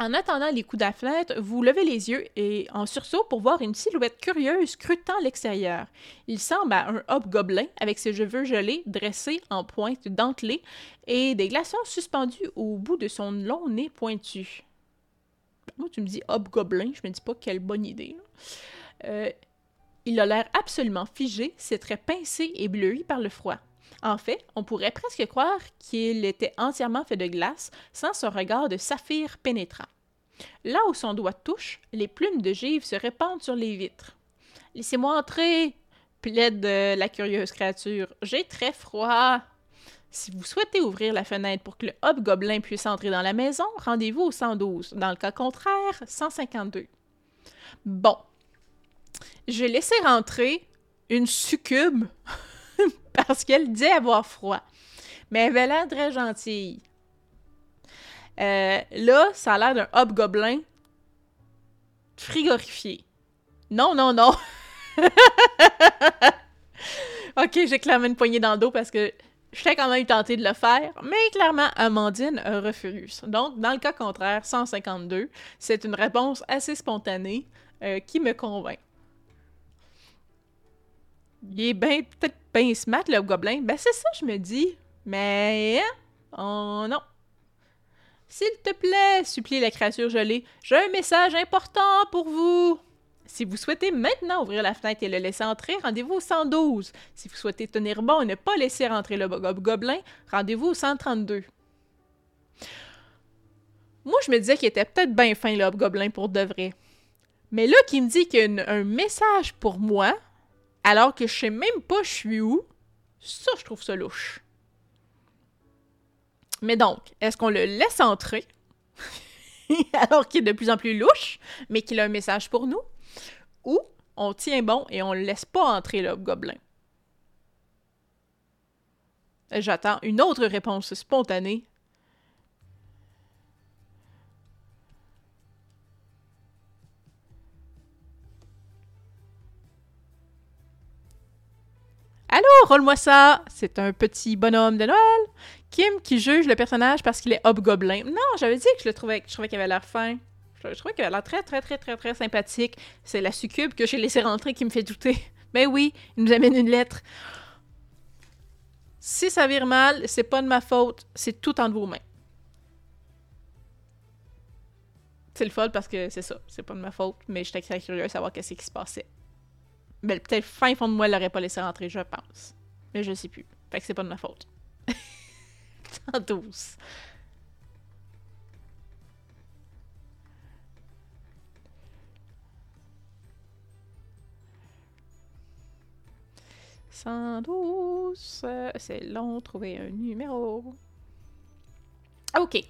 En attendant les coups de vous levez les yeux et en sursaut pour voir une silhouette curieuse scrutant l'extérieur. Il semble à un hobgoblin avec ses cheveux gelés dressés en pointe dentelée et des glaçons suspendus au bout de son long nez pointu. Moi, tu me dis hobgoblin, je me dis pas quelle bonne idée. Euh, il a l'air absolument figé, ses traits pincés et bleuis par le froid. En fait, on pourrait presque croire qu'il était entièrement fait de glace, sans son regard de saphir pénétrant. Là où son doigt touche, les plumes de givre se répandent sur les vitres. Laissez-moi entrer, plaide la curieuse créature. J'ai très froid. Si vous souhaitez ouvrir la fenêtre pour que le hobgoblin puisse entrer dans la maison, rendez-vous au 112. Dans le cas contraire, 152. Bon. Je vais laisser rentrer une succube parce qu'elle dit avoir froid. Mais elle avait l'air très gentille. Euh, là, ça a l'air d'un hobgoblin frigorifié. Non, non, non. ok, j'ai clairement une poignée dans le dos parce que j'étais quand même tenté de le faire, mais clairement, Amandine refuse. Donc, dans le cas contraire, 152, c'est une réponse assez spontanée euh, qui me convainc. Il est bien, peut-être bien smart, le gobelin. Ben, c'est ça, je me dis. Mais? Oh non. S'il te plaît, supplie la créature gelée, j'ai un message important pour vous. Si vous souhaitez maintenant ouvrir la fenêtre et le laisser entrer, rendez-vous au 112. Si vous souhaitez tenir bon et ne pas laisser rentrer le gobelin, rendez-vous au 132. Moi, je me disais qu'il était peut-être bien fin, le gobelin, pour de vrai. Mais là, qui me dit qu'il y a un message pour moi, alors que je sais même pas je suis où, ça, je trouve ça louche. Mais donc, est-ce qu'on le laisse entrer, alors qu'il est de plus en plus louche, mais qu'il a un message pour nous, ou on tient bon et on le laisse pas entrer, le gobelin? J'attends une autre réponse spontanée Allô, roule-moi ça! C'est un petit bonhomme de Noël Kim qui juge le personnage parce qu'il est hobgoblin. Non, j'avais dit que je le trouvais, je trouvais qu'il avait l'air fin. Je, je avait l'air très, très, très, très, très sympathique. C'est la succube que j'ai laissé rentrer qui me fait douter. Ben oui, il nous amène une lettre. Si ça vire mal, c'est pas de ma faute, c'est tout en vos mains. C'est le fun parce que c'est ça, c'est pas de ma faute, mais j'étais très curieux de savoir qu'est-ce qui se passait. Mais peut-être fin fond de moi, elle l'aurait pas laissé rentrer, je pense. Mais je sais plus. Fait que c'est pas de ma faute. en douce. Douce. C'est long, trouver un numéro. OK.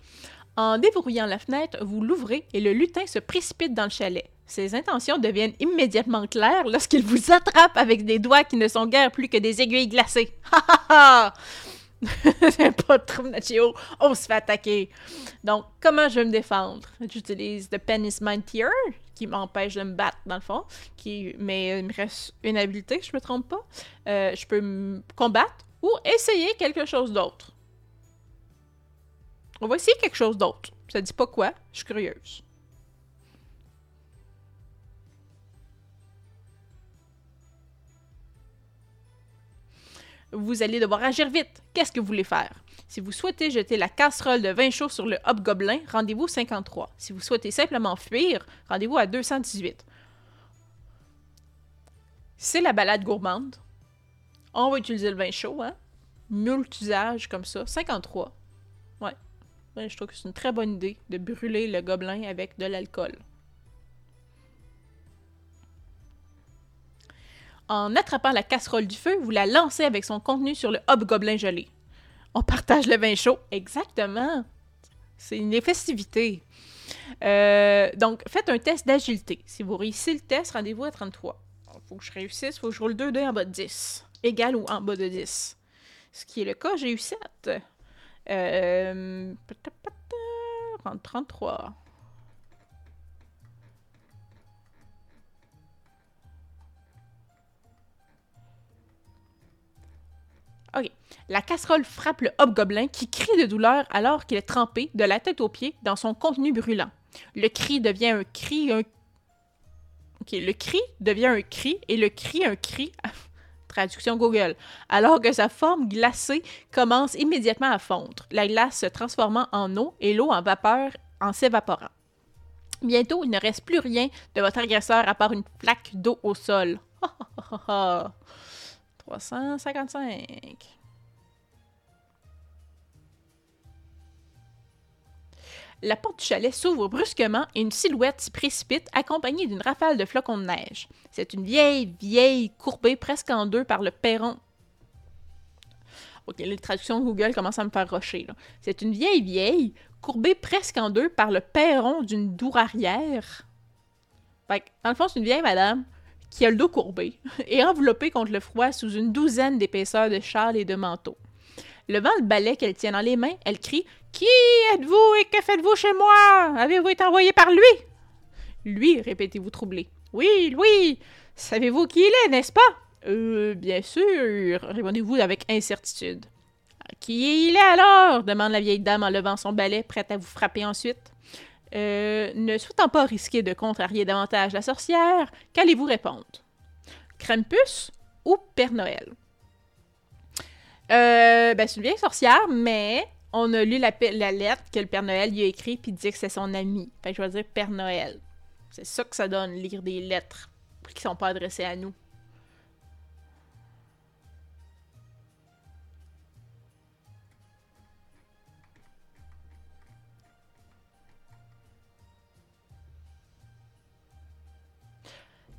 En déverrouillant la fenêtre, vous l'ouvrez et le lutin se précipite dans le chalet. Ses intentions deviennent immédiatement claires lorsqu'il vous attrape avec des doigts qui ne sont guère plus que des aiguilles glacées. Ha ha ha! pas de trouble, Nachio. On se fait attaquer. Donc, comment je vais me défendre? J'utilise The Pen is Mine Tier, qui m'empêche de me battre, dans le fond. Qui, mais il me reste une habilité, je me trompe pas. Euh, je peux me combattre ou essayer quelque chose d'autre. On va essayer quelque chose d'autre. Ça dit pas quoi, je suis curieuse. Vous allez devoir agir vite. Qu'est-ce que vous voulez faire? Si vous souhaitez jeter la casserole de vin chaud sur le hobgoblin, rendez-vous 53. Si vous souhaitez simplement fuir, rendez-vous à 218. C'est la balade gourmande. On va utiliser le vin chaud, hein? Multi-usage comme ça. 53. Ouais. ouais. Je trouve que c'est une très bonne idée de brûler le gobelin avec de l'alcool. En attrapant la casserole du feu, vous la lancez avec son contenu sur le hobgoblin gelé. On partage le vin chaud. Exactement. C'est une festivité. Euh, donc, faites un test d'agilité. Si vous réussissez le test, rendez-vous à 33. Il faut que je réussisse, il faut que je roule 2 2 en bas de 10. Égal ou en bas de 10. Ce qui est le cas, j'ai eu 7. Euh, 33. OK. La casserole frappe le hobgoblin qui crie de douleur alors qu'il est trempé de la tête aux pieds dans son contenu brûlant. Le cri devient un cri, un... OK, le cri devient un cri et le cri un cri. Traduction Google. Alors que sa forme glacée commence immédiatement à fondre, la glace se transformant en eau et l'eau en vapeur en s'évaporant. Bientôt, il ne reste plus rien de votre agresseur à part une plaque d'eau au sol. 355. La porte du chalet s'ouvre brusquement et une silhouette s'y précipite, accompagnée d'une rafale de flocons de neige. C'est une vieille, vieille, courbée presque en deux par le perron. Ok, les traductions Google commencent à me faire rocher. C'est une vieille, vieille, courbée presque en deux par le perron d'une dour arrière. Fait dans le fond, c'est une vieille madame qui a le dos courbé et enveloppé contre le froid sous une douzaine d'épaisseurs de châles et de manteaux. Levant le balai qu'elle tient dans les mains, elle crie Qui êtes-vous et que faites-vous chez moi? Avez-vous été envoyé par lui Lui, répétez-vous troublé. Oui, oui Savez-vous qui il est, n'est-ce pas Euh, bien sûr, répondez-vous avec incertitude. Qui il est alors demande la vieille dame en levant son balai, prête à vous frapper ensuite. Euh, ne souhaitant pas risquer de contrarier davantage la sorcière, qu'allez-vous répondre? Krampus ou Père Noël? Euh, ben, c'est une vieille sorcière, mais on a lu la, lettre que le Père Noël lui a écrite puis dit que c'est son ami. Fait que je vais dire Père Noël. C'est ça que ça donne, lire des lettres qui sont pas adressées à nous.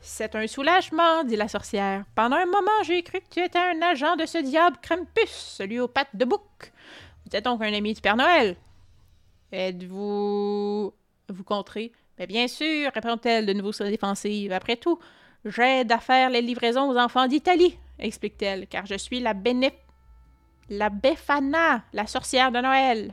C'est un soulagement, dit la sorcière. Pendant un moment, j'ai cru que tu étais un agent de ce diable Krampus, celui aux pattes de bouc. Vous êtes donc un ami du Père Noël. Êtes-vous. Vous compterez? Mais bien sûr, répond-elle de nouveau sur la défensive. Après tout, j'aide à faire les livraisons aux enfants d'Italie, explique-t-elle, car je suis la Béné... la Befana, la sorcière de Noël.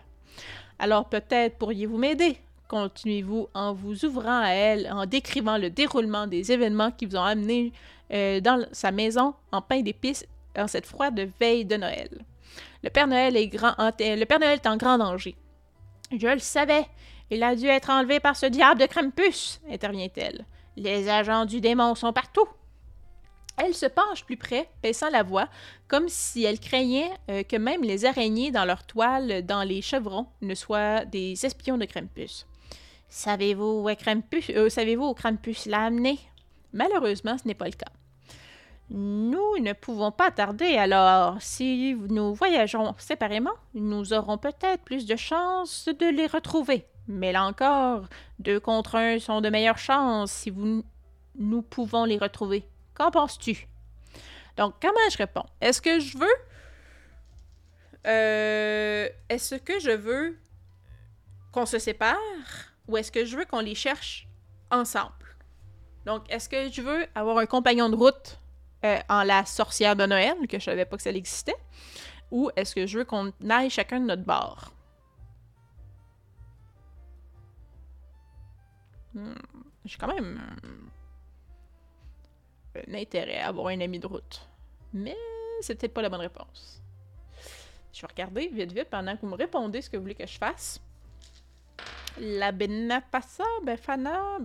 Alors peut-être pourriez-vous m'aider? Continuez-vous en vous ouvrant à elle, en décrivant le déroulement des événements qui vous ont amené euh, dans sa maison en pain d'épices en cette froide veille de Noël. Le Père Noël est, grand, le Père Noël est en grand danger. Je le savais. Il a dû être enlevé par ce diable de Krampus, intervient-elle. Les agents du démon sont partout. Elle se penche plus près, baissant la voix, comme si elle craignait euh, que même les araignées dans leur toile, dans les chevrons, ne soient des espions de Krampus. Savez-vous où euh, savez-vous où l'a amené? Malheureusement, ce n'est pas le cas. Nous ne pouvons pas tarder, alors si nous voyageons séparément, nous aurons peut-être plus de chances de les retrouver. Mais là encore, deux contre un sont de meilleures chances si nous pouvons les retrouver. Qu'en penses-tu? Donc, comment je réponds? Est-ce que je veux? Euh, est-ce que je veux qu'on se sépare? Ou est-ce que je veux qu'on les cherche ensemble? Donc, est-ce que je veux avoir un compagnon de route euh, en la sorcière de Noël, que je savais pas que ça existait, ou est-ce que je veux qu'on aille chacun de notre bord? Hmm, j'ai quand même un intérêt à avoir un ami de route. Mais c'est peut-être pas la bonne réponse. Je vais regarder vite vite pendant que vous me répondez ce que vous voulez que je fasse. La Benapassa, Befana,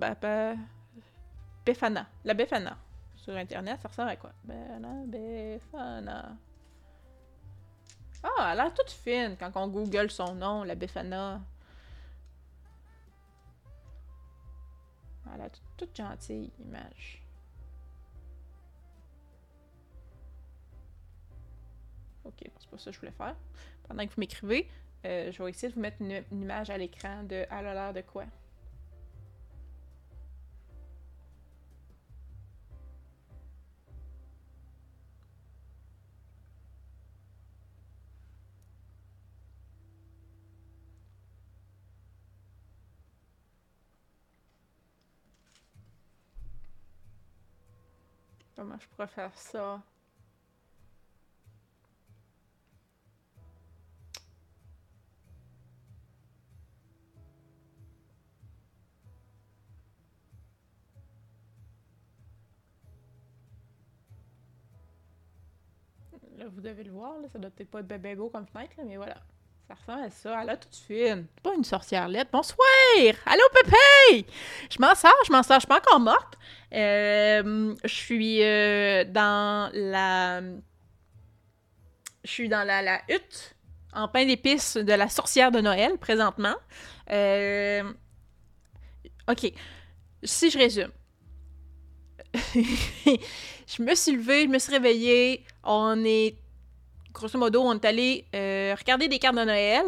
Befana. La Befana sur Internet, ça ressemble à quoi? Bella Befana. Ah, elle a l'air toute fine quand on google son nom, la Befana. Elle a toute gentille image. Ok, c'est pas ça que je voulais faire. Pendant que vous m'écrivez, euh, je vais essayer de vous mettre une, image à l'écran de elle a l'air de quoi. Comment je pourrais faire ça? Vous devez le voir, là, ça doit peut-être pas être bébé beau comme fenêtre, mais voilà. Ça ressemble à ça. Elle a tout de suite. Pas une sorcière lettre. Bonsoir! Allô, Pépé! Je m'en sors, je m'en sors. Je suis pas encore morte. Euh, je suis euh, dans la. Je suis dans la, la hutte en pain d'épices de la sorcière de Noël présentement. Euh, ok. Si je résume. je me suis levée, je me suis réveillée. On est grosso modo, on est allé euh, regarder des cartes de Noël.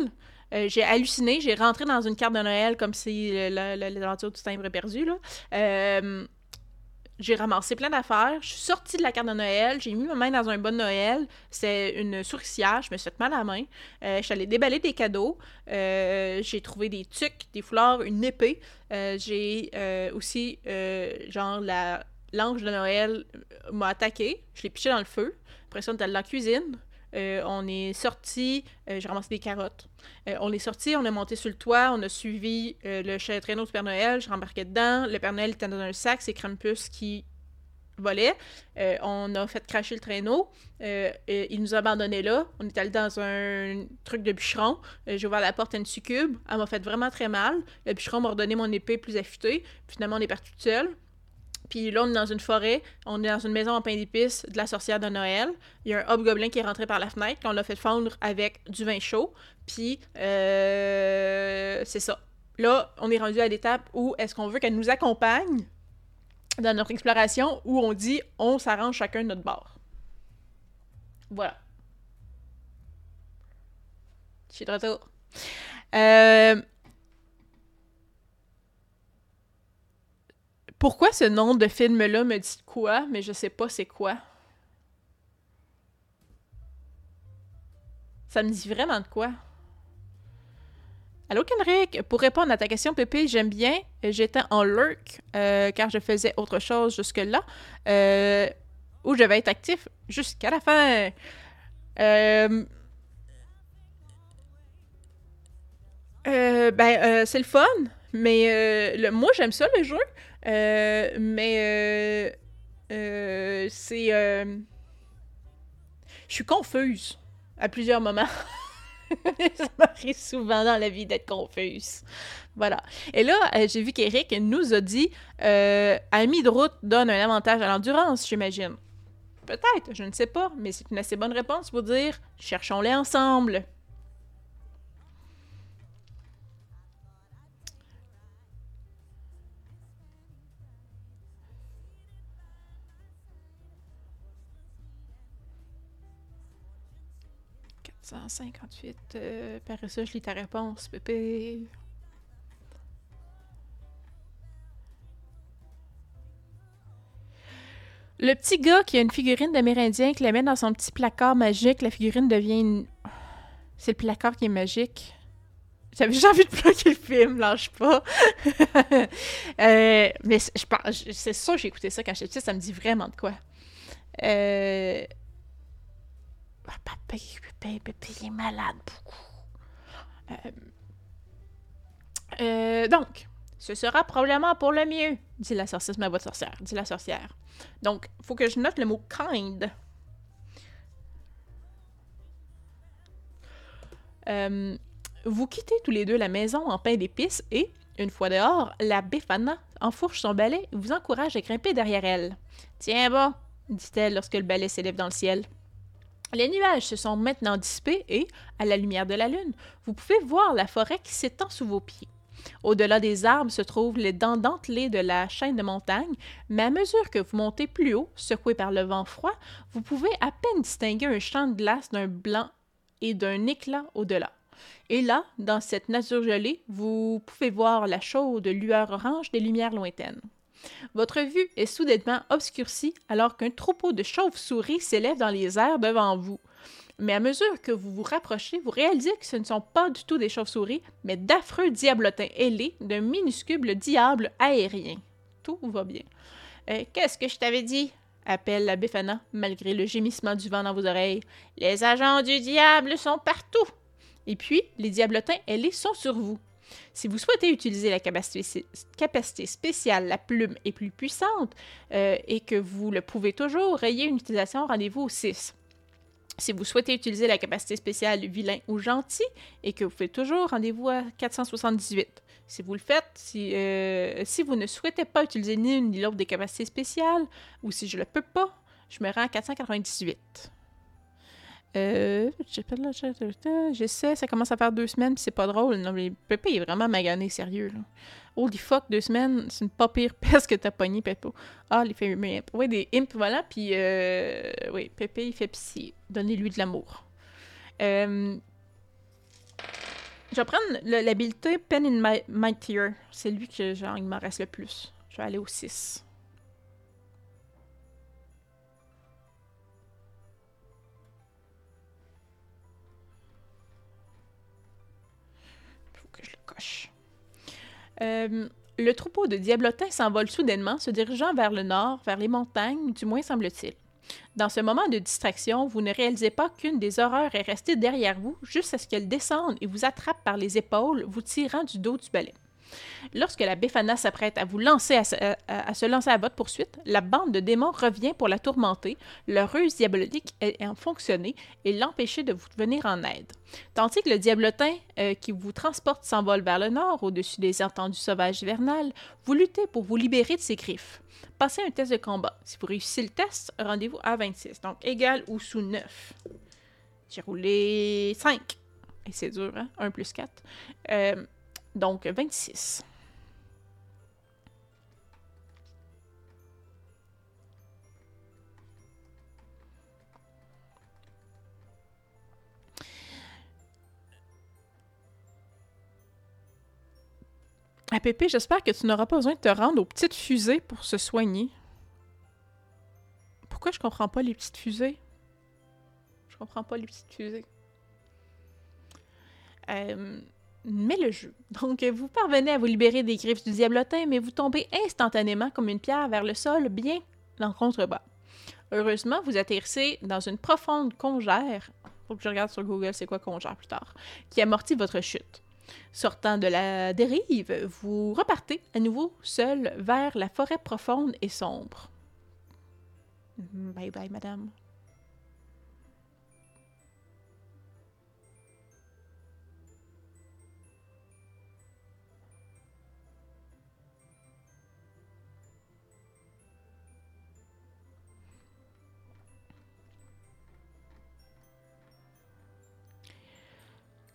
Euh, j'ai halluciné, j'ai rentré dans une carte de Noël comme si l'aventure du timbre est perdu. Euh, j'ai ramassé plein d'affaires. Je suis sortie de la carte de Noël. J'ai mis ma main dans un bon Noël. C'est une souricière. Je me suis fait mal à la main. je suis allée déballer des cadeaux. j'ai trouvé des tucs, des fleurs, une épée. j'ai aussi, genre, la l'ange de Noël m'a attaqué. Je l'ai piché dans le feu. Après ça, on était dans la cuisine. Euh, on est sorti, euh, j'ai ramassé des carottes. Euh, on est sorti, on est monté sur le toit, on a suivi le traîneau du Père Noël, je rembarquais dedans. Le Père Noël était dans un sac, c'est Krampus qui volait. on a fait cracher le traîneau. il nous a abandonnés là. On est allé dans un truc de bûcheron. j'ai ouvert la porte à une succube. Elle m'a fait vraiment très mal. Le bûcheron m'a redonné mon épée plus affûtée. Finalement, on est parti tout seul. Puis là, on est dans une forêt, on est dans une maison en pain d'épices de la sorcière de Noël. Il y a un hobgoblin qui est rentré par la fenêtre, qu'on l'a fait fondre avec du vin chaud. Puis, euh, c'est ça. Là, on est rendu à l'étape où est-ce qu'on veut qu'elle nous accompagne dans notre exploration, où on dit on s'arrange chacun de notre bord. Voilà. Je suis de retour. Euh, Pourquoi ce nom de film-là me dit quoi, mais je sais pas c'est quoi? Ça me dit vraiment de quoi? Allô, Kenrick! Pour répondre à ta question, Pépé, j'aime bien. J'étais en lurk euh, car je faisais autre chose jusque-là. Euh, où je vais être actif jusqu'à la fin. Euh, euh ben, c'est le fun. Mais moi, j'aime ça, le jeu. Euh, mais euh, euh, c'est. Je suis confuse. à plusieurs moments. ça m'arrive souvent dans la vie d'être confuse. Voilà. Et là, j'ai vu qu'Éric nous a dit Ami de route donne un avantage à l'endurance, j'imagine. Peut-être, je ne sais pas, mais c'est une assez bonne réponse pour dire cherchons-les ensemble. 158. Euh, par ça, je lis ta réponse, Pépé. Le petit gars qui a une figurine d'Amérindien qui la met dans son petit placard magique, la figurine devient une... C'est le placard qui est magique. J'avais déjà envie de bloquer le film, lâche pas. euh, mais je c'est sûr que j'ai écouté ça quand j'étais petite, ça me dit vraiment de quoi. Euh... Ah, papa, papa, il est malade beaucoup. Euh, euh, donc, ce sera probablement pour le mieux, dit la sorcière, ma voix sorcière, dit la sorcière. Donc, faut que je note le mot kind. Euh, vous quittez tous les deux la maison en pain d'épices et, une fois dehors, la Befana enfourche son balai et vous encourage à grimper derrière elle. Tiens bon, dit-elle lorsque le balai s'élève dans le ciel. Les nuages se sont maintenant dissipés et, à la lumière de la lune, vous pouvez voir la forêt qui s'étend sous vos pieds. Au-delà des arbres se trouvent les dents dentelées de la chaîne de montagne, mais à mesure que vous montez plus haut, secoué par le vent froid, vous pouvez à peine distinguer un champ de glace d'un blanc et d'un éclat au-delà. Et là, dans cette nature gelée, vous pouvez voir la chaude lueur orange des lumières lointaines. Votre vue est soudainement obscurcie alors qu'un troupeau de chauves-souris s'élève dans les airs devant vous. Mais à mesure que vous vous rapprochez, vous réalisez que ce ne sont pas du tout des chauves-souris, mais d'affreux diablotins ailés d'un minuscule diable aérien. Tout va bien. Euh, qu'est-ce que je t'avais dit? appelle la Befana, malgré le gémissement du vent dans vos oreilles. Les agents du diable sont partout. Et puis, les diablotins ailés sont sur vous. Si vous souhaitez utiliser la capacité, spéciale, la plume est plus puissante euh, et que vous le pouvez toujours, rayez une utilisation, rendez-vous au 6. Si vous souhaitez utiliser la capacité spéciale vilain ou gentil et que vous faites toujours, rendez-vous à 478. Si vous le faites, si, euh, si vous ne souhaitez pas utiliser ni une ni l'autre des capacités spéciales, ou si je ne le peux pas, je me rends à 498. Euh, j'essaie, ça commence à faire deux semaines, puis c'est pas drôle. Non, mais Pépé est vraiment magané, sérieux. Là. Holy fuck, deux semaines, c'est une pas pire peste que t'as pogné, Pépé. Ah, il fait imp. Oui, des imps, voilà, puis euh, oui, il fait psy. Donnez-lui de l'amour. Euh, je vais prendre l'habileté Pen in my, my. C'est lui que, genre, il m'en reste le plus. Je vais aller au 6. Euh, le troupeau de diablotins s'envole soudainement, se dirigeant vers le nord, vers les montagnes, du moins semble-t-il. Dans ce moment de distraction, vous ne réalisez pas qu'une des horreurs est restée derrière vous, juste à ce qu'elle descende et vous attrape par les épaules, vous tirant du dos du balai. Lorsque la Befana s'apprête à vous lancer à, se lancer à votre poursuite, la bande de démons revient pour la tourmenter, leur ruse diabolique ayant fonctionné et l'empêcher de vous venir en aide. Tandis que le diablotin euh, qui vous transporte s'envole vers le nord, au-dessus des entendus sauvages hivernales, vous luttez pour vous libérer de ses griffes. Passez un test de combat. Si vous réussissez le test, rendez-vous à 26, donc égal ou sous 9. J'ai roulé 5. Et c'est dur, hein? 1 plus 4. Euh, donc, 26. Ah, Pépé, j'espère que tu n'auras pas besoin de te rendre aux petites fusées pour se soigner. Pourquoi je comprends pas les petites fusées? Je comprends pas les petites fusées. Euh, mais le jeu. Donc, vous parvenez à vous libérer des griffes du diablotin, mais vous tombez instantanément comme une pierre vers le sol, bien en contrebas. Heureusement, vous atterrissez dans une profonde congère. Faut que je regarde sur Google c'est quoi congère plus tard, qui amortit votre chute. Sortant de la dérive, vous repartez à nouveau seul vers la forêt profonde et sombre. Bye bye, madame.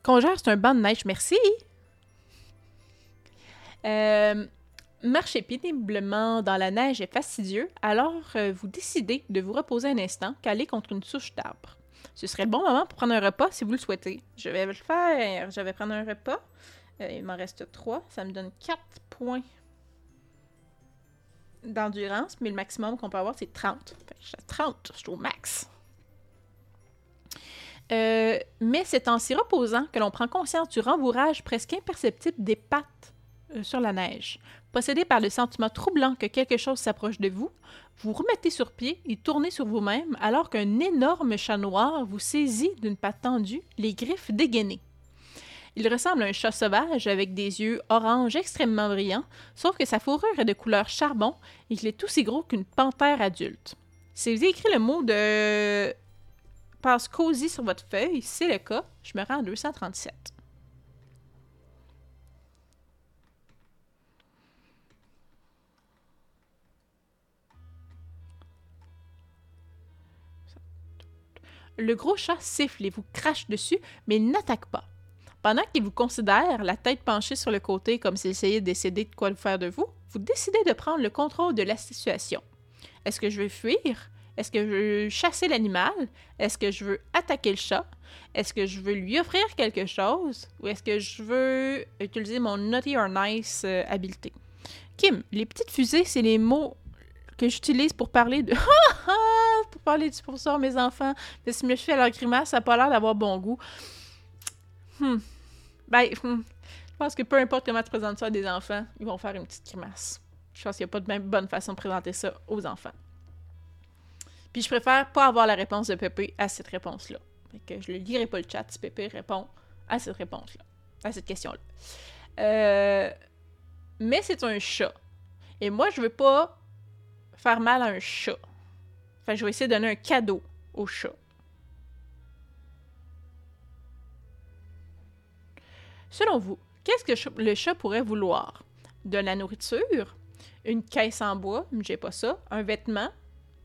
Congère, c'est un banc de neige, merci. Euh, marcher péniblement dans la neige est fastidieux, alors euh, vous décidez de vous reposer un instant, calé contre une souche d'arbre. Ce serait le bon moment pour prendre un repas si vous le souhaitez. Je vais le faire. Je vais prendre un repas. Euh, il m'en reste 3. Ça me donne 4 points d'endurance, mais le maximum qu'on peut avoir, c'est 30. Fait que je suis à 30, je suis au max. Euh, mais c'est en s'y reposant que l'on prend conscience du rembourrage presque imperceptible des pattes euh, sur la neige. Possédé par le sentiment troublant que quelque chose s'approche de vous, vous remettez sur pied et tournez sur vous-même alors qu'un énorme chat noir vous saisit d'une patte tendue, les griffes dégainées. Il ressemble à un chat sauvage avec des yeux orange extrêmement brillants, sauf que sa fourrure est de couleur charbon et qu'il est aussi gros qu'une panthère adulte. Si écrit le mot de passe cosy sur votre feuille, c'est le cas, je me rends à 237. Le gros chat siffle et vous crache dessus, mais il n'attaque pas. Pendant qu'il vous considère, la tête penchée sur le côté comme s'il essayait de décider de quoi le faire de vous, vous décidez de prendre le contrôle de la situation. Est-ce que je veux fuir? Est-ce que je veux chasser l'animal? Est-ce que je veux attaquer le chat? Est-ce que je veux lui offrir quelque chose? Ou est-ce que je veux utiliser mon naughty or nice euh, habileté? Kim, les petites fusées, c'est les mots que j'utilise pour parler de pour parler du professeur mes enfants. Mais si je fais leur grimace, ça n'a pas l'air d'avoir bon goût. Hmm. Ben, hmm. je pense que peu importe comment tu présentes ça à des enfants, ils vont faire une petite grimace. Je pense qu'il n'y a pas de même bonne façon de présenter ça aux enfants. Puis je préfère pas avoir la réponse de Pépé à cette réponse-là. Fait que je ne lirai pas le chat si Pépé répond à cette réponse-là, à cette question-là. Euh, mais c'est un chat. Et moi, je veux pas faire mal à un chat. Enfin, je vais essayer de donner un cadeau au chat. Selon vous, qu'est-ce que le chat pourrait vouloir? De la nourriture? Une caisse en bois? J'ai pas ça. Un vêtement?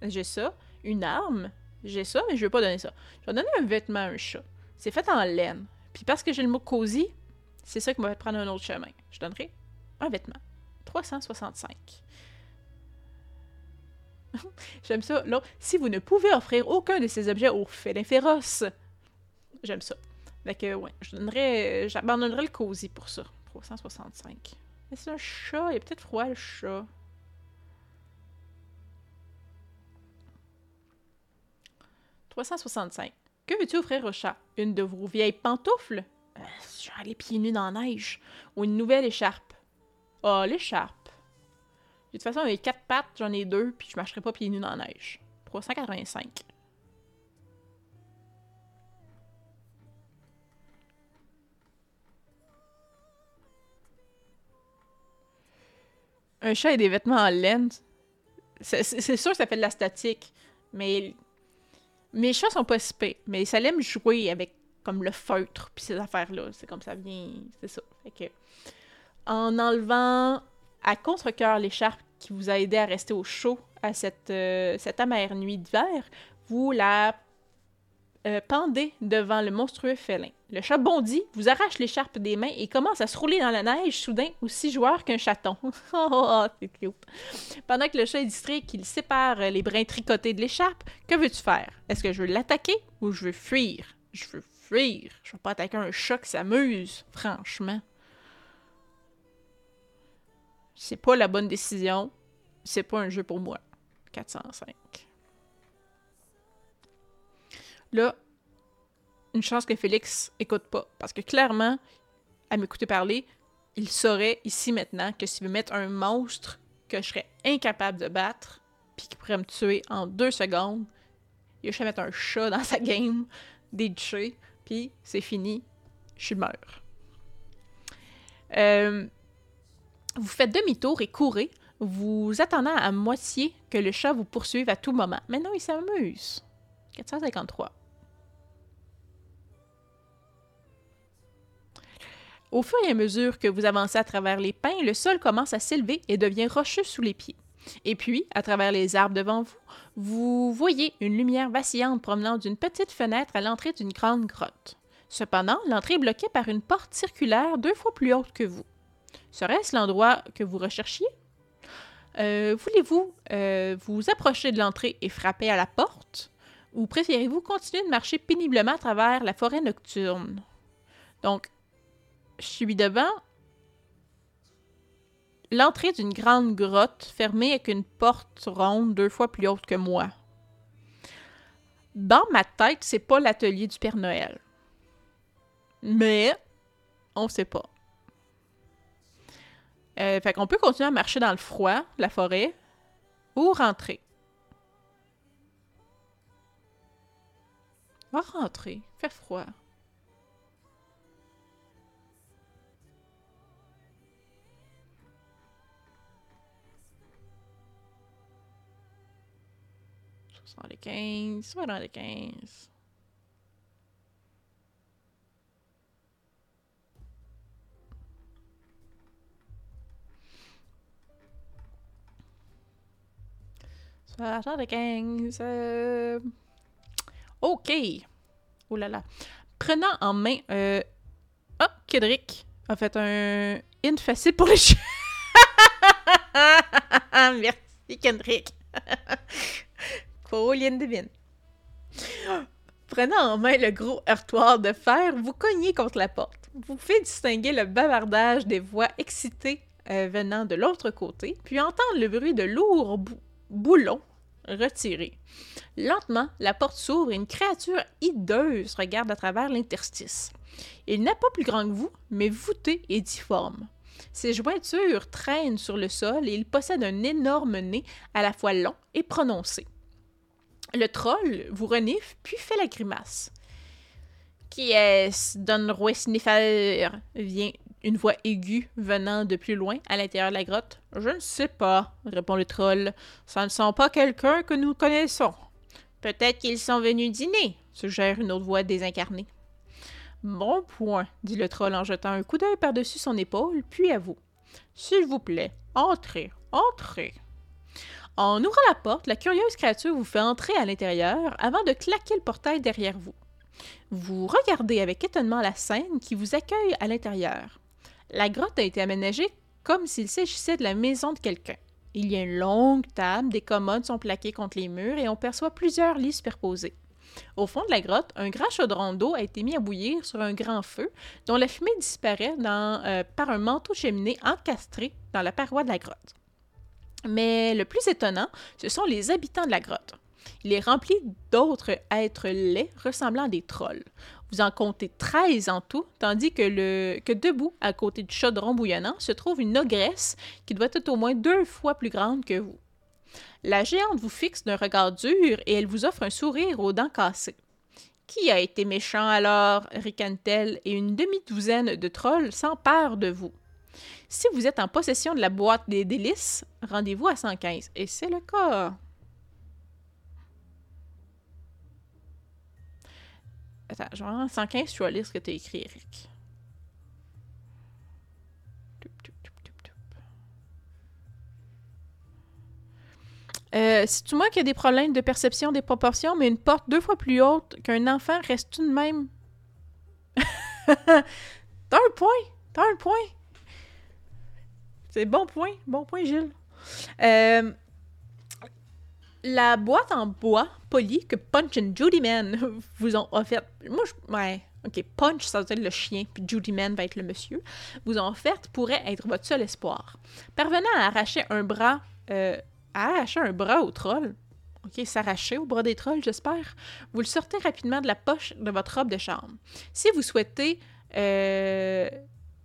J'ai ça. Une arme? J'ai ça, mais je vais pas donner ça. Je vais donner un vêtement à un chat. C'est fait en laine. Puis parce que j'ai le mot cosy, c'est ça qui va prendre un autre chemin. Je donnerai un vêtement. 365. J'aime ça. Là, si vous ne pouvez offrir aucun de ces objets au félin féroce, j'aime ça. Fait que, ouais, je donnerais. J'abandonnerais le cosy pour ça. 365. Mais c'est un chat. Il est peut-être froid, le chat. « 365. Que veux-tu offrir au chat? Une de vos vieilles pantoufles? Euh, genre les pieds nus dans la neige. Ou une nouvelle écharpe? Ah, oh, l'écharpe. De toute façon, avec quatre pattes, j'en ai deux, puis je marcherai pas pieds nus dans la neige. 385. Un chat et des vêtements en laine, c'est sûr que ça fait de la statique, mais mes chats sont pas si mais ça aime jouer avec comme le feutre puis ces affaires-là. C'est comme ça vient, c'est ça. En enlevant à contre-coeur l'écharpe qui vous a aidé à rester au chaud à cette, euh, cette amère nuit d'hiver, vous la euh, pendez devant le monstrueux félin. Le chat bondit, vous arrache l'écharpe des mains et commence à se rouler dans la neige, soudain aussi joueur qu'un chaton. oh, oh, oh c'est cute. Pendant que le chat est distrait qu'il sépare les brins tricotés de l'écharpe, que veux-tu faire? Est-ce que je veux l'attaquer ou je veux fuir? Je veux fuir. Je veux pas attaquer un chat qui s'amuse, franchement c'est pas la bonne décision, c'est pas un jeu pour moi. 405. Là, une chance que Félix écoute pas. Parce que clairement, à m'écouter parler, il saurait ici maintenant que s'il veut mettre un monstre que je serais incapable de battre, puis qui pourrait me tuer en deux secondes, il juste mettre un chat dans sa game, déduché, puis c'est fini, je meurs. Vous faites demi-tour et courez, vous attendant à moitié que le chat vous poursuive à tout moment. Maintenant, il s'amuse. 453. Au fur et à mesure que vous avancez à travers les pins, le sol commence à s'élever et devient rocheux sous les pieds. Et puis, à travers les arbres devant vous, vous voyez une lumière vacillante provenant d'une petite fenêtre à l'entrée d'une grande grotte. Cependant, l'entrée est bloquée par une porte circulaire deux fois plus haute que vous. Serait-ce l'endroit que vous recherchiez? Euh, Voulez-vous euh, vous approcher de l'entrée et frapper à la porte? Ou préférez-vous continuer de marcher péniblement à travers la forêt nocturne? Donc, je suis devant l'entrée d'une grande grotte fermée avec une porte ronde deux fois plus haute que moi. Dans ma tête, c'est pas l'atelier du Père Noël. Mais on sait pas. Euh, fait qu'on peut continuer à marcher dans le froid, la forêt, ou rentrer. On va rentrer, fait froid. Soixante-quinze, soixante-quinze. Soixante-quinze. euh, OK. Oh là là. Prenant en main... Euh... Oh, Kedrick a fait un in facile pour les chiens. Merci, Kendrick. Pauline Devine. Prenant en main le gros heurtoir de fer, vous cognez contre la porte. Vous faites distinguer le bavardage des voix excitées euh, venant de l'autre côté, puis entendre le bruit de lourds bou- boulons retirés. Lentement, la porte s'ouvre et une créature hideuse regarde à travers l'interstice. Il n'est pas plus grand que vous, mais voûté et difforme. Ses jointures traînent sur le sol et il possède un énorme nez à la fois long et prononcé. Le troll vous renifle puis fait la grimace. Qui est-ce, Don Roy vient une voix aiguë venant de plus loin à l'intérieur de la grotte. Je ne sais pas, répond le troll. Ça ne sont pas quelqu'un que nous connaissons. Peut-être qu'ils sont venus dîner, suggère une autre voix désincarnée. Bon point, dit le troll en jetant un coup d'œil par-dessus son épaule, puis à vous. S'il vous plaît, entrez, entrez. En ouvrant la porte, la curieuse créature vous fait entrer à l'intérieur avant de claquer le portail derrière vous. Vous regardez avec étonnement la scène qui vous accueille à l'intérieur. La grotte a été aménagée comme s'il s'agissait de la maison de quelqu'un. Il y a une longue table, des commodes sont plaquées contre les murs et on perçoit plusieurs lits superposés. Au fond de la grotte, un grand chaudron d'eau a été mis à bouillir sur un grand feu dont la fumée disparaît euh, par un manteau cheminée encastré dans la paroi de la grotte. Mais le plus étonnant, ce sont les habitants de la grotte. Il est rempli d'autres êtres laids ressemblant à des trolls. Vous en comptez 13 en tout, tandis que, le, que debout, à côté du chaudron bouillonnant, se trouve une ogresse qui doit être au moins deux fois plus grande que vous. La géante vous fixe d'un regard dur et elle vous offre un sourire aux dents cassées. Qui a été méchant alors? ricane-t-elle, et une demi-douzaine de trolls s'emparent de vous. Si vous êtes en possession de la boîte des délices, rendez-vous à 115. Et c'est le cas. Attends, je vais en 115, je vais lire ce que tu as écrit, Eric. Toup, toup, toup, toup, toup. Euh, c'est-tu moi qui a des problèmes de perception des proportions, mais une porte deux fois plus haute qu'un enfant reste tout de même. T'as un point! T'as un point! C'est bon point, bon point, Gilles. Euh, la boîte en bois poli que Punch and Judy Man vous ont offerte. Moi. Ouais. Ok, Punch, ça va être le chien, puis Judy Man va être le monsieur. Vous ont offerte pourrait être votre seul espoir. Parvenant à arracher un bras. euh, à arracher un bras au troll. Ok, s'arracher au bras des trolls, j'espère. Vous le sortez rapidement de la poche de votre robe de chambre. Si vous souhaitez. euh,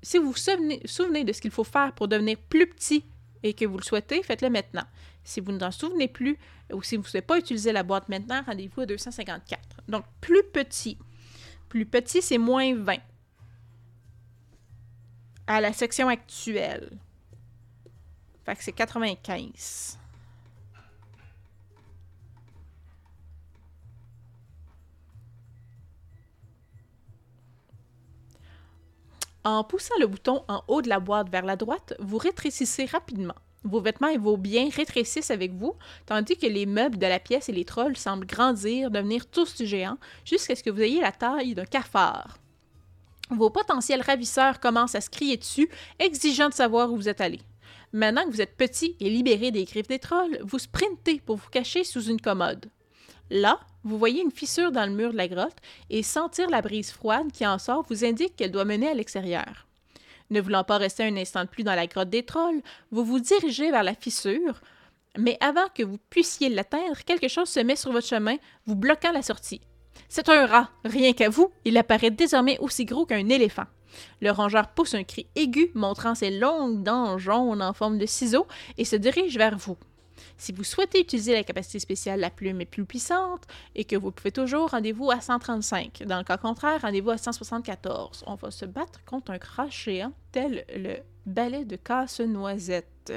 si vous vous souvenez, de ce qu'il faut faire pour devenir plus petit et que vous le souhaitez, faites-le maintenant. Si vous ne vous en souvenez plus ou si vous ne souhaitez pas utiliser la boîte maintenant, rendez-vous à 254. Donc, plus petit. Plus petit, c'est moins 20. À la section actuelle. Fait que c'est 95. En poussant le bouton en haut de la boîte vers la droite, vous rétrécissez rapidement. Vos vêtements et vos biens rétrécissent avec vous, tandis que les meubles de la pièce et les trolls semblent grandir, devenir tous géants, jusqu'à ce que vous ayez la taille d'un cafard. Vos potentiels ravisseurs commencent à se crier dessus, exigeant de savoir où vous êtes allé. Maintenant que vous êtes petit et libéré des griffes des trolls, vous sprintez pour vous cacher sous une commode. Là, vous voyez une fissure dans le mur de la grotte et sentir la brise froide qui en sort vous indique qu'elle doit mener à l'extérieur. Ne voulant pas rester un instant de plus dans la grotte des trolls, vous vous dirigez vers la fissure, mais avant que vous puissiez l'atteindre, quelque chose se met sur votre chemin, vous bloquant la sortie. C'est un rat, rien qu'à vous, il apparaît désormais aussi gros qu'un éléphant. Le rongeur pousse un cri aigu montrant ses longues dents jaunes en forme de ciseaux et se dirige vers vous. Si vous souhaitez utiliser la capacité spéciale, la plume est plus puissante et que vous pouvez toujours, rendez-vous à 135. Dans le cas contraire, rendez-vous à 174. On va se battre contre un crash géant tel le balai de casse-noisette.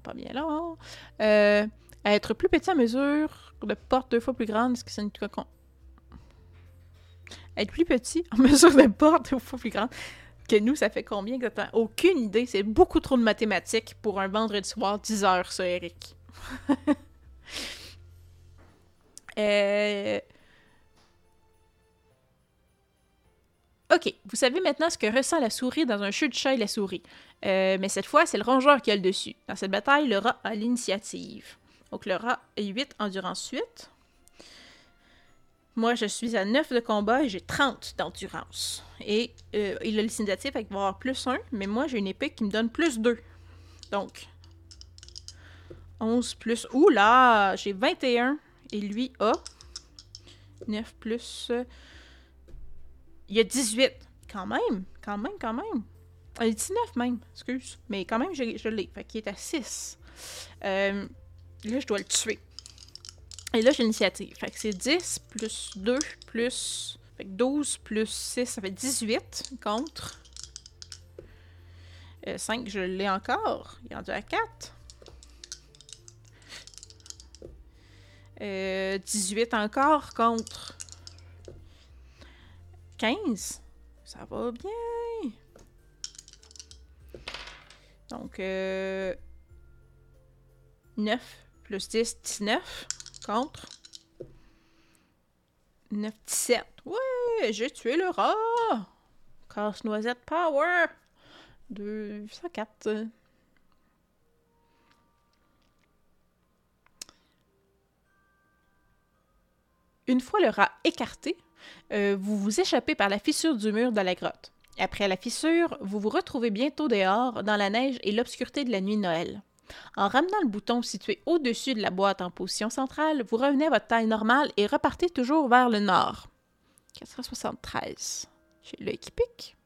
pas bien là. Euh, être plus petit à mesure de porte deux fois plus grande, est-ce que c'est une con? Être plus petit en mesure de porte deux fois plus grande que nous, ça fait combien exactement? Aucune idée. C'est beaucoup trop de mathématiques pour un vendredi soir, 10 heures, ça, Eric. euh... OK, vous savez maintenant ce que ressent la souris dans un jeu de chat et la souris. Euh, mais cette fois, c'est le rongeur qui a le dessus. Dans cette bataille, le rat a l'initiative. Donc le rat est 8, endurance 8. Moi, je suis à 9 de combat et j'ai 30 d'endurance. Et euh, il a l'initiative avec avoir plus 1, mais moi, j'ai une épée qui me donne plus 2. Donc, 11 plus... Ouh là! J'ai 21 et lui a 9 plus... Il a 18. Quand même, quand même, quand même. Il a 19 même, excuse. Mais quand même, je, je l'ai. Fait qu'il est à 6. Euh, là, je dois le tuer. Et là, j'ai l'initiative. Fait que c'est 10 plus 2 plus... Fait que 12 plus 6, ça fait 18 contre... 5, euh, je l'ai encore. Il est rendu à 4. Euh, 18 encore contre 15. Ça va bien. Donc, euh, 9 plus 10, 19 contre 9, 17. Ouais, j'ai tué le rat. Casse-noisette power. 204. Une fois le rat écarté, euh, vous vous échappez par la fissure du mur de la grotte. Après la fissure, vous vous retrouvez bientôt dehors, dans la neige et l'obscurité de la nuit Noël. En ramenant le bouton situé au-dessus de la boîte en position centrale, vous revenez à votre taille normale et repartez toujours vers le nord. 473. J'ai l'œil qui pique.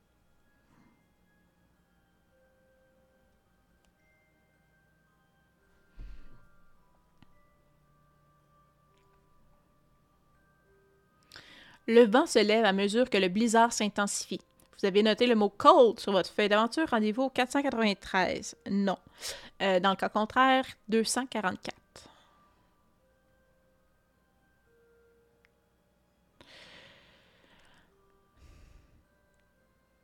Le vent se lève à mesure que le blizzard s'intensifie. Vous avez noté le mot cold sur votre feuille d'aventure. Rendez-vous 493. Non. Euh, dans le cas contraire, 244.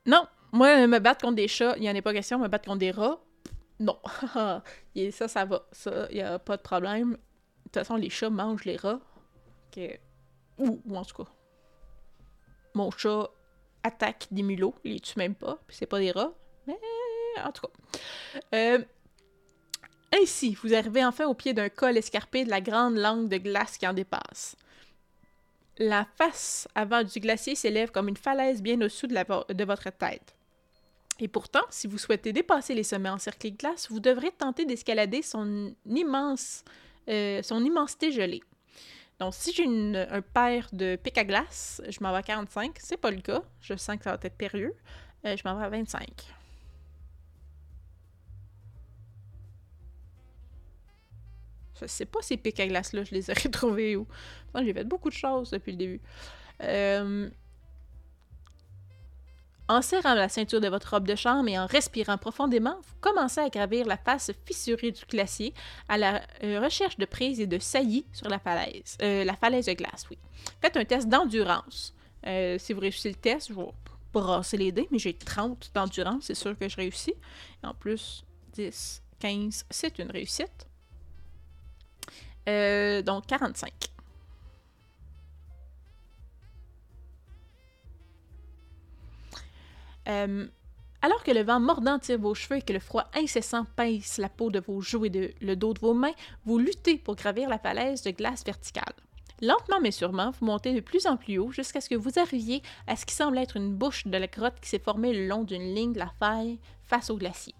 Non, moi, me battre contre des chats, il n'y en a pas question. Me battre contre des rats, non. Et ça, ça va. Ça, il n'y a pas de problème. De toute façon, les chats mangent les rats. Ou, ou en tout cas, mon chat attaque des mulots, les tue même pas, puis c'est pas des rats, mais en tout cas. Euh, ainsi, vous arrivez enfin au pied d'un col escarpé de la grande langue de glace qui en dépasse. La face avant du glacier s'élève comme une falaise bien au-dessous de, votre tête. Et pourtant, si vous souhaitez dépasser les sommets encerclés de glace, vous devrez tenter d'escalader son euh, son immensité gelée. Donc, si j'ai un paire de pic à glace, je m'en vais à 45. C'est pas le cas. Je sens que ça va être périlleux. Euh, je m'en vais à 25. Je sais pas ces pics à glace-là, je les ai retrouvés où. J'ai fait beaucoup de choses depuis le début. Euh, en serrant la ceinture de votre robe de chambre et en respirant profondément, vous commencez à gravir la face fissurée du glacier à la euh, recherche de prises et de saillies sur la falaise. Euh, la falaise de glace, oui. Faites un test d'endurance. Euh, si vous réussissez le test, je vais brasser les dés, mais j'ai 30 d'endurance, c'est sûr que je réussis. en plus, 10, 15, c'est une réussite. Donc 45. Euh, alors que le vent mordant tire vos cheveux et que le froid incessant pince la peau de vos joues et de, le dos de vos mains, vous luttez pour gravir la falaise de glace verticale. Lentement mais sûrement, vous montez de plus en plus haut jusqu'à ce que vous arriviez à ce qui semble être une bouche de la grotte qui s'est formée le long d'une ligne de la faille face au glacier.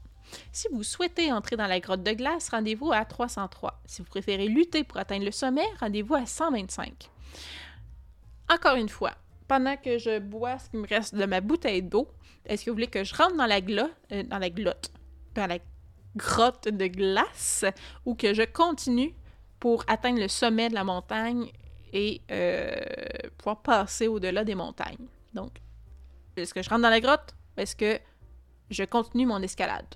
Si vous souhaitez entrer dans la grotte de glace, rendez-vous à 303. Si vous préférez lutter pour atteindre le sommet, rendez-vous à 125. Encore une fois, pendant que je bois ce qui me reste de ma bouteille d'eau, est-ce que vous voulez que je rentre dans la glotte, euh, dans la dans la grotte de glace, ou que je continue pour atteindre le sommet de la montagne et euh, pouvoir passer au-delà des montagnes? Donc, est-ce que je rentre dans la grotte ou est-ce que je continue mon escalade?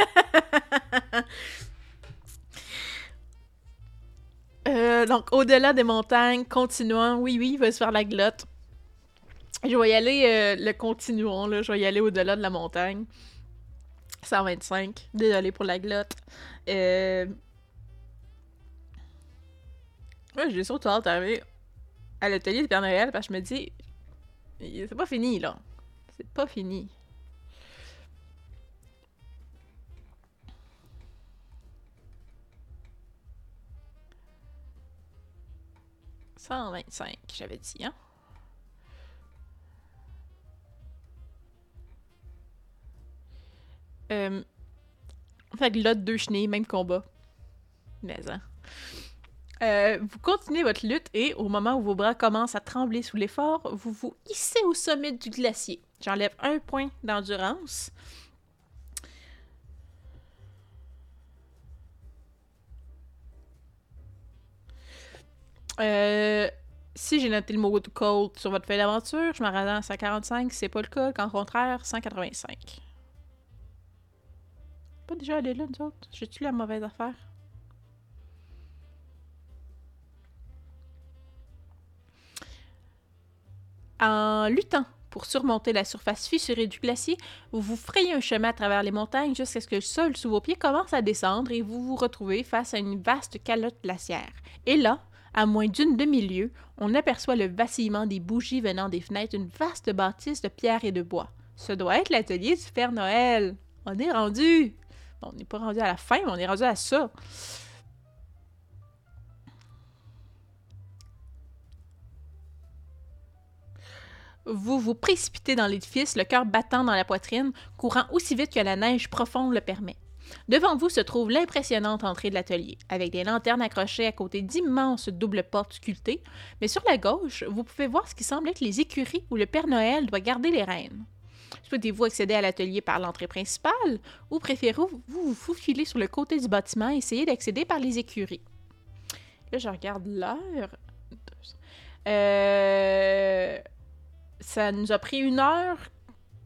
Euh, donc, au-delà des montagnes, continuant, oui, oui, il va se faire la glotte. Je vais y aller euh, le continuant, là. Je vais y aller au-delà de la montagne. 125. Désolé pour la glotte. Euh... Ouais, j'ai surtout hâte d'arriver à l'atelier de Père Noël parce que je me dis, c'est pas fini, là. C'est pas fini. 125, j'avais dit, hein? Euh, fait que là, deux chenilles, même combat. Mais, hein. Euh, vous continuez votre lutte et au moment où vos bras commencent à trembler sous l'effort, vous vous hissez au sommet du glacier. J'enlève un point d'endurance. Euh, si j'ai noté le mot cold sur votre feuille d'aventure, je me rends à 145. c'est pas le cas, qu'en contraire, 185. Pas déjà aller là, nous autres? J'ai-tu la mauvaise affaire? En luttant pour surmonter la surface fissurée du glacier, vous vous frayez un chemin à travers les montagnes jusqu'à ce que le sol sous vos pieds commence à descendre et vous vous retrouvez face à une vaste calotte glaciaire. Et là, à moins d'une demi-lieue, on aperçoit le vacillement des bougies venant des fenêtres d'une vaste bâtisse de pierre et de bois. Ce doit être l'atelier du Père Noël. On est rendu. on n'est pas rendu à la fin, mais on est rendu à ça. Vous vous précipitez dans l'édifice, le cœur battant dans la poitrine, courant aussi vite que la neige profonde le permet. Devant vous se trouve l'impressionnante entrée de l'atelier, avec des lanternes accrochées à côté d'immenses doubles portes sculptées, mais sur la gauche, vous pouvez voir ce qui semble être les écuries où le Père Noël doit garder les rênes. Souhaitez-vous accéder à l'atelier par l'entrée principale ou préférez-vous vous faufiler sur le côté du bâtiment et essayer d'accéder par les écuries? Là, je regarde l'heure. Euh... Ça nous a pris une heure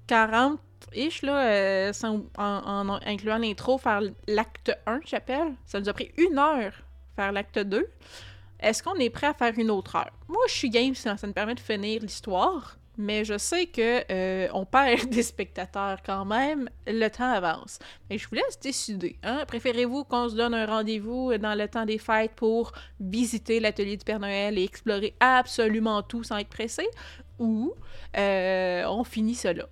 quarante ish, là, euh, en, incluant l'intro, faire l'acte 1, j'appelle. Ça nous a pris une heure faire l'acte 2. Est-ce qu'on est prêt à faire une autre heure? Moi, je suis game, ça, ça me permet de finir l'histoire, mais je sais que euh, on perd des spectateurs quand même. Le temps avance. Et je vous laisse décider. Hein? Préférez-vous qu'on se donne un rendez-vous dans le temps des fêtes pour visiter l'atelier du Père Noël et explorer absolument tout sans être pressé? Ou euh, on finit cela?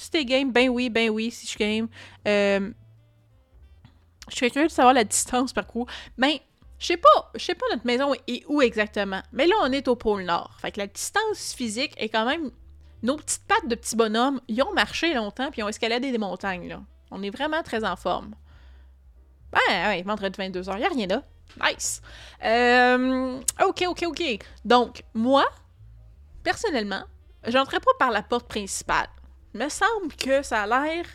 Si t'es game, ben oui, ben oui, si je game. Euh, je suis curieux de savoir la distance parcours. Ben, je sais pas, je sais pas notre maison est où exactement. Mais là, on est au pôle Nord. Fait que la distance physique est quand même. Nos petites pattes de petits bonhommes, ils ont marché longtemps puis ils ont escaladé des montagnes, là. On est vraiment très en forme. Ben, ouais, vendredi 22h, y a rien là. Nice. Euh, ok, ok, ok. Donc, moi, personnellement, j'entrerai pas par la porte principale me semble que ça a l'air.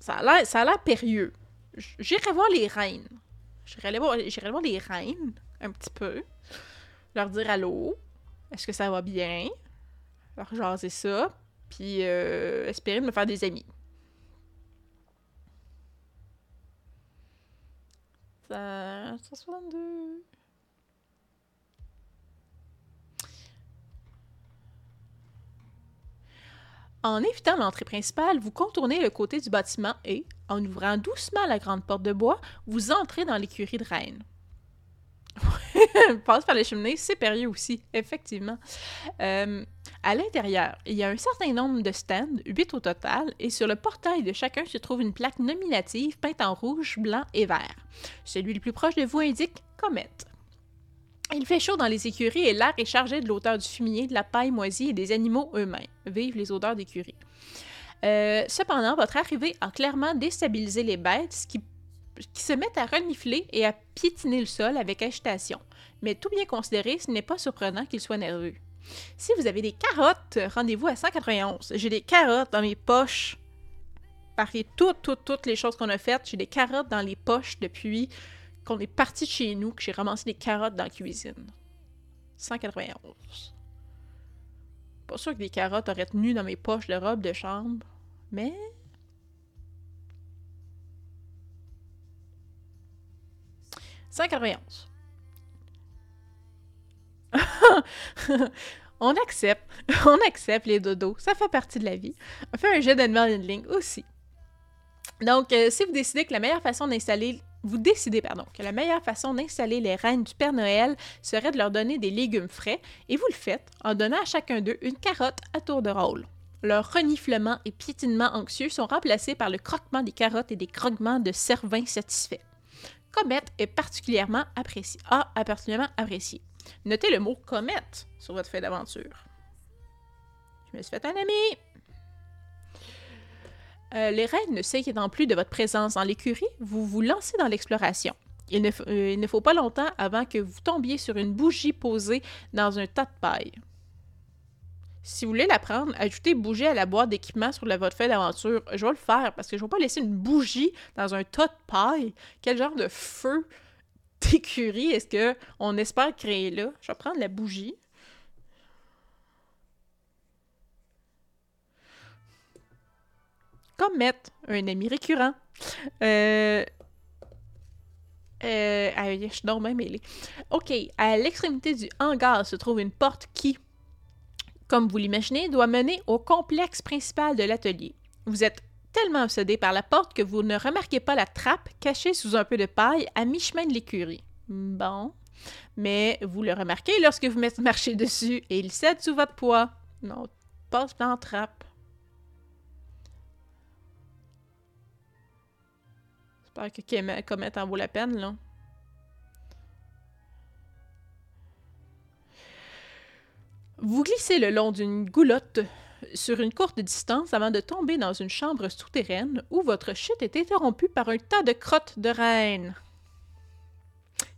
Ça a l'air périlleux. J'irai voir les reines. J'irai voir, voir les reines un petit peu. Leur dire allô. Est-ce que ça va bien? Leur jaser ça. Puis euh, espérer de me faire des amis. Ça. 162. En évitant l'entrée principale, vous contournez le côté du bâtiment et, en ouvrant doucement la grande porte de bois, vous entrez dans l'écurie de Rennes. Passe par les cheminées, c'est périlleux aussi, effectivement. Euh, à l'intérieur, il y a un certain nombre de stands, 8 au total, et sur le portail de chacun se trouve une plaque nominative peinte en rouge, blanc et vert. Celui le plus proche de vous indique Comète. Il fait chaud dans les écuries et l'air est chargé de l'odeur du fumier, de la paille moisie et des animaux eux-mêmes. Vive les odeurs d'écurie. Euh, cependant, votre arrivée a clairement déstabilisé les bêtes qui, qui, se mettent à renifler et à piétiner le sol avec agitation. Mais tout bien considéré, ce n'est pas surprenant qu'ils soient nerveux. Si vous avez des carottes, rendez-vous à 191. J'ai des carottes dans mes poches. Parmi toutes, toutes, toutes les choses qu'on a faites, j'ai des carottes dans les poches depuis qu'on est parti de chez nous, que j'ai ramassé des carottes dans la cuisine. 191. Pas sûr que des carottes auraient tenu dans mes poches de robe de chambre, mais. « 191. on accepte. On accepte les dodos. Ça fait partie de la vie. On fait un jet d'animal handling aussi. Donc, euh, si vous décidez que la meilleure façon d'installer vous décidez pardon, que la meilleure façon d'installer les reines du Père Noël serait de leur donner des légumes frais, et vous le faites en donnant à chacun d'eux une carotte à tour de rôle. Leurs reniflements et piétinements anxieux sont remplacés par le croquement des carottes et des croquements de cervins satisfaits. Comète est particulièrement apprécié. A particulièrement apprécié. Notez le mot comète sur votre feuille d'aventure. Je me suis fait un ami. Euh, les reines ne s'inquiétant plus de votre présence dans l'écurie, vous vous lancez dans l'exploration. Il ne, euh, il ne, faut pas longtemps avant que vous tombiez sur une bougie posée dans un tas de paille. Si vous voulez la prendre, ajoutez bougie à la boîte d'équipement sur la, votre feuille d'aventure. Je vais le faire parce que je ne vais pas laisser une bougie dans un tas de paille. Quel genre de feu d'écurie est-ce qu'on espère créer là? Je vais prendre la bougie. Comme mettre un ami récurrent. Euh, euh, je suis même mêlée. OK, à l'extrémité du hangar se trouve une porte qui, comme vous l'imaginez, doit mener au complexe principal de l'atelier. Vous êtes tellement obsédé par la porte que vous ne remarquez pas la trappe cachée sous un peu de paille à mi-chemin de l'écurie. Bon. Mais vous le remarquez lorsque vous marchez dessus et il cède sous votre poids. Non, passe dans trappe. J'espère que Comet en vaut la peine, là. Vous glissez le long d'une goulotte sur une courte distance avant de tomber dans une chambre souterraine où votre chute est interrompue par un tas de crottes de reine.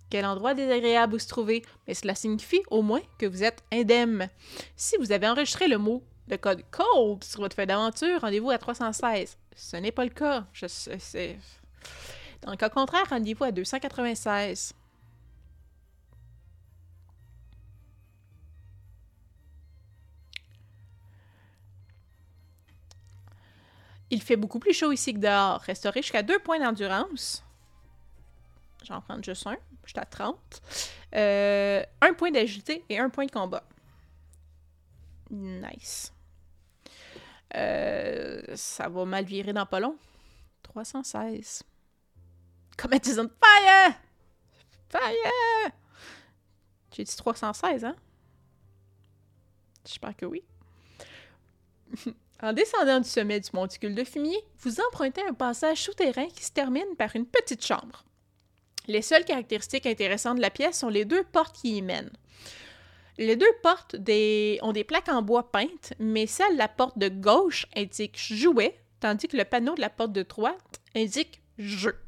Quel endroit désagréable vous se trouvez, mais cela signifie au moins que vous êtes indemne. Si vous avez enregistré le mot de code COLD sur votre feuille d'aventure, rendez-vous à 316. Ce n'est pas le cas. Je sais. Dans le cas contraire, rendez-vous à 296. Il fait beaucoup plus chaud ici que dehors. Restaurez jusqu'à deux points d'endurance. J'en prends juste un. Je suis à 30. Euh, un point d'agilité et un point de combat. Nice. Euh, ça va mal virer dans pas long. 316. Comment is on fire! Fire! J'ai dit 316, hein? J'espère que oui. En descendant du sommet du monticule de fumier, vous empruntez un passage souterrain qui se termine par une petite chambre. Les seules caractéristiques intéressantes de la pièce sont les deux portes qui y mènent. Les deux portes ont des plaques en bois peintes, mais celle de la porte de gauche indique jouet, tandis que le panneau de la porte de droite indique jeu.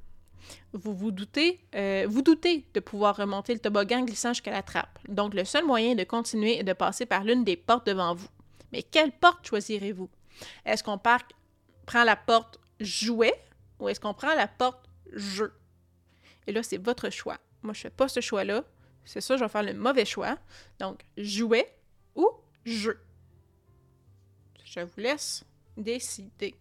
Vous vous doutez, euh, vous doutez de pouvoir remonter le toboggan glissant jusqu'à la trappe. Donc le seul moyen de continuer est de passer par l'une des portes devant vous. Mais quelle porte choisirez-vous? Est-ce qu'on prend la porte jouet ou est-ce qu'on prend la porte jeu? Et là, c'est votre choix. Moi, je fais pas ce choix-là. C'est ça, je vais faire le mauvais choix. Donc, jouet ou jeu? Je vous laisse décider.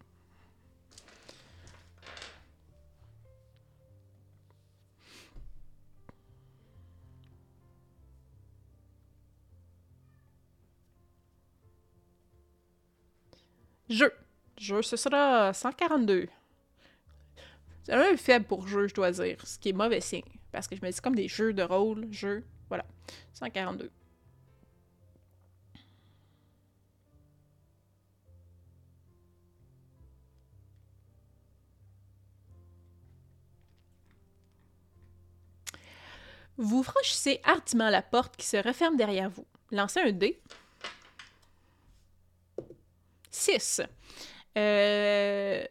Jeu. Jeu, ce sera 142. C'est un faible pour jeu, je dois dire, ce qui est mauvais signe. Parce que je me dis comme des jeux de rôle, jeux, voilà. 142. Vous franchissez hardiment la porte qui se referme derrière vous. Lancez un dé. 6. Euh,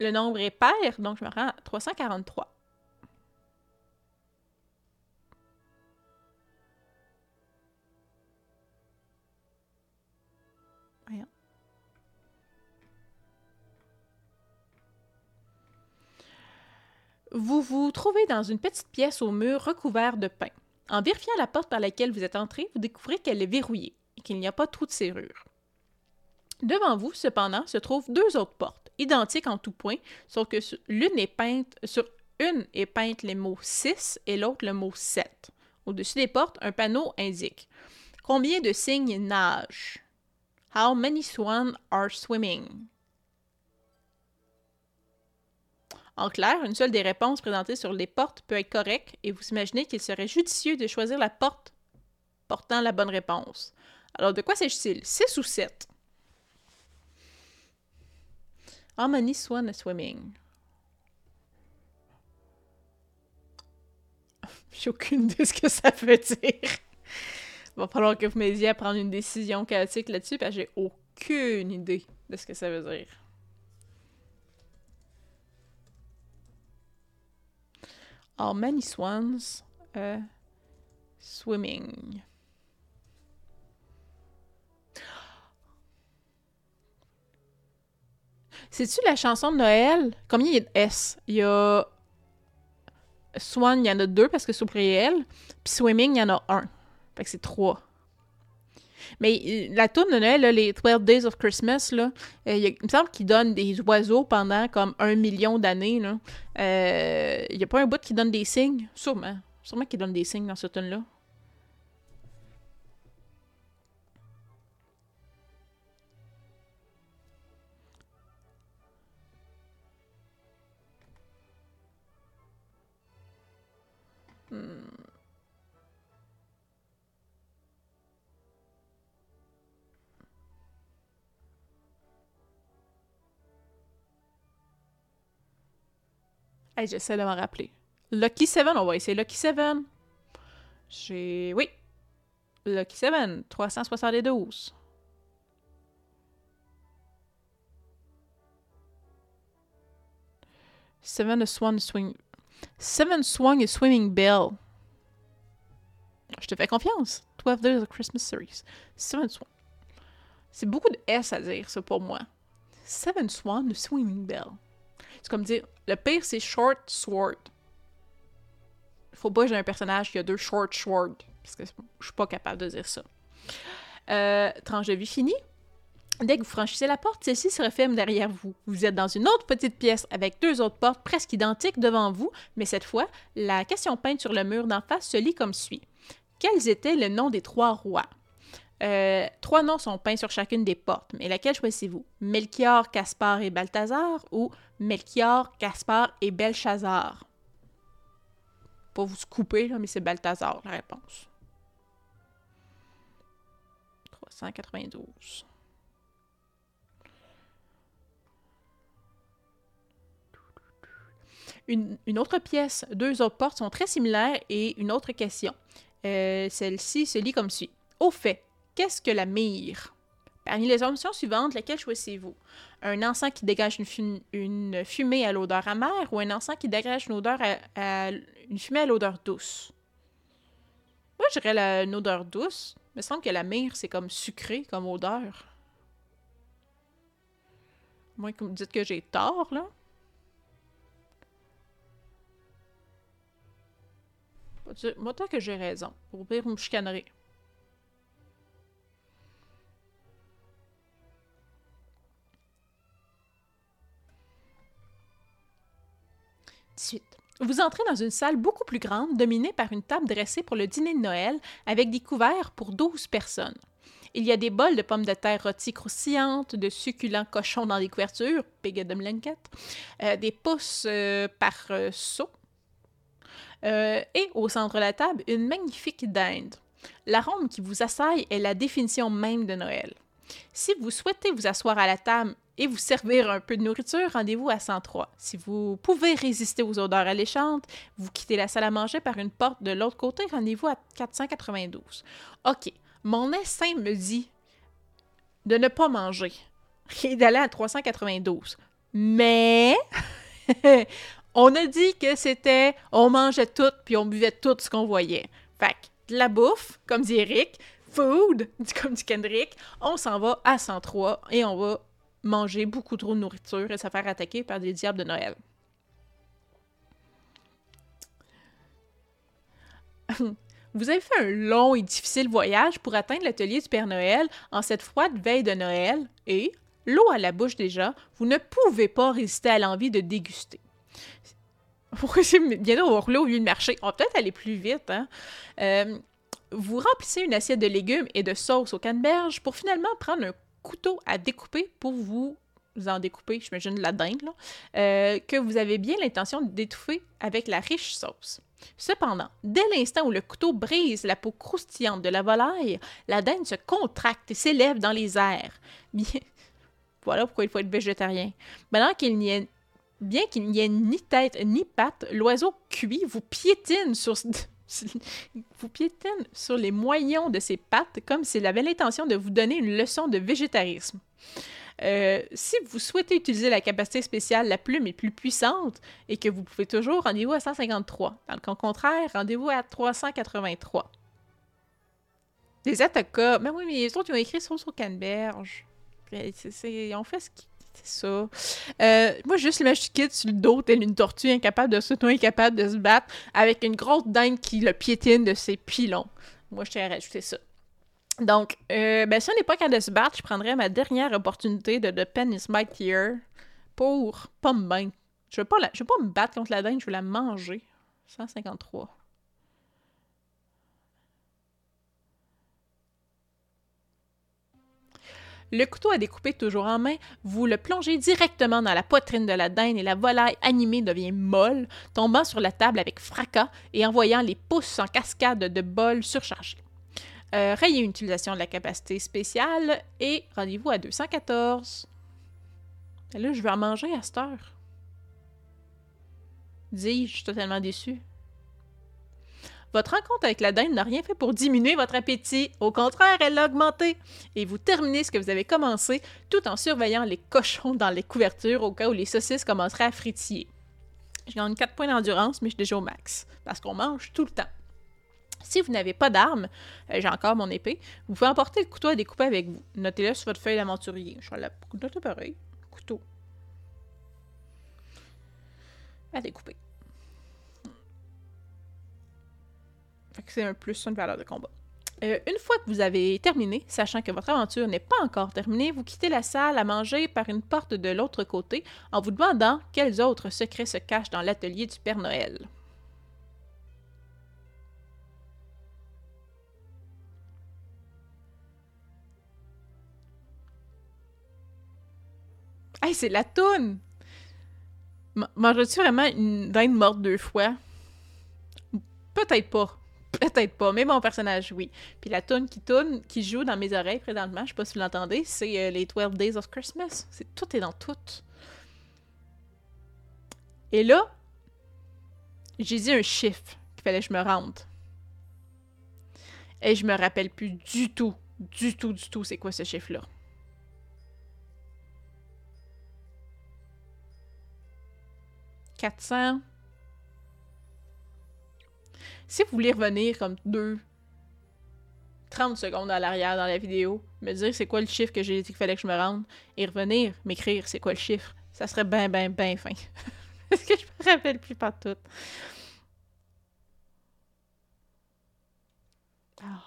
le nombre est pair, donc je me rends à 343. Voyons. Vous vous trouvez dans une petite pièce au mur recouvert de pain. En vérifiant la porte par laquelle vous êtes entré, vous découvrez qu'elle est verrouillée et qu'il n'y a pas trop de serrure. Devant vous, cependant, se trouvent deux autres portes, identiques en tout point, sauf que l'une est peinte, sur une est peinte les mots 6 et l'autre le mot 7. Au-dessus des portes, un panneau indique Combien de signes nagent How many swans are swimming? En clair, une seule des réponses présentées sur les portes peut être correcte et vous imaginez qu'il serait judicieux de choisir la porte portant la bonne réponse. Alors, de quoi s'agit-il? 6 ou 7 Swans are swimming J'ai aucune idée de ce que ça veut dire. Il va falloir que vous m'aidiez à prendre une décision chaotique là-dessus, parce que j'ai aucune idée de ce que ça veut dire. How many swans are swimming? C'est-tu la chanson de Noël? Combien il y a de S? Il y a. Swan, il y en a deux parce que c'est au. Puis Swimming, il y en a un. Fait que c'est trois. Mais la tourne de Noël, là, les 12 Days of Christmas, là, euh, il, me semble qu'ils donnent des oiseaux pendant comme un million d'années. Euh, il n'y a pas un bout qui donne des signes? Sûrement. Sûrement qu'ils donnent des signes dans ce tune-là. Hmm. J'essaie de m'en rappeler. Lucky 7, on va essayer Lucky 7. J'ai. Oui. Lucky 7, 372. Seven swan swing. Seven swung a swimming bell. Je te fais confiance. 12 Days of Christmas Series. Seven swan. C'est beaucoup de S à dire, ça, pour moi. Seven swan swimming bell. C'est comme dire, le pire, c'est short sword. Faut pas que j'ai un personnage qui a deux short sword. Parce que je suis pas capable de dire ça. Euh, tranche de vie finie. Dès que vous franchissez la porte, celle-ci se referme derrière vous. Vous êtes dans une autre petite pièce avec deux autres portes presque identiques devant vous, mais cette fois, la question peinte sur le mur d'en face se lit comme suit. Quels étaient les noms des trois rois? Euh, trois noms sont peints sur chacune des portes, mais laquelle choisissez-vous? Melchior, Caspar et Balthazar ou Melchior, Caspar et Belshazzar? Pas vous couper, là, mais c'est Balthazar la réponse. 392. Une, une, autre pièce, deux autres portes sont très similaires et une autre question. Euh, Celle-ci se lit comme suit. Au fait, Qu'est-ce que la myrrhe? Parmi les options suivantes, laquelle choisissez-vous? Un encens qui dégage une, fumée à l'odeur amère ou un encens qui dégage une, odeur à, une fumée à l'odeur douce? Moi, je dirais une odeur douce. Il me semble que la myrrhe, c'est comme sucré comme odeur. Moi, que vous me dites que j'ai tort, là. Moi, tant que j'ai raison. Pour pire, vous me. Vous entrez dans une salle beaucoup plus grande, dominée par une table dressée pour le dîner de Noël, avec des couverts pour 12 personnes. Il y a des bols de pommes de terre rôties croustillantes, de succulents cochons dans des couvertures, euh, des pousses euh, par euh, seau, euh, et au centre de la table, une magnifique dinde. L'arôme qui vous assaille est la définition même de Noël. Si vous souhaitez vous asseoir à la table et vous servir un peu de nourriture, rendez-vous à 103. Si vous pouvez résister aux odeurs alléchantes, vous quittez la salle à manger par une porte de l'autre côté, rendez-vous à 492. OK, mon instinct me dit de ne pas manger et d'aller à 392. Mais on a dit que c'était on mangeait tout puis on buvait tout ce qu'on voyait. Fait que de la bouffe, comme dit Eric, food, comme dit Kendrick, on s'en va à 103 et on va manger beaucoup trop de nourriture et se faire attaquer par des diables de Noël. Vous avez fait un long et difficile voyage pour atteindre l'atelier du Père Noël en cette froide veille de Noël et, l'eau à la bouche déjà, vous ne pouvez pas résister à l'envie de déguster. Pourquoi c'est bien l'eau au lieu de marcher? On va peut-être aller plus vite, hein? Euh, vous remplissez une assiette de légumes et de sauce au canneberge pour finalement prendre un couteau à découper pour vous en découper, j'imagine, la dinde, là, euh, que vous avez bien l'intention d'étouffer avec la riche sauce. Cependant, dès l'instant où le couteau brise la peau croustillante de la volaille, la dinde se contracte et s'élève dans les airs. Bien... Voilà pourquoi il faut être végétarien. Maintenant qu'il n'y ait... Bien qu'il n'y ait ni tête ni patte, l'oiseau cuit vous piétine sur... vous piétine sur les moyons de ses pattes comme s'il avait l'intention de vous donner une leçon de végétarisme. Euh, si vous souhaitez utiliser la capacité spéciale la plume est plus puissante et que vous pouvez toujours, rendez-vous à 153. Dans le cas contraire, rendez-vous à 383. Les attaques, mais oui, mais les autres, ils ont écrit sur sur canneberge. Ils ont fait c'est ça. Euh, moi, juste l'image kid sur le dos, tel une tortue incapable de se tenir, incapable de se battre, avec une grosse dinde qui le piétine de ses pilons. Moi, je tiens à rajouter ça. Donc, euh, ben, si on n'est pas capable de se battre, je prendrais ma dernière opportunité de The Pen is Mightier pour pas me battre. Je veux pas, la... veux pas me battre contre la dinde, je veux la manger. 153. Le couteau à découper toujours en main, vous le plongez directement dans la poitrine de la dinde et la volaille animée devient molle, tombant sur la table avec fracas et envoyant les pouces en cascade de bols surchargés. Euh, rayez une utilisation de la capacité spéciale et rendez-vous à 214. Et là, je vais en manger à cette heure. Dis, je suis totalement déçu. Votre rencontre avec la dinde n'a rien fait pour diminuer votre appétit. Au contraire, elle l'a augmenté. Et vous terminez ce que vous avez commencé tout en surveillant les cochons dans les couvertures au cas où les saucisses commenceraient à fritiller. Je gagne 4 points d'endurance, mais je suis déjà au max. Parce qu'on mange tout le temps. Si vous n'avez pas d'arme, euh, j'ai encore mon épée, vous pouvez emporter le couteau à découper avec vous. Notez-le sur votre feuille d'aventurier. Je vais la noter pareil. Couteau. À découper. C'est un plus une valeur de combat. Euh, une fois que vous avez terminé, sachant que votre aventure n'est pas encore terminée, vous quittez la salle à manger par une porte de l'autre côté en vous demandant quels autres secrets se cachent dans l'atelier du Père Noël. Hey, c'est la toune! Mangerais-tu vraiment une dinde morte deux fois? Peut-être pas. Peut-être pas, mais mon personnage, oui. Puis la tune qui tourne, qui joue dans mes oreilles présentement, je sais pas si vous l'entendez, c'est euh, les 12 Days of Christmas. C'est tout est dans tout. Et là, j'ai dit un chiffre qu'il fallait que je me rende. Et je me rappelle plus du tout, du tout, du tout, c'est quoi ce chiffre-là. « 400... Si vous voulez revenir comme deux 30 secondes à l'arrière dans la vidéo, me dire c'est quoi le chiffre que j'ai dit qu'il fallait que je me rende, et revenir m'écrire c'est quoi le chiffre, ça serait bien, bien, bien fin. Parce que je me rappelle plus pas tout. Ah.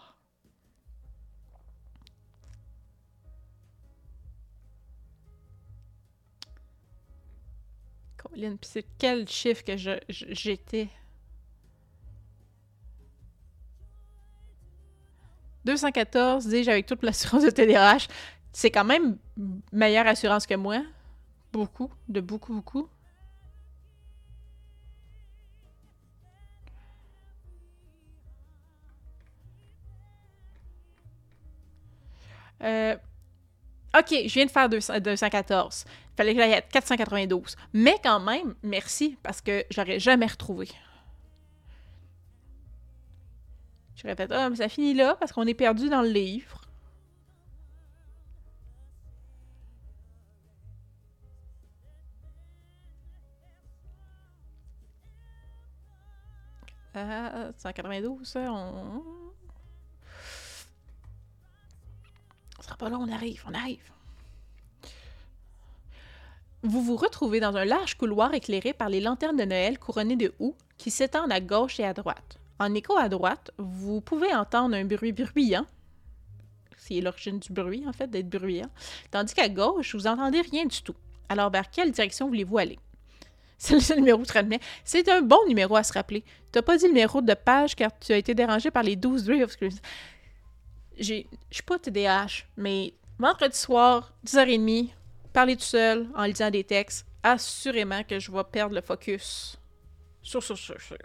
Colin, c'est quel chiffre que j'étais? 214, dis-je, avec toute l'assurance de TDAH. C'est quand même meilleure assurance que moi. Beaucoup, de beaucoup, beaucoup. Euh, OK, je viens de faire 214. Il fallait que j'aille à 492. Mais quand même, merci, parce que j'aurais jamais retrouvé. Je répète, ah, mais ça finit là, parce qu'on est perdu dans le livre. Euh, 192, on... On sera pas là, on arrive, on arrive. Vous vous retrouvez dans un large couloir éclairé par les lanternes de Noël couronnées de houx qui s'étendent à gauche et à droite. En écho à droite, vous pouvez entendre un bruit bruyant. C'est l'origine du bruit, en fait, d'être bruyant. Tandis qu'à gauche, vous n'entendez rien du tout. Alors, vers quelle direction voulez-vous aller? C'est le numéro de C'est un bon numéro à se rappeler. Tu n'as pas dit le numéro de page car tu as été dérangé par les 12 drives je suis pas TDAH, mais vendredi soir, 10h30, parler tout seul en lisant des textes, assurément que je vais perdre le focus. Sur, sur, sur, sur.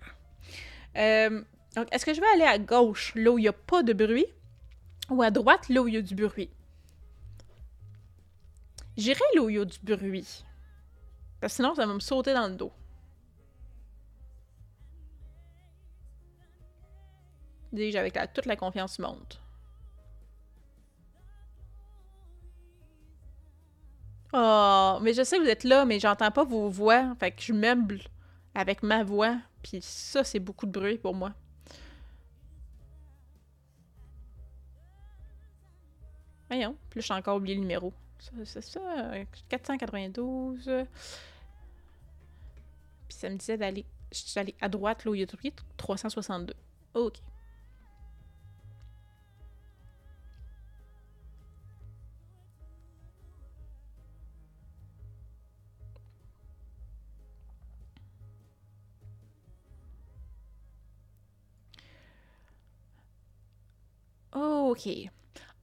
Euh, donc, est-ce que je vais aller à gauche, là où il n'y a pas de bruit, ou à droite, là où il y a du bruit? J'irai là où il y a du bruit. Parce que sinon, ça va me sauter dans le dos. Dis-je avec toute la confiance du monde. Oh, mais je sais que vous êtes là, mais j'entends pas vos voix. Fait que je meuble avec ma voix. Puis ça, c'est beaucoup de bruit pour moi. Voyons, plus j'ai encore oublié le numéro. C'est ça, 492. Puis ça me disait d'aller. À droite, là où il y a 362. Ok.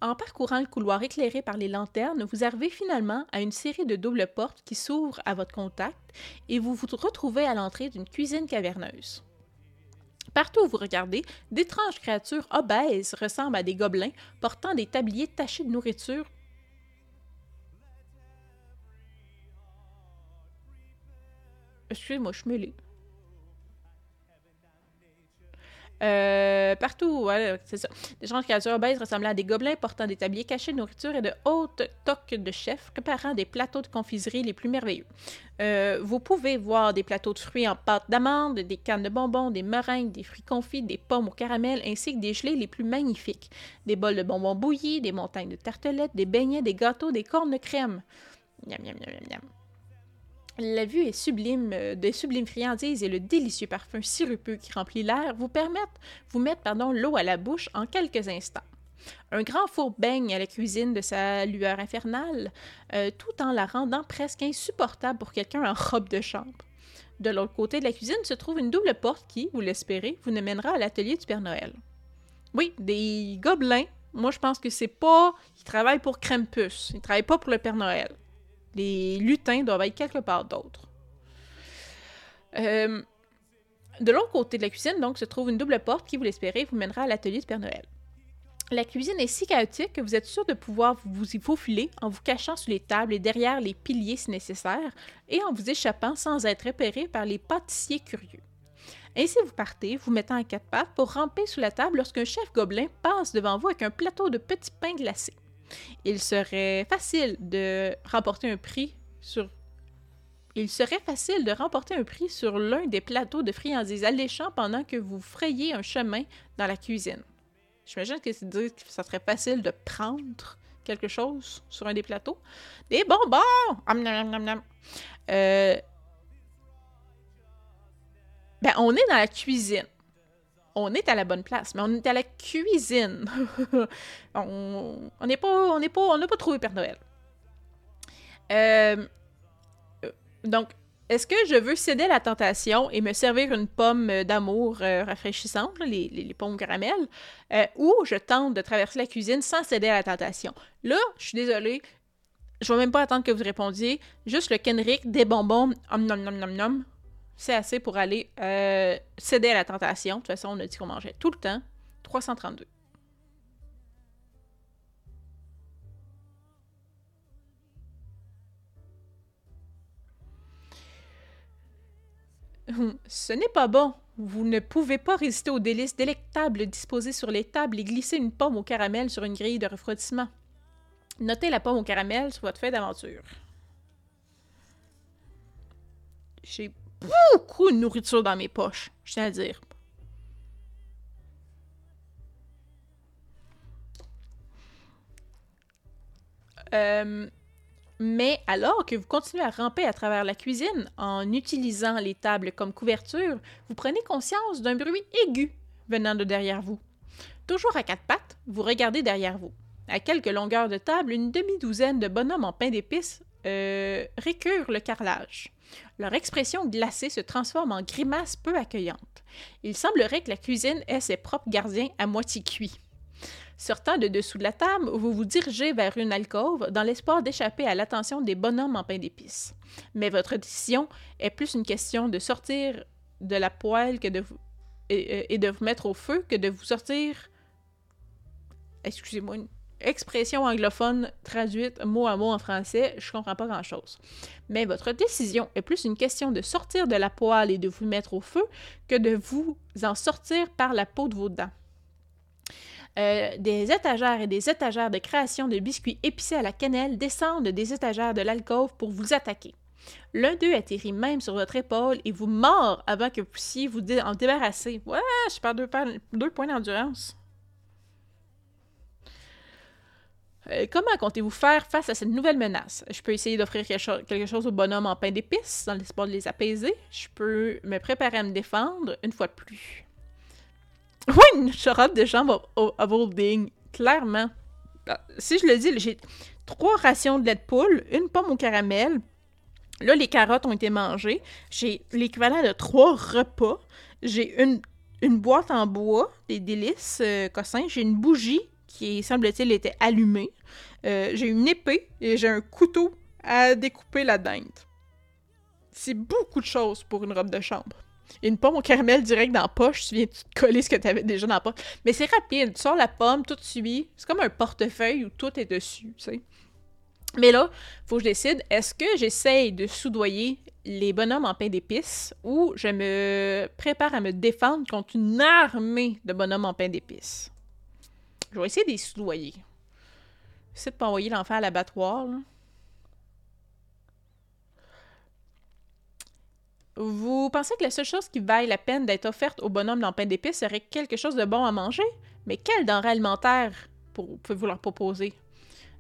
En parcourant le couloir éclairé par les lanternes, vous arrivez finalement à une série de doubles portes qui s'ouvrent à votre contact et vous vous retrouvez à l'entrée d'une cuisine caverneuse. Partout où vous regardez, d'étranges créatures obèses ressemblent à des gobelins portant des tabliers tachés de nourriture. Excusez-moi, je suis Euh, partout, c'est ça. Des gens de créatures obèses à des gobelins portant des tabliers cachés de nourriture et de hautes toques de chefs préparant des plateaux de confiserie les plus merveilleux. Euh, vous pouvez voir des plateaux de fruits en pâte d'amande, des cannes de bonbons, des meringues, des fruits confits, des pommes au caramel, ainsi que des gelées les plus magnifiques. Des bols de bonbons bouillis, des montagnes de tartelettes, des beignets, des gâteaux, des cornes de crème. La vue est sublime, euh, des sublimes friandises et le délicieux parfum sirupeux qui remplit l'air vous permettent vous mettre pardon, l'eau à la bouche en quelques instants. Un grand four baigne à la cuisine de sa lueur infernale, euh, tout en la rendant presque insupportable pour quelqu'un en robe de chambre. De l'autre côté de la cuisine se trouve une double porte qui, vous l'espérez, vous mènera à l'atelier du Père Noël. Oui, des gobelins. Moi, je pense que c'est pas. Ils travaillent pour Krampus. Ils travaillent pas pour le Père Noël. Les lutins doivent être quelque part d'autre. Euh, de l'autre côté de la cuisine, donc, se trouve une double porte qui, vous l'espérez, vous mènera à l'atelier du Père Noël. La cuisine est si chaotique que vous êtes sûr de pouvoir vous y faufiler en vous cachant sous les tables et derrière les piliers si nécessaire, et en vous échappant sans être repéré par les pâtissiers curieux. Ainsi, vous partez, vous mettant à quatre pattes pour ramper sous la table lorsqu'un chef gobelin passe devant vous avec un plateau de petits pains glacés il serait facile de remporter un prix sur il serait facile de remporter un prix sur l'un des plateaux de friandises alléchants pendant que vous frayez un chemin dans la cuisine. J'imagine que que ça serait facile de prendre quelque chose sur un des plateaux. Des bonbons! Euh... Ben, on est dans la cuisine on est à la bonne place, mais on est à la cuisine. on n'est pas, on n'est pas, n'a pas trouvé Père Noël. Euh, donc, est-ce que je veux céder à la tentation et me servir une pomme d'amour euh, rafraîchissante, les, pommes caramel, euh, ou je tente de traverser la cuisine sans céder à la tentation? Là, je suis désolée, je vais même pas attendre que vous répondiez. Juste le Kenrick, des bonbons, nom nom nom nom, c'est assez pour aller euh, céder à la tentation. De toute façon, on a dit qu'on mangeait tout le temps. 332. Hum, Ce n'est pas bon. Vous ne pouvez pas résister aux délices délectables disposés sur les tables et glisser une pomme au caramel sur une grille de refroidissement. Notez la pomme au caramel sur votre feuille d'aventure. J'ai beaucoup de nourriture dans mes poches, je tiens à dire. Euh, mais alors que vous continuez à ramper à travers la cuisine en utilisant les tables comme couverture, vous prenez conscience d'un bruit aigu venant de derrière vous. Toujours à quatre pattes, vous regardez derrière vous. À quelques longueurs de table, une demi-douzaine de bonhommes en pain d'épices euh, récurent le carrelage. Leur expression glacée se transforme en grimace peu accueillante. Il semblerait que la cuisine ait ses propres gardiens à moitié cuits. Sortant de dessous de la table, vous vous dirigez vers une alcôve dans l'espoir d'échapper à l'attention des bonhommes en pain d'épices. Mais votre décision est plus une question de sortir de la poêle et, de vous mettre au feu que de vous sortir. Excusez-moi, expression anglophone traduite mot à mot en français, je comprends pas grand-chose. Mais votre décision est plus une question de sortir de la poêle et de vous mettre au feu que de vous en sortir par la peau de vos dents. Euh, des étagères et des étagères de création de biscuits épicés à la cannelle descendent des étagères de l'alcôve pour vous attaquer. L'un d'eux atterrit même sur votre épaule et vous mord avant que vous puissiez vous en débarrasser. Ouais, je perds deux, deux points d'endurance. Euh, comment comptez-vous faire face à cette nouvelle menace? Je peux essayer d'offrir quelque, cho- quelque chose au bonhomme en pain d'épices dans l'espoir de les apaiser. Je peux me préparer à me défendre une fois de plus. Oui, une de au- à Holding, clairement. Ah, Si je le dis, j'ai trois rations de lait de poule, une pomme au caramel. Là, les carottes ont été mangées. J'ai l'équivalent de trois repas. J'ai une, une boîte en bois, des délices euh, cossins. J'ai une bougie qui, semble-t-il, était allumée. Euh, j'ai une épée et j'ai un couteau à découper la dinde. C'est beaucoup de choses pour une robe de chambre. Une pomme au caramel direct dans la poche, tu viens de te coller ce que tu avais déjà dans la poche? Mais c'est rapide, tu sors la pomme, tout suit. C'est comme un portefeuille où tout est dessus. Mais là, faut que je décide, est-ce que j'essaye de soudoyer les bonhommes en pain d'épices ou je me prépare à me défendre contre une armée de bonhommes en pain d'épices? Je vais essayer de les soudoyer. De pas envoyer à l'abattoir. Vous pensez que la seule chose qui vaille la peine d'être offerte au bonhomme dans pain d'épices serait quelque chose de bon à manger? Mais quelle denrée alimentaire pouvez-vous leur proposer?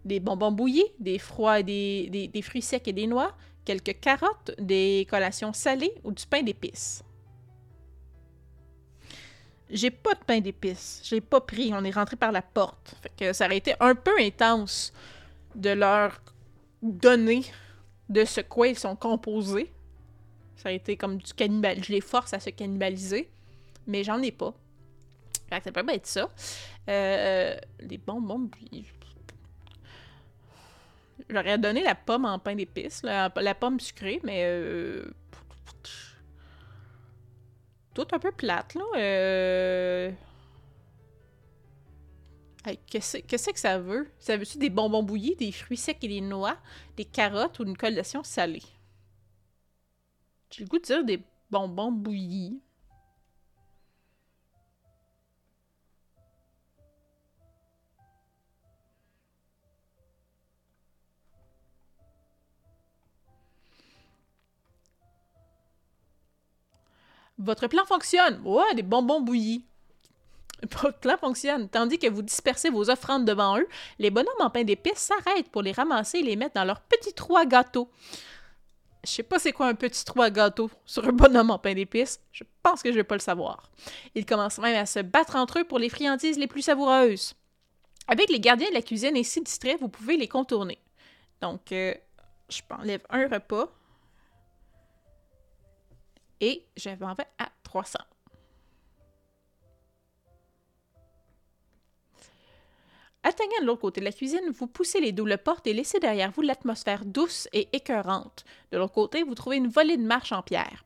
Des bonbons bouillis, des, froids des, des- des fruits secs et des noix, quelques carottes, des collations salées ou du pain d'épices? J'ai pas de pain d'épices. J'ai pas pris. On est rentré par la porte. Fait que ça aurait été un peu intense de leur donner de ce quoi ils sont composés. Ça a été comme du cannibal. Je les force à se cannibaliser, mais j'en ai pas. Fait que ça peut pas être ça. Euh, les bonbons. J'aurais donné la pomme en pain d'épices, la, la pomme sucrée, mais... Euh... Tout un peu plate, là. Euh... Qu'est-ce que ça veut? Ça veut-tu des bonbons bouillis, des fruits secs et des noix, des carottes ou une collation salée? J'ai le goût de dire des bonbons bouillis. Votre plan fonctionne. Ouais, des bonbons bouillis. Votre plan fonctionne. Tandis que vous dispersez vos offrandes devant eux, les bonhommes en pain d'épices s'arrêtent pour les ramasser et les mettre dans leur petit trou à gâteau. Je sais pas c'est quoi un petit trou à gâteau sur un bonhomme en pain d'épices. Je pense que je vais pas le savoir. Ils commencent même à se battre entre eux pour les friandises les plus savoureuses. Avec les gardiens de la cuisine ainsi distraits, vous pouvez les contourner. Donc, euh, je m'enlève un repas. Et je m'en vais à 300. Atteignant de l'autre côté de la cuisine, vous poussez les doubles portes et laissez derrière vous l'atmosphère douce et écœurante. De l'autre côté, vous trouvez une volée de marches en pierre.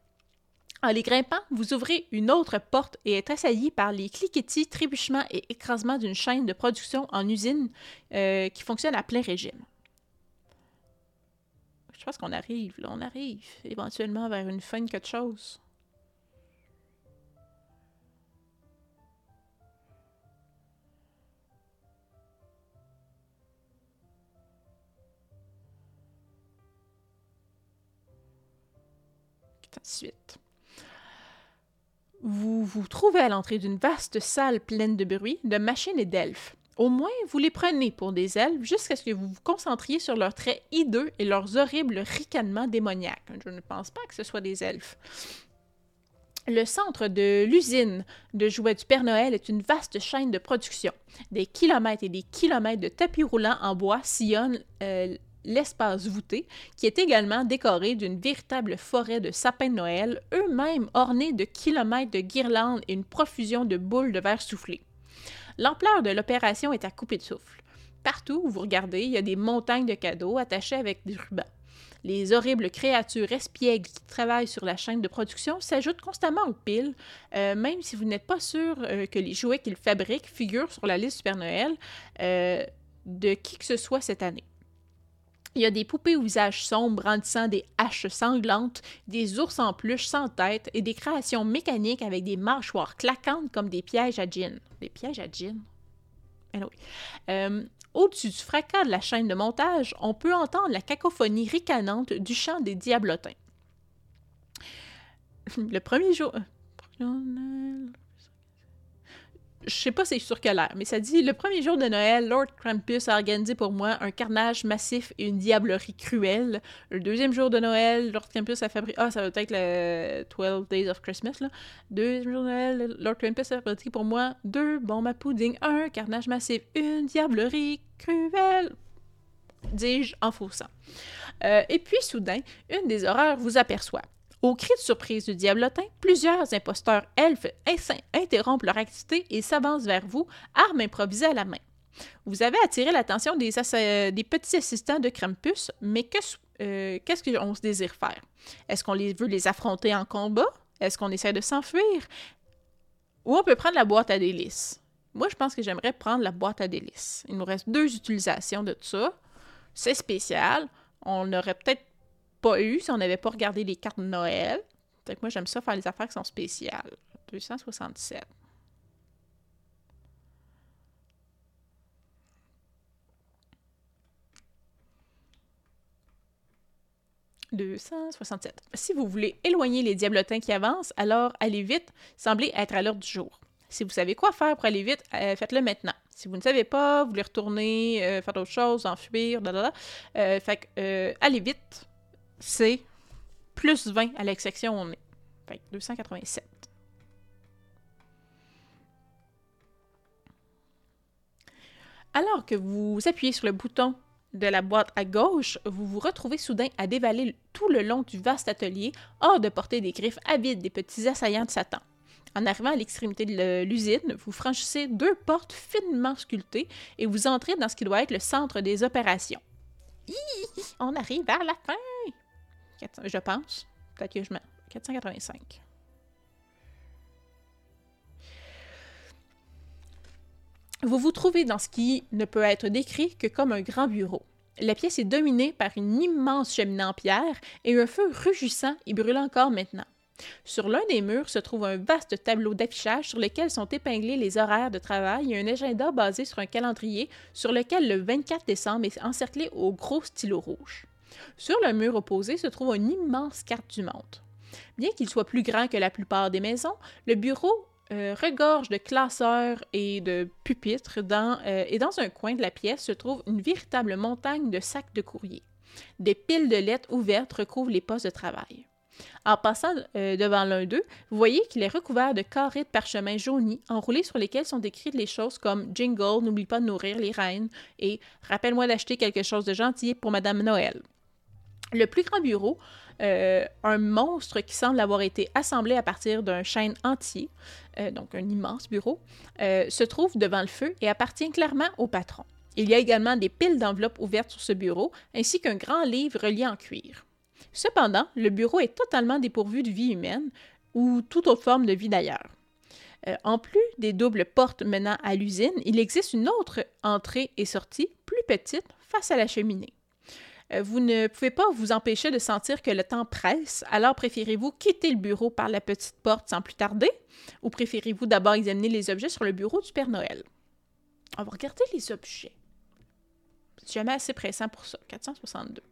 En les grimpant, vous ouvrez une autre porte et êtes assailli par les cliquetis, trébuchements et écrasements d'une chaîne de production en usine euh, qui fonctionne à plein régime. Je pense qu'on arrive, là, on arrive éventuellement vers une fin de quelque chose. Ensuite. Vous vous trouvez à l'entrée d'une vaste salle pleine de bruit, de machines et d'elfes. Au moins, vous les prenez pour des elfes jusqu'à ce que vous vous concentriez sur leurs traits hideux et leurs horribles ricanements démoniaques. Je ne pense pas que ce soit des elfes. Le centre de l'usine de jouets du Père Noël est une vaste chaîne de production. Des kilomètres et des kilomètres de tapis roulants en bois sillonnent euh, l'espace voûté, qui est également décoré d'une véritable forêt de sapins de Noël, eux-mêmes ornés de kilomètres de guirlandes et une profusion de boules de verre soufflé. L'ampleur de l'opération est à couper de souffle. Partout où vous regardez, il y a des montagnes de cadeaux attachés avec des rubans. Les horribles créatures espiègles qui travaillent sur la chaîne de production s'ajoutent constamment aux piles, euh, même si vous n'êtes pas sûr euh, que les jouets qu'ils fabriquent figurent sur la liste Super Noël euh, de qui que ce soit cette année. Il y a des poupées au visage sombre brandissant des haches sanglantes, des ours en peluche sans tête et des créations mécaniques avec des mâchoires claquantes comme des pièges à gin. Des pièges à gin? Anyway. Euh, au-dessus du fracas de la chaîne de montage, on peut entendre la cacophonie ricanante du chant des diablotins. Le premier jour je sais pas c'est sur quelle mais ça dit le premier jour de Noël, Lord Krampus a organisé pour moi un carnage massif et une diablerie cruelle. Le deuxième jour de Noël, Lord Krampus a fabriqué. Ah, ça va être le 12 Days of Christmas, là. Deuxième jour de Noël, Lord Krampus a fabriqué pour moi deux bombes à pudding, un carnage massif, une diablerie cruelle. Dis-je en faussant. Euh, et puis soudain, une des horreurs vous aperçoit. Au cri de surprise du diablotin, plusieurs imposteurs elfes interrompent leur activité et s'avancent vers vous, armes improvisées à la main. Vous avez attiré l'attention des, petits assistants de Krampus, mais euh, qu'est-ce qu'on se désire faire? Est-ce qu'on les veut les affronter en combat? Est-ce qu'on essaie de s'enfuir? Ou on peut prendre la boîte à délices? Moi, je pense que j'aimerais prendre la boîte à délices. Il nous reste deux utilisations de ça. C'est spécial. On aurait peut-être pas eu si on n'avait pas regardé les cartes de Noël. Fait que moi, j'aime ça faire les affaires qui sont spéciales. 267. « 267. Si vous voulez éloigner les diablotins qui avancent, alors allez vite, semblez être à l'heure du jour. Si vous savez quoi faire pour aller vite, euh, faites-le maintenant. Si vous ne savez pas, vous voulez retourner, euh, faire d'autres choses, enfuir, blablabla, euh, fait que allez vite, c'est plus 20 à l'exception on est. Fait 287. Alors que vous appuyez sur le bouton de la boîte à gauche, vous vous retrouvez soudain à dévaler tout le long du vaste atelier, hors de porter des griffes avides des petits assaillants de Satan. En arrivant à l'extrémité de l'usine, vous franchissez deux portes finement sculptées et vous entrez dans ce qui doit être le centre des opérations. on arrive vers la fin! Je pense. Peut-être que je mets 485. Vous vous trouvez dans ce qui ne peut être décrit que comme un grand bureau. La pièce est dominée par une immense cheminée en pierre et un feu rugissant y brûle encore maintenant. Sur l'un des murs se trouve un vaste tableau d'affichage sur lequel sont épinglés les horaires de travail et un agenda basé sur un calendrier sur lequel le 24 décembre est encerclé au gros stylo rouge. Sur le mur opposé se trouve une immense carte du monde. Bien qu'il soit plus grand que la plupart des maisons, le bureau euh, regorge de classeurs et de pupitres euh, et dans un coin de la pièce se trouve une véritable montagne de sacs de courrier. Des piles de lettres ouvertes recouvrent les postes de travail. En passant euh, devant l'un d'eux, vous voyez qu'il est recouvert de carrés de parchemin jaunis enroulés sur lesquels sont écrites les choses comme Jingle, n'oublie pas de nourrir les reines et Rappelle-moi d'acheter quelque chose de gentil pour Madame Noël. Le plus grand bureau, euh, un monstre qui semble avoir été assemblé à partir d'un chêne entier, euh, donc un immense bureau, euh, se trouve devant le feu et appartient clairement au patron. Il y a également des piles d'enveloppes ouvertes sur ce bureau, ainsi qu'un grand livre relié en cuir. Cependant, le bureau est totalement dépourvu de vie humaine ou toute autre forme de vie d'ailleurs. En plus des doubles portes menant à l'usine, il existe une autre entrée et sortie, plus petite, face à la cheminée. Euh, vous ne pouvez pas vous empêcher de sentir que le temps presse, alors préférez-vous quitter le bureau par la petite porte sans plus tarder, ou préférez-vous d'abord examiner les objets sur le bureau du Père Noël? On va regarder les objets. C'est jamais assez pressant pour ça. 462.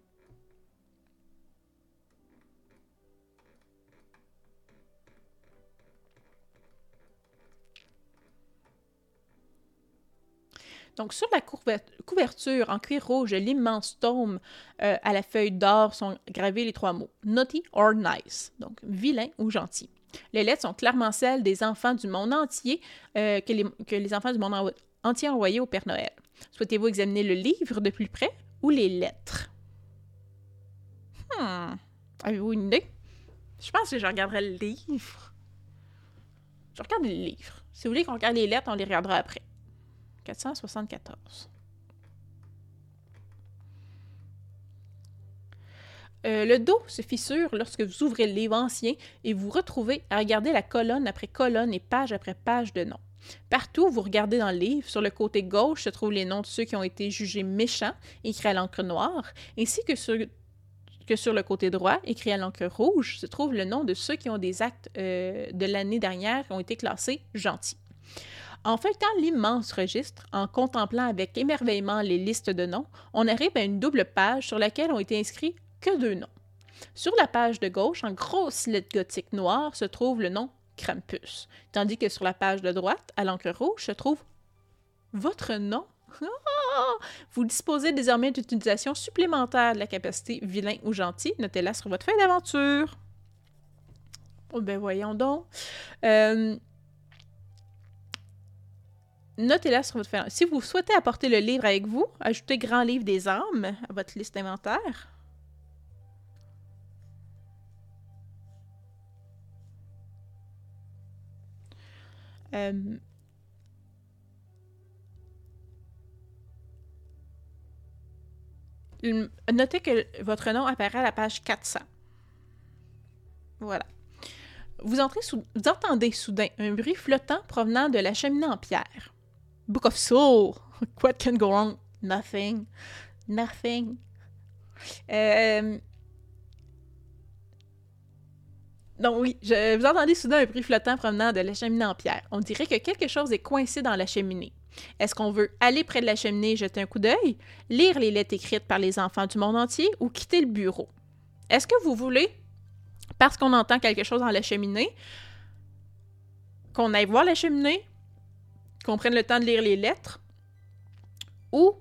Donc, sur la couverture en cuir rouge, l'immense tome euh, à la feuille d'or sont gravés les trois mots Naughty or nice, donc vilain ou gentil. Les lettres sont clairement celles des enfants du monde entier euh, que, les, enfants du monde entier envoyés au Père Noël. Souhaitez-vous examiner le livre de plus près ou les lettres? Hmm. Avez-vous une idée? Je pense que je regarderai le livre. Je regarde le livre. Si vous voulez qu'on regarde les lettres, on les regardera après. 474. Euh, le dos se fissure lorsque vous ouvrez le livre ancien et vous retrouvez à regarder la colonne après colonne et page après page de noms. Partout, vous regardez dans le livre, sur le côté gauche se trouvent les noms de ceux qui ont été jugés méchants, écrits à l'encre noire, ainsi que sur, que sur le côté droit, écrit à l'encre rouge, se trouve le nom de ceux qui ont des actes euh, de l'année dernière qui ont été classés gentils. En feuilletant l'immense registre, en contemplant avec émerveillement les listes de noms, on arrive à une double page sur laquelle ont été inscrits que deux noms. Sur la page de gauche, en grosse lettre gothique noire, se trouve le nom Krampus, tandis que sur la page de droite, à l'encre rouge, se trouve votre nom. Ah! Vous disposez désormais d'utilisation supplémentaire de la capacité vilain ou gentil. Notez-la sur votre feuille d'aventure. Oh ben voyons donc. Euh, notez-la sur votre feuille. Si vous souhaitez apporter le livre avec vous, ajoutez Grand Livre des âmes à votre liste d'inventaire. Euh, notez que votre nom apparaît à la page 400. Voilà. Vous, entendez soudain un bruit flottant provenant de la cheminée en pierre. Book of Soul. What can go wrong? Nothing. Nothing. Euh, donc oui, je, vous entendez soudain un bruit flottant provenant de la cheminée en pierre. On dirait que quelque chose est coincé dans la cheminée. Est-ce qu'on veut aller près de la cheminée et jeter un coup d'œil, lire les lettres écrites par les enfants du monde entier ou quitter le bureau? Est-ce que vous voulez, parce qu'on entend quelque chose dans la cheminée, qu'on aille voir la cheminée, qu'on prenne le temps de lire les lettres, ou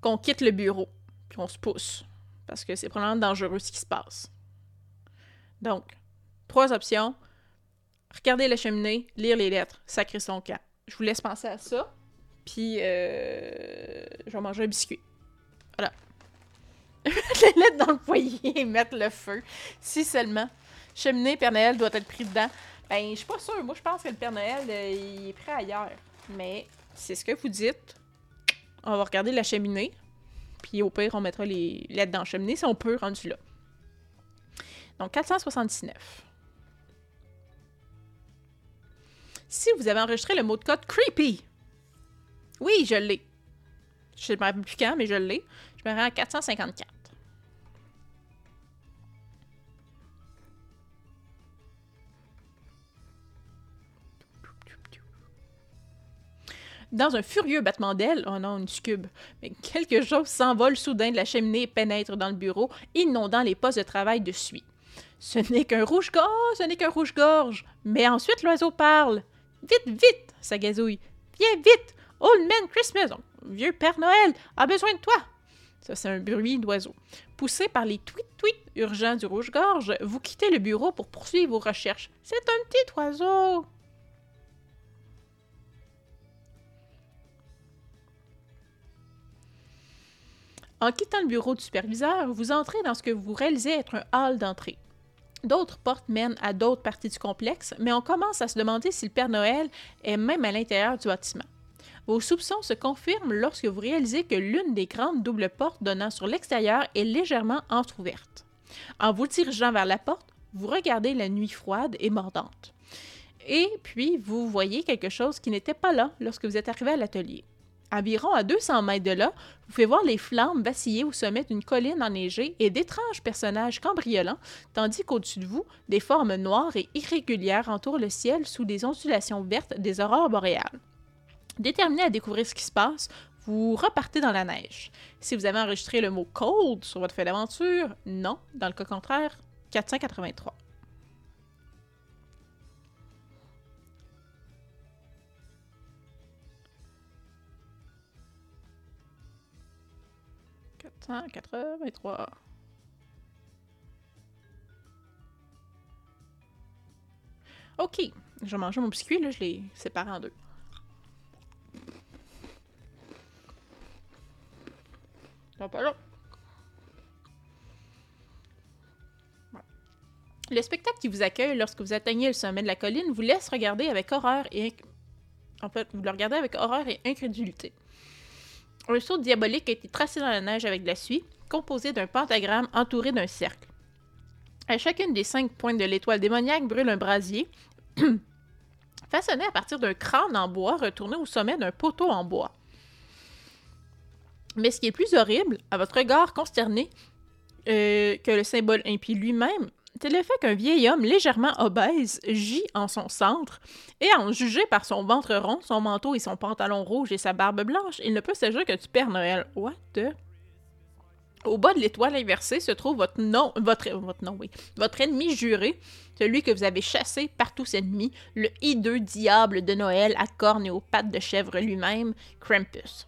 qu'on quitte le bureau, puis on se pousse, parce que c'est probablement dangereux ce qui se passe. Donc, trois options. Regarder la cheminée, lire les lettres, sacrer son camp. Je vous laisse penser à ça. Puis, euh, je vais manger un biscuit. Voilà. Mettre les lettres dans le foyer et mettre le feu. Si seulement. Cheminée, Père Noël doit être pris dedans. Ben, je suis pas sûre. Moi, je pense que le Père Noël, euh, il est prêt ailleurs. Mais c'est ce que vous dites. On va regarder la cheminée. Puis au pire, on mettra les lettres dans la cheminée si on peut, rendu là. Donc, 479. Si vous avez enregistré le mot de code creepy oui, je l'ai. Je ne me rappelle plus quand, mais je l'ai. Je me rends à 454. Dans un furieux battement d'aile, oh non, une scube, mais quelque chose s'envole soudain de la cheminée et pénètre dans le bureau, inondant les postes de travail de suie. Ce n'est qu'un rouge-gorge, ce n'est qu'un rouge-gorge. Mais ensuite, l'oiseau parle. Vite, vite, ça gazouille. Viens vite, Old Man Christmas, vieux Père Noël, a besoin de toi. Ça, c'est un bruit d'oiseau. Poussé par les tweets-tweets urgents du rouge-gorge, vous quittez le bureau pour poursuivre vos recherches. C'est un petit oiseau. En quittant le bureau du superviseur, vous entrez dans ce que vous réalisez être un hall d'entrée. D'autres portes mènent à d'autres parties du complexe, mais on commence à se demander si le Père Noël est même à l'intérieur du bâtiment. Vos soupçons se confirment lorsque vous réalisez que l'une des grandes doubles portes donnant sur l'extérieur est légèrement entr'ouverte. En vous dirigeant vers la porte, vous regardez la nuit froide et mordante. Et puis, vous voyez quelque chose qui n'était pas là lorsque vous êtes arrivé à l'atelier. Environ à 200 mètres de là, vous pouvez voir les flammes vaciller au sommet d'une colline enneigée et d'étranges personnages cambriolants, tandis qu'au-dessus de vous, des formes noires et irrégulières entourent le ciel sous des ondulations vertes des aurores boréales. Déterminé à découvrir ce qui se passe, vous repartez dans la neige. Si vous avez enregistré le mot cold sur votre feuille d'aventure, non. Dans le cas contraire, 483. Quatre-vingt-trois. Ok, je vais manger mon biscuit, là, je l'ai séparé en deux. Le spectacle qui vous accueille lorsque vous atteignez le sommet de la colline vous laisse regarder avec horreur et... En fait, vous le regardez avec horreur et incrédulité. Un saut diabolique a été tracé dans la neige avec de la suie, composé d'un pentagramme entouré d'un cercle. À chacune des cinq pointes de l'étoile démoniaque brûle un brasier, façonné à partir d'un crâne en bois retourné au sommet d'un poteau en bois. Mais ce qui est plus horrible, à votre regard consterné, euh, que le symbole impie lui-même, c'est le fait qu'un vieil homme légèrement obèse gît en son centre, et en juger par son ventre rond, son manteau et son pantalon rouge et sa barbe blanche, il ne peut s'agir que du Père Noël. What the... Au bas de l'étoile inversée se trouve votre nom, votre, votre nom, oui, votre ennemi juré, celui que vous avez chassé par tous ennemis, le hideux diable de Noël à cornes et aux pattes de chèvre lui-même, Krampus.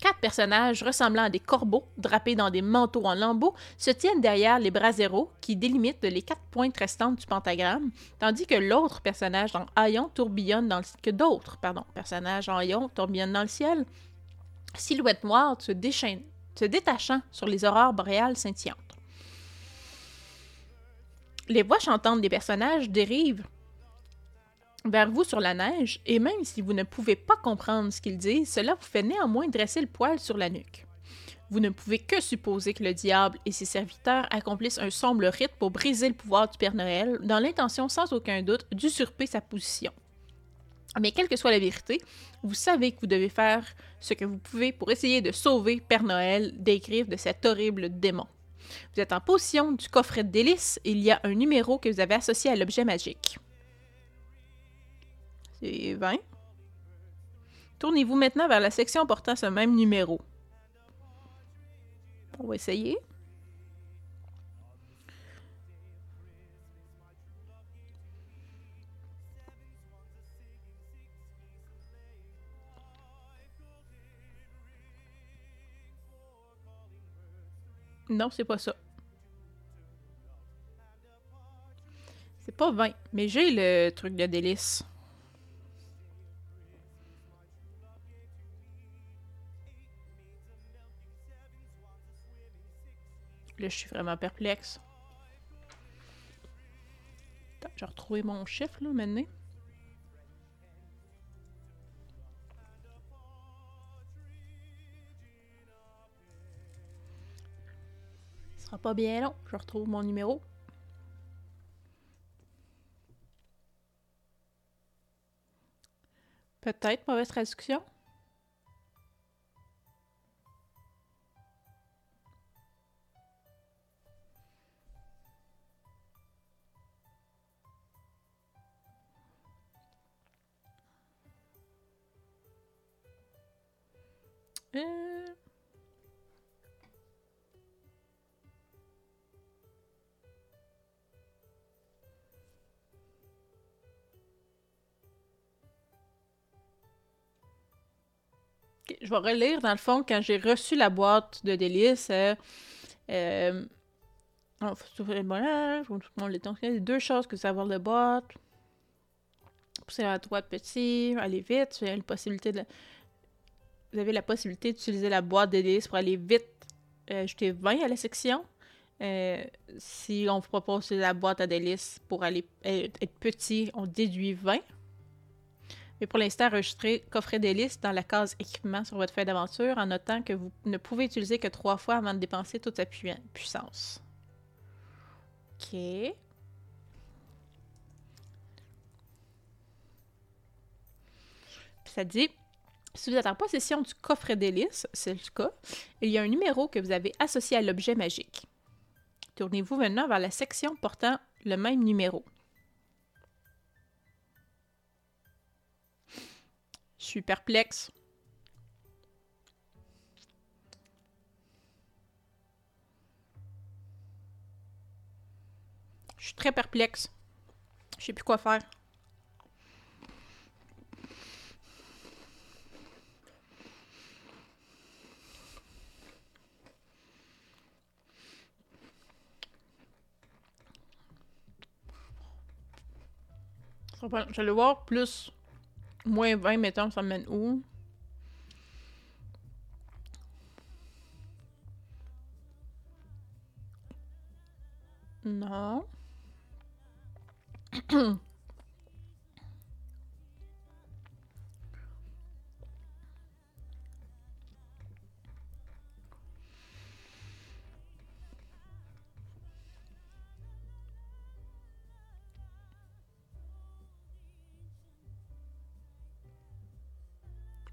Quatre personnages ressemblant à des corbeaux, drapés dans des manteaux en lambeaux, se tiennent derrière les braseros qui délimitent les quatre pointes restantes du pentagramme, tandis que l'autre personnage en tourbillonne d'autres, personnages en haillon tourbillonnent dans le ciel, silhouette noire se, déchaîne, se détachant sur les aurores boréales scintillantes. Les voix chantantes des personnages dérivent vers vous sur la neige, et même si vous ne pouvez pas comprendre ce qu'ils disent, cela vous fait néanmoins dresser le poil sur la nuque. Vous ne pouvez que supposer que le diable et ses serviteurs accomplissent un sombre rite pour briser le pouvoir du Père Noël, dans l'intention sans aucun doute d'usurper sa position. Mais quelle que soit la vérité, vous savez que vous devez faire ce que vous pouvez pour essayer de sauver Père Noël des griffes de cet horrible démon. Vous êtes en position du coffret de délices il y a un numéro que vous avez associé à l'objet magique. C'est 20. Tournez-vous maintenant vers la section portant ce même numéro. On va essayer. Non, c'est pas ça. C'est pas 20, mais j'ai le truc de délice. Là, je suis vraiment perplexe. Attends, j'ai retrouvé mon chiffre, là, maintenant. Ce sera pas bien long. Je retrouve mon numéro. Peut-être mauvaise traduction. Je vais relire, dans le fond, quand j'ai reçu la boîte de délices. Euh, euh, faut ouvrir le bonheur, faut Il y a deux choses que savoir la boîte. Pousser la droite petit, aller vite, il y a une possibilité de vous avez la possibilité d'utiliser la boîte de pour aller vite euh, ajouter 20 à la section. Euh, si on vous propose la boîte à délices pour aller euh, être petit, on déduit 20. Mais pour l'instant, enregistrez coffret délices dans la case équipement sur votre feuille d'aventure en notant que vous ne pouvez utiliser que trois fois avant de dépenser toute sa puissance. OK. ça dit si vous êtes en possession du coffret délices, c'est le cas, il y a un numéro que vous avez associé à l'objet magique. Tournez-vous maintenant vers la section portant le même numéro. Je suis perplexe. Je suis très perplexe. Je sais plus quoi faire. Je vais le voir plus. Moins 20, mettons, ça mène où? Non.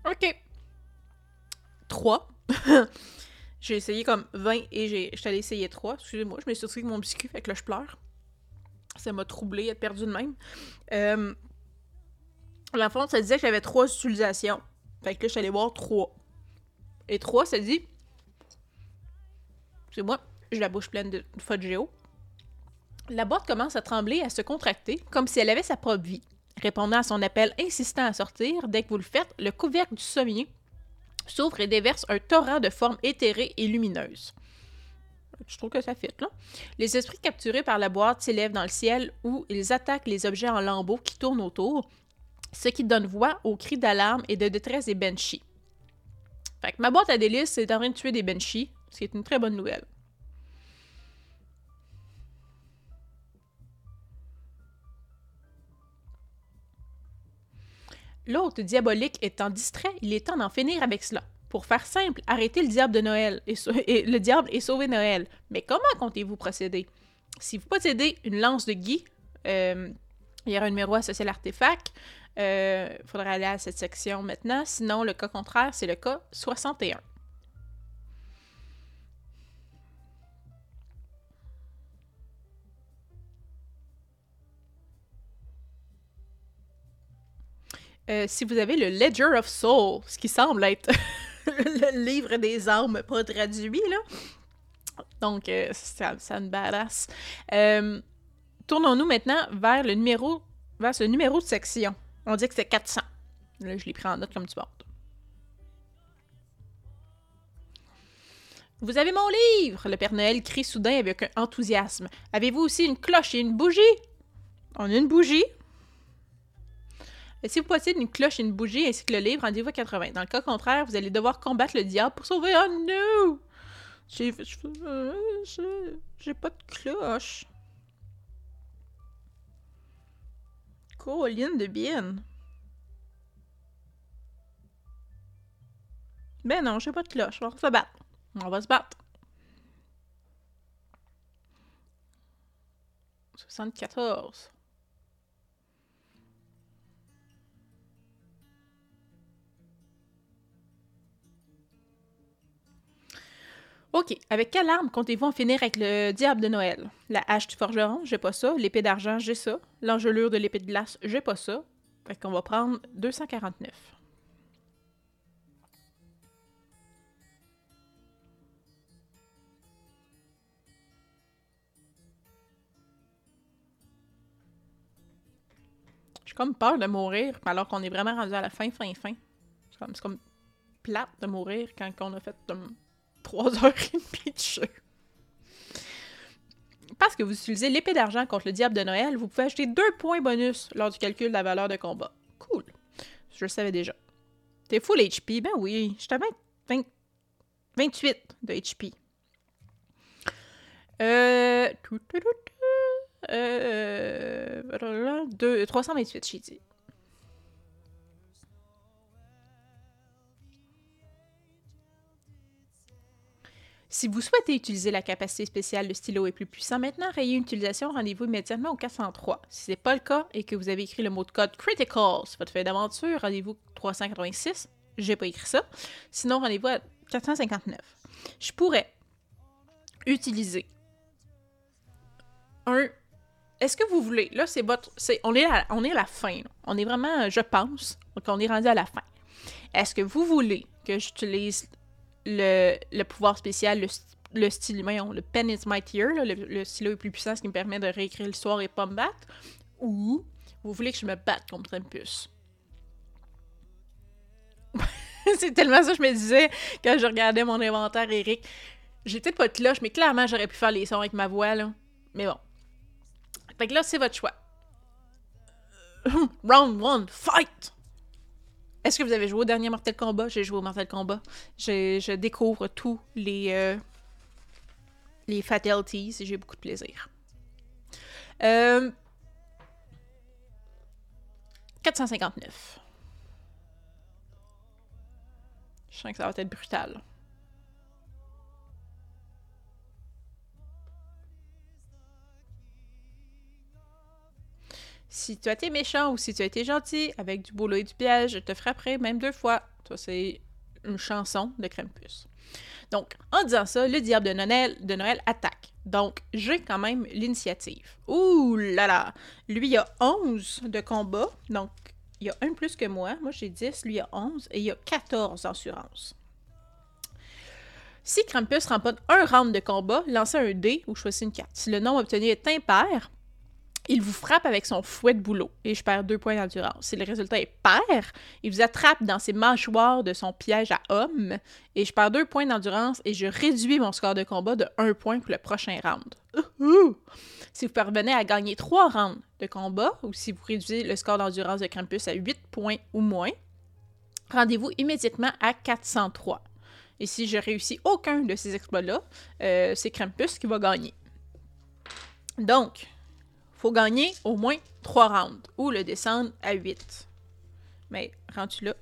OK. 3. j'ai essayé comme 20 et j'ai, allée essayer 3. Excusez-moi, je me suis avec mon biscuit, fait que là, je pleure. Ça m'a troublé, être perdu de même. Euh, la fond, ça disait que j'avais 3 utilisations. Fait que là, je suis allée voir 3. Et 3, ça dit. C'est moi, j'ai la bouche pleine de géo. La boîte commence à trembler, à se contracter, comme si elle avait sa propre vie. Répondant à son appel insistant à sortir, dès que vous le faites, le couvercle du sommier s'ouvre et déverse un torrent de formes éthérées et lumineuses. Je trouve que ça fit, là. Les esprits capturés par la boîte s'élèvent dans le ciel où ils attaquent les objets en lambeaux qui tournent autour, ce qui donne voix aux cris d'alarme et de détresse des Banshees. Fait que ma boîte à délices est en train de tuer des Banshees, ce qui est une très bonne nouvelle. L'hôte diabolique étant distrait, il est temps d'en finir avec cela. Pour faire simple, arrêtez le diable de Noël et, le diable et sauver Noël. Mais comment comptez-vous procéder? Si vous possédez une lance de Guy, euh, il y aura un numéro associé à l'artefact. Il euh, faudra aller à cette section maintenant. Sinon, le cas contraire, c'est le cas 61. Euh, si vous avez le Ledger of Soul, ce qui semble être le livre des âmes pas traduit, là. Donc, euh, ça, ça une. Euh, tournons-nous maintenant vers le numéro, vers ce numéro de section. On dit que c'est 400. Là, je l'ai pris en note comme tu portes. Vous avez mon livre! Le Père Noël crie soudain avec un enthousiasme. Avez-vous aussi une cloche et une bougie? On a une bougie, si vous possédez une cloche et une bougie ainsi que le livre, rendez-vous à 80. Dans le cas contraire, vous allez devoir combattre le diable pour sauver un nous. J'ai pas de cloche. Caroline de bien. Ben non, j'ai pas de cloche. On va se battre. On va se battre. 74. OK. Avec quelle arme comptez-vous en finir avec le diable de Noël? La hache du forgeron, j'ai pas ça. L'épée d'argent, j'ai ça. L'engelure de l'épée de glace, j'ai pas ça. Fait qu'on va prendre 249. J'ai comme peur de mourir, alors qu'on est vraiment rendu à la fin, fin, fin. C'est comme, plate de mourir quand on a fait 3 heures et de jeu. Parce que vous utilisez l'épée d'argent contre le diable de Noël, vous pouvez acheter deux points bonus lors du calcul de la valeur de combat. Cool. Je le savais déjà. T'es full HP? Ben oui, je t'avais 28 de HP. Euh... euh 328, j'ai dit. Si vous souhaitez utiliser la capacité spéciale, le stylo est plus puissant maintenant, rayez une utilisation, rendez-vous immédiatement au 403. Si ce n'est pas le cas et que vous avez écrit le mot de code Critical sur votre feuille d'aventure, rendez-vous 386. J'ai pas écrit ça. Sinon, rendez-vous à 459. Je pourrais utiliser un. Est-ce que vous voulez? Là, c'est votre. on, est à, on est la fin. On est vraiment, je pense, qu'on est rendu à la fin. Est-ce que vous voulez que j'utilise le, pouvoir spécial, le, le style, le pen is mightier, le, le, stylo est plus puissant, ce qui me permet de réécrire l'histoire et pas me battre, ou vous voulez que je me batte contre un puce. c'est tellement ça que je me disais quand je regardais mon inventaire, Eric. J'étais pas de cloche, mais clairement, j'aurais pu faire les sons avec ma voix, là. Mais bon. Fait que là, c'est votre choix. Round one, fight! Est-ce que vous avez joué au dernier Mortal Kombat? J'ai joué au Mortal Kombat. Je, découvre tous les, euh, les fatalities et j'ai beaucoup de plaisir. 459. Euh, je sens que ça va être brutal. Si tu as été méchant ou si tu as été gentil, avec du boulot et du piège, je te frapperai même deux fois. Ça, c'est une chanson de Krampus. Donc, en disant ça, le diable de Noël, attaque. Donc, j'ai quand même l'initiative. Ouh là là! Lui, il a 11 de combat. Donc, il a un plus que moi. Moi, j'ai 10. Lui, il a 11. Et il a 14 d'assurance. Si Krampus remporte un round de combat, lancez un dé ou choisissez une carte. Si le nombre obtenu est impair, il vous frappe avec son fouet de boulot et je perds deux points d'endurance. Si le résultat est pair, il vous attrape dans ses mâchoires de son piège à homme et je perds deux points d'endurance et je réduis mon score de combat de un point pour le prochain round. Si vous parvenez à gagner trois rounds de combat ou si vous réduisez le score d'endurance de Krampus à 8 points ou moins, rendez-vous immédiatement à 403. Et si je réussis aucun de ces exploits-là, euh, c'est Krampus qui va gagner. Donc, faut gagner au moins 3 rounds ou le descendre à 8. Mais rendu là.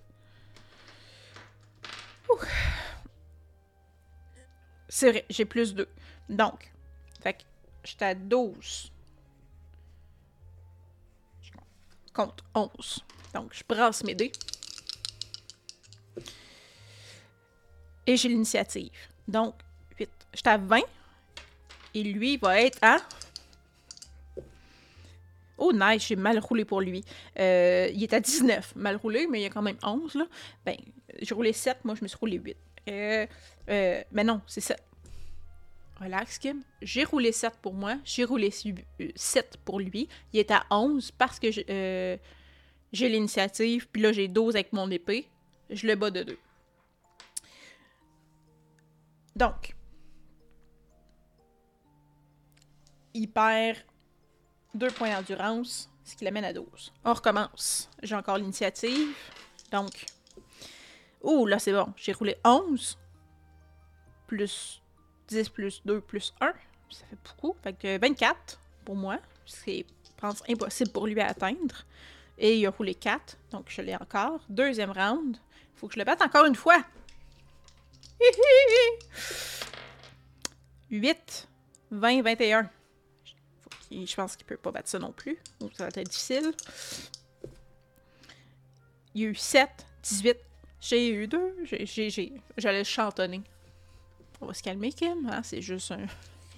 C'est vrai, j'ai plus 2. Donc, fait que j'étais à 12. Je compte 11. Donc, je brasse mes dés. Et j'ai l'initiative. Donc, 8. J'étais à 20. Et lui va être à Oh, nice, j'ai mal roulé pour lui. Euh, il est à 19, mal roulé, mais il y a quand même 11, là. Ben, j'ai roulé 7, moi, je me suis roulé 8. Euh, euh, mais non, c'est 7. Relax, Kim. J'ai roulé 7 pour moi, j'ai roulé 7 pour lui. Il est à 11 parce que j'ai l'initiative, puis là, j'ai 12 avec mon épée. Je le bats de 2. Donc, il perd deux points d'endurance, ce qui l'amène à 12. On recommence. J'ai encore l'initiative. Donc. Oh, là, c'est bon. J'ai roulé 11. Plus 10 plus 2 plus 1. Ça fait beaucoup. Fait que 24 pour moi. C'est, pense, impossible pour lui à atteindre. Et il a roulé 4. Donc, je l'ai encore. Deuxième round. Faut que je le batte encore une fois. 8, 20, 21 je pense qu'il peut pas battre ça non plus. Donc ça va être difficile. Il y a eu 7, 18. J'ai eu 2. J'allais chantonner. On va se calmer, Kim. Hein? C'est juste un.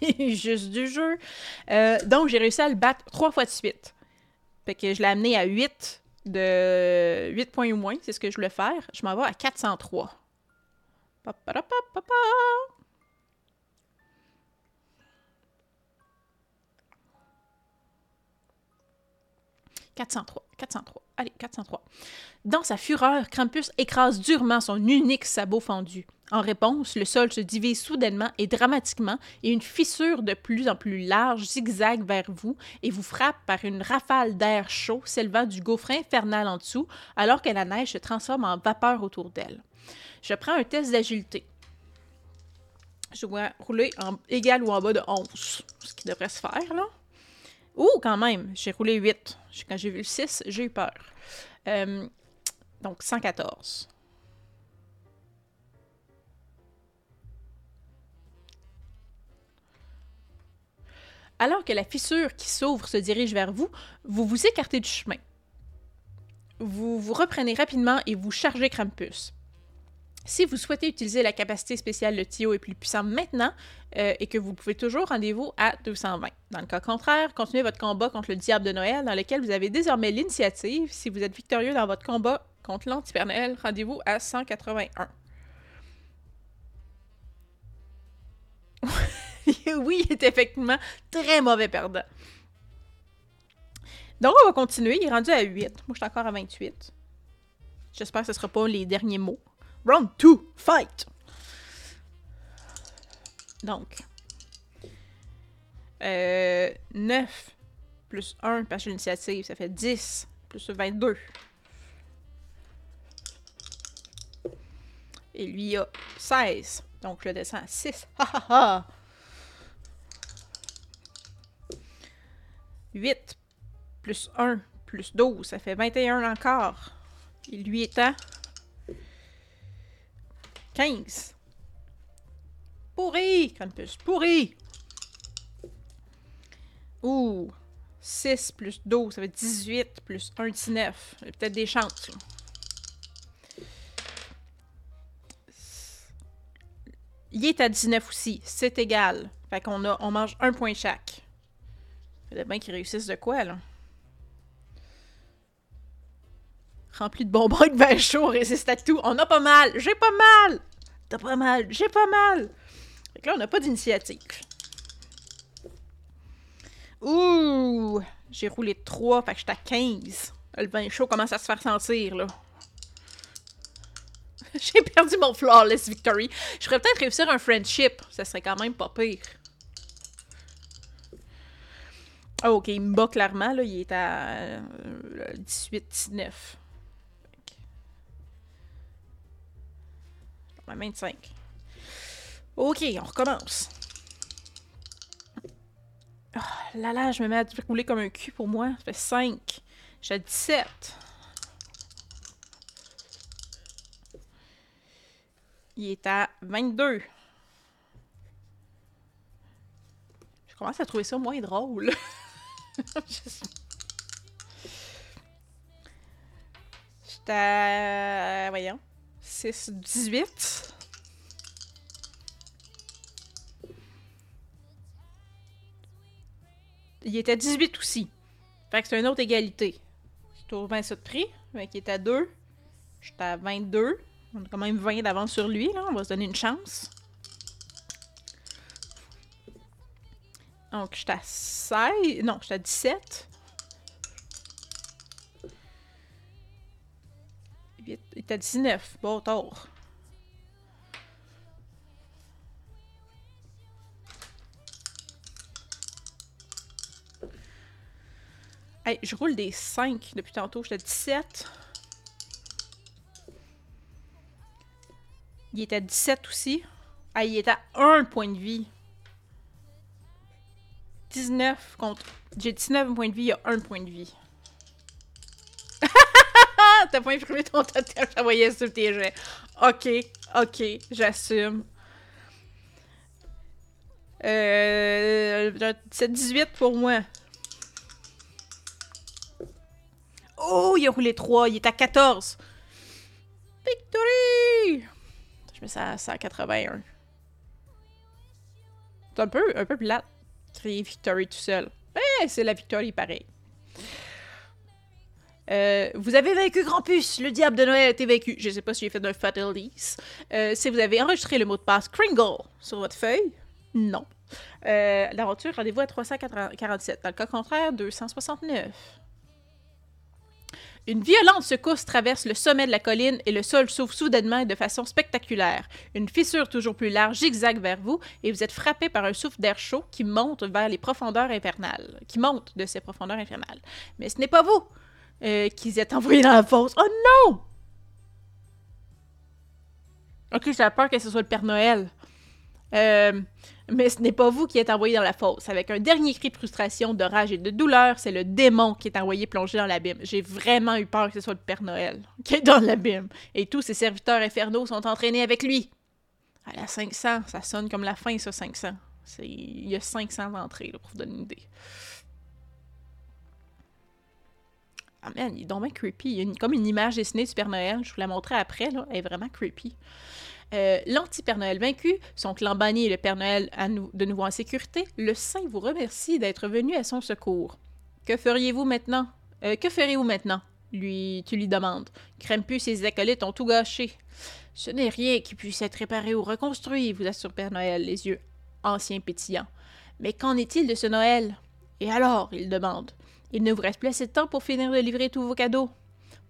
juste du jeu. Euh, donc, j'ai réussi à le battre 3 fois de suite. Fait que je l'ai amené à 8 de 8 points ou moins. C'est ce que je voulais faire. Je m'en vais à 403. Papa, papa, papa. 403. 403. Allez, 403. Dans sa fureur, Krampus écrase durement son unique sabot fendu. En réponse, le sol se divise soudainement et dramatiquement et une fissure de plus en plus large zigzague vers vous et vous frappe par une rafale d'air chaud s'élevant du gouffre infernal en dessous alors que la neige se transforme en vapeur autour d'elle. Je prends un test d'agilité. Je dois rouler en égal ou en bas de 11, ce qui devrait se faire, là. Ouh, quand même, j'ai roulé 8. Quand j'ai vu le 6, j'ai eu peur. Euh, donc, 114. Alors que la fissure qui s'ouvre se dirige vers vous, vous vous écartez du chemin. Vous vous reprenez rapidement et vous chargez Krampus. Si vous souhaitez utiliser la capacité spéciale de Tio est plus puissant maintenant euh, et que vous pouvez toujours, rendez-vous à 220. Dans le cas contraire, continuez votre combat contre le diable de Noël dans lequel vous avez désormais l'initiative. Si vous êtes victorieux dans votre combat contre l'anti-Pernel, rendez-vous à 181. oui, il est effectivement très mauvais perdant. Donc, on va continuer. Il est rendu à 8. Moi, je suis encore à 28. J'espère que ce ne sera pas les derniers mots. Round 2, fight! Donc, euh, 9 plus 1 parce que l'initiative, ça fait 10 plus 22. Et lui a 16. Donc, je descends à 6. Ha ha ha! 8 plus 1 plus 12, ça fait 21 encore. Et lui à 15. Pourri, Krampus, pourri! Ouh! 6 plus 12, ça fait 18 plus 1, 19. Il y a peut-être des chances. Il est à 19 aussi. C'est égal. Fait qu'on a, on mange un point chaque. Faudrait bien qu'ils réussissent de quoi, là? Rempli de bonbons et de vin chaud, résiste à tout. On a pas mal! J'ai pas mal! T'as pas mal! J'ai pas mal! Fait que là, on n'a pas d'initiative. Ouh! J'ai roulé 3, fait que j'étais à 15. Le vin chaud commence à se faire sentir, là? J'ai perdu mon flawless victory. Je pourrais peut-être réussir un friendship. Ça serait quand même pas pire. Oh, ok, il me bat clairement, là. Il est à 18-19. 25. Ok, on recommence. Oh, là là, je me mets à rouler comme un cul pour moi. Ça fait 5. J'ai 17. Il est à 22. Je commence à trouver ça moins drôle. J'étais à... Voyons. 6, 18. Il était à 18 aussi. Fait que c'est une autre égalité. Je trouve bien ça de prix. mais qui est à 2. J'étais à 22. On a quand même 20 d'avance sur lui. On va se donner une chance. Donc, j'étais à 16. Non, j'étais à 17. Était à 19. Bon, tort. Je roule des 5 depuis tantôt. J'étais à 17. Il était à 17 aussi. Il est à 1 point de vie. 19 contre. J'ai 19 points de vie, il y a 1 point de vie. T'as pas imprimé ton totem, je voyais sur tes jets. Ok, ok, j'assume. Euh. C'est 18 pour moi. Oh, il a roulé 3, il est à 14. Victory! Je mets ça à 181. C'est un peu, un peu plate créer Victory tout seul. Eh, c'est la Victory pareil. Euh, vous avez vaincu Grampus, le diable de Noël a été vaincu. Je ne sais pas si j'ai fait un Fatalities. Euh, si vous avez enregistré le mot de passe Kringle sur votre feuille, non. Euh, L'aventure, rendez-vous à 347. Dans le cas contraire, 269. Une violente secousse traverse le sommet de la colline et le sol s'ouvre soudainement et de façon spectaculaire. Une fissure toujours plus large zigzague vers vous et vous êtes frappé par un souffle d'air chaud qui monte vers les profondeurs infernales, qui monte de ces profondeurs infernales. Mais ce n'est pas vous euh, qui êtes envoyé dans la fosse. Oh non! Ok, j'ai peur que ce soit le Père Noël. Euh, mais ce n'est pas vous qui êtes envoyé dans la fosse. Avec un dernier cri de frustration, de rage et de douleur, c'est le démon qui est envoyé plonger dans l'abîme. J'ai vraiment eu peur que ce soit le Père Noël qui est dans l'abîme. Et tous ses serviteurs infernaux sont entraînés avec lui. À la 500, ça sonne comme la fin, ça, 500. Il y a 500 entrées, là, pour vous donner une idée. Ah il est creepy. Il y comme une image dessinée du Père Noël. Je vous la montrerai après, là. Elle est vraiment creepy. Euh, L'anti-Père Noël vaincu, son clan banni et le Père Noël de nouveau en sécurité, le saint vous remercie d'être venu à son secours. Que feriez-vous maintenant? Euh, que ferez-vous maintenant? Lui, tu lui demandes. Crempus et ses acolytes ont tout gâché. Ce n'est rien qui puisse être réparé ou reconstruit, vous assure Père Noël, les yeux anciens pétillants. Mais qu'en est-il de ce Noël? Et alors? il demande. Il ne vous reste plus assez de temps pour finir de livrer tous vos cadeaux.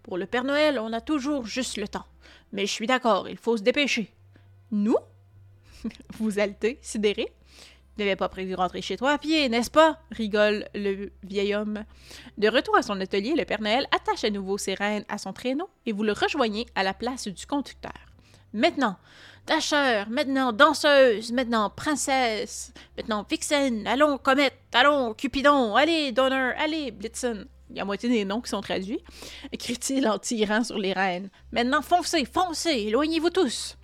Pour le Père Noël, on a toujours juste le temps. Mais je suis d'accord, il faut se dépêcher. Nous? Vous altez, sidéré. N'avais pas prévu rentrer chez toi à pied, n'est-ce pas? rigole le vieil homme. De retour à son atelier, le Père Noël attache à nouveau ses rênes à son traîneau et vous le rejoignez à la place du conducteur. Maintenant, Dasher, maintenant danseuse, maintenant princesse, maintenant vixen, allons comète, allons Cupidon, allez Donner, allez Blitzen. Il y a moitié des noms qui sont traduits, crie-t-il en tirant sur les rênes. Maintenant, foncez, foncez, éloignez-vous tous.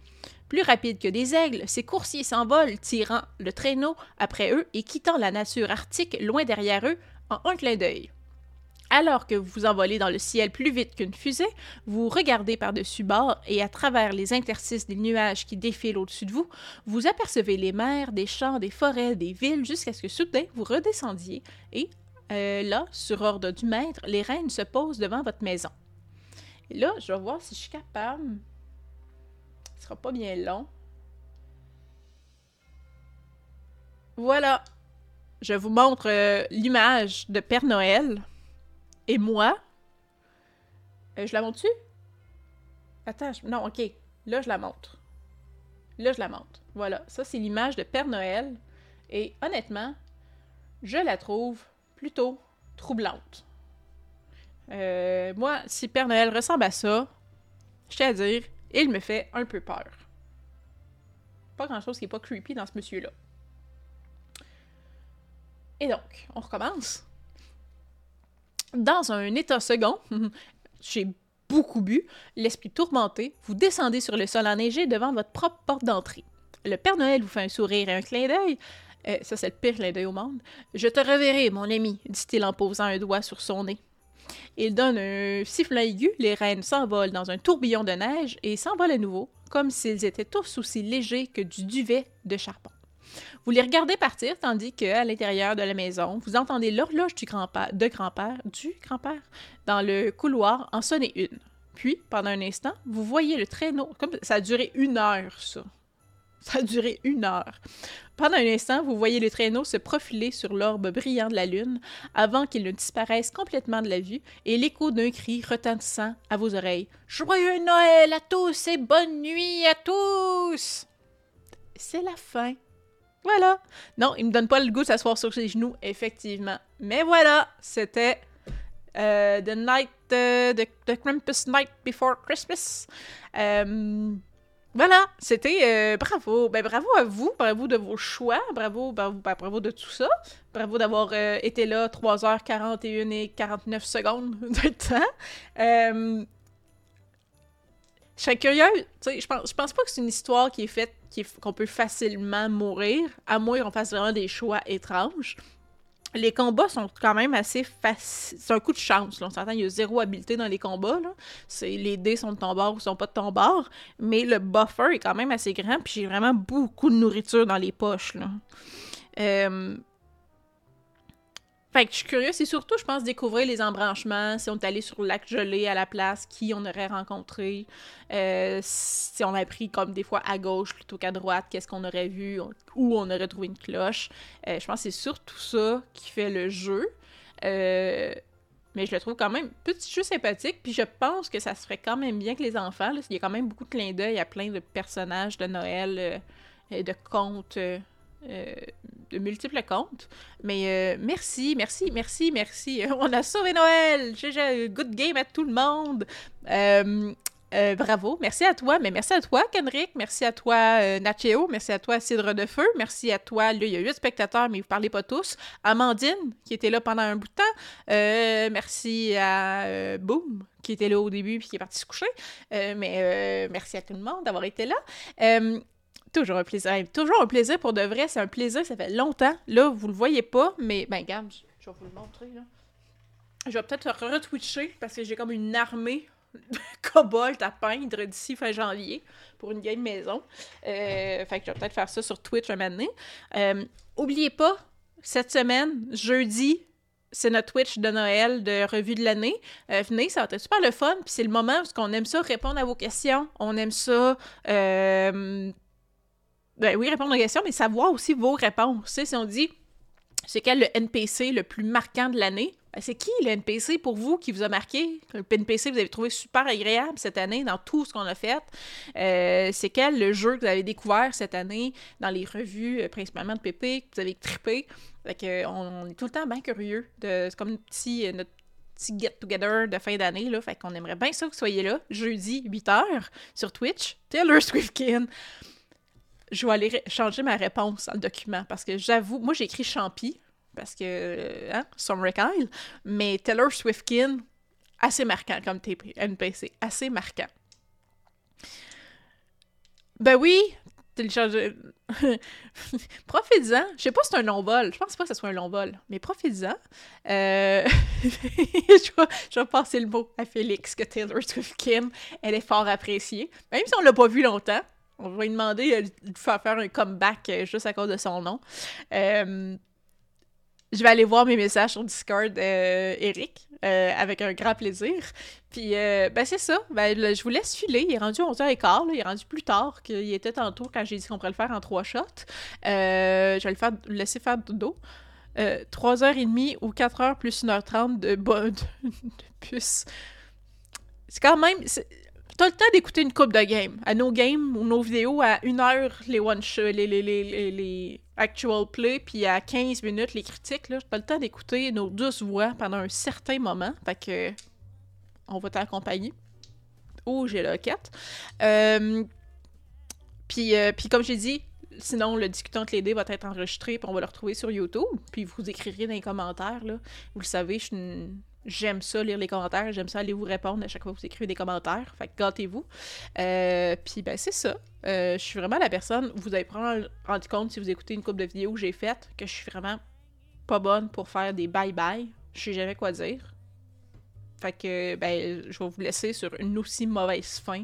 Plus rapide que des aigles, ces coursiers s'envolent, tirant le traîneau après eux et quittant la nature arctique loin derrière eux en un clin d'œil. Alors que vous vous envolez dans le ciel plus vite qu'une fusée, vous regardez par-dessus bord et à travers les interstices des nuages qui défilent au-dessus de vous, vous apercevez les mers, des champs, des forêts, des villes, jusqu'à ce que soudain vous redescendiez et, euh, là, sur ordre du maître, les reines se posent devant votre maison. Et là, je vais voir si je suis capable. Ce sera pas bien long. Voilà. Je vous montre euh, l'image de Père Noël. Et moi? Euh, je la montre-tu? Attends, non, ok. Là, je la montre. Là, je la montre. Voilà. Ça, c'est l'image de Père Noël. Et honnêtement, je la trouve plutôt troublante. Euh, moi, si Père Noël ressemble à ça, je tiens à dire, il me fait un peu peur. Pas grand-chose qui est pas creepy dans ce monsieur-là. Et donc, on recommence. Dans un état second, j'ai beaucoup bu, l'esprit tourmenté, vous descendez sur le sol enneigé devant votre propre porte d'entrée. Le Père Noël vous fait un sourire et un clin d'œil, euh, ça, c'est le pire clin d'œil au monde. Je te reverrai, mon ami, dit-il en posant un doigt sur son nez. Il donne un sifflet aigu, les reines s'envolent dans un tourbillon de neige et s'envolent à nouveau, comme s'ils étaient tous aussi légers que du duvet de charbon. Vous les regardez partir, tandis qu'à l'intérieur de la maison, vous entendez l'horloge du grand-père, de grand-père, du grand-père, dans le couloir en sonner une. Puis, pendant un instant, vous voyez le traîneau, comme ça a duré une heure, ça. Ça a duré une heure. Pendant un instant, vous voyez le traîneau se profiler sur l'orbe brillant de la lune avant qu'il ne disparaisse complètement de la vue et l'écho d'un cri retentissant à vos oreilles. Joyeux Noël à tous et bonne nuit à tous! C'est la fin. Voilà. Non, il me donne pas le goût de s'asseoir sur ses genoux, effectivement. Mais voilà, c'était euh, The Night, uh, the, Krampus Night Before Christmas. Euh, voilà, c'était euh, bravo. Ben, bravo à vous, bravo de vos choix, bravo, bravo, ben, bravo de tout ça. Bravo d'avoir euh, été là 3h41 et 49 secondes de temps. Je serais curieux, je pense, je pense pas que c'est une histoire qui est faite, qu'on peut facilement mourir, à moins qu'on fasse vraiment des choix étranges les combats sont quand même assez faciles. C'est un coup de chance. On s'entend, il y a zéro habileté dans les combats. Là. Les dés sont de ton bord ou sont pas de ton bord. Mais le buffer est quand même assez grand. Puis j'ai vraiment beaucoup de nourriture dans les poches. Là. Euh, fait que je suis curieuse, c'est surtout, je pense, découvrir les embranchements, si on est allé sur le lac gelé à la place, qui on aurait rencontré, euh, si on a pris comme des fois à gauche plutôt qu'à droite, qu'est-ce qu'on aurait vu, où on aurait trouvé une cloche. Euh, je pense que c'est surtout ça qui fait le jeu. Euh, mais je le trouve quand même petit jeu sympathique, puis je pense que ça se ferait quand même bien que les enfants. Il y a quand même beaucoup de clins d'œil à plein de personnages de Noël et de contes, euh, euh, de multiples contes. Mais merci, merci, merci, merci. On a sauvé Noël! Good game à tout le monde! Euh, bravo, merci à toi, mais merci à toi, Kenrick, merci à toi, euh, merci à toi, Cidre de Feu, merci à toi, là, il y a huit spectateurs, mais vous parlez pas tous, Amandine, qui était là pendant un bout de temps, euh, merci à euh, Boom, qui était là au début puis qui est parti se coucher, mais merci à tout le monde d'avoir été là. Toujours un plaisir. Toujours un plaisir pour de vrai. C'est un plaisir, ça fait longtemps. Là, vous le voyez pas, mais ben, regarde, je vais vous le montrer. Là. Je vais peut-être retwitcher parce que j'ai comme une armée cobalt à peindre d'ici fin janvier pour une game maison. Euh, fait que je vais peut-être faire ça sur Twitch un moment donné. Euh, oubliez pas, cette semaine, jeudi, c'est notre Twitch de Noël de revue de l'année. Euh, venez, ça va être super le fun. Puis c'est le moment où on aime ça répondre à vos questions. On aime ça. Ben oui, répondre aux questions, mais savoir aussi vos réponses. si on dit c'est quel le NPC le plus marquant de l'année, ben, c'est qui le NPC pour vous qui vous a marqué? Le NPC vous avez trouvé super agréable cette année dans tout ce qu'on a fait. Euh, c'est quel le jeu que vous avez découvert cette année dans les revues, euh, principalement de PP, que vous avez trippé? Fait que, on, est tout le temps bien curieux. C'est comme petit, euh, notre petit get-together de fin d'année. Là. Fait qu'on aimerait bien ça que vous soyez là, jeudi, 8h, sur Twitch. Taylor Swiftkin je vais aller changer ma réponse dans le document parce que j'avoue, moi j'ai écrit Champi parce que, hein, Summer Kyle, mais Taylor Swiftkin, assez marquant comme NPC, assez marquant. Ben oui, télécharger. Profitez-en. Je sais pas si c'est un long vol. Je pense pas que ce soit un long vol, mais profitez-en. Euh... je, vais, je, passer le mot à Félix que Taylor Swiftkin, elle est fort appréciée. Même si on l'a pas vu longtemps, on va lui demander de faire un comeback euh, juste à cause de son nom. Euh je vais aller voir mes messages sur Discord, euh, Eric, euh, avec un grand plaisir. Puis, euh, ben c'est ça. Ben, je vous laisse filer. Il est rendu 11h15. il est rendu plus tard qu'il était tantôt quand j'ai dit qu'on pourrait le faire en trois shots. je vais le faire, laisser faire dodo. 3h30 ou 4h plus 1h30 de, de, de puce. C'est quand même t'as le temps d'écouter une coupe de game. À nos games ou nos vidéos, à une heure, les one shot, les, actual play, puis à 15 minutes, les critiques, là, t'as le temps d'écouter nos douces voix pendant un certain moment. Fait que, on va t'accompagner. Oh, j'ai la quête. Euh, puis, euh, puis comme j'ai dit, sinon, le discutant entre les dés va être enregistré, puis on va le retrouver sur YouTube. Puis vous écrirez dans les commentaires, là. Vous le savez, je suis une J'aime ça lire les commentaires, j'aime ça aller vous répondre à chaque fois que vous écrivez des commentaires. Fait que gâtez-vous. Euh, puis ben c'est ça. Euh, je suis vraiment la personne, vous avez probablement rendu compte si vous écoutez une couple de vidéos que j'ai faites, que je suis vraiment pas bonne pour faire des bye-bye. Je sais jamais quoi dire. Fait que ben je vais vous laisser sur une aussi mauvaise fin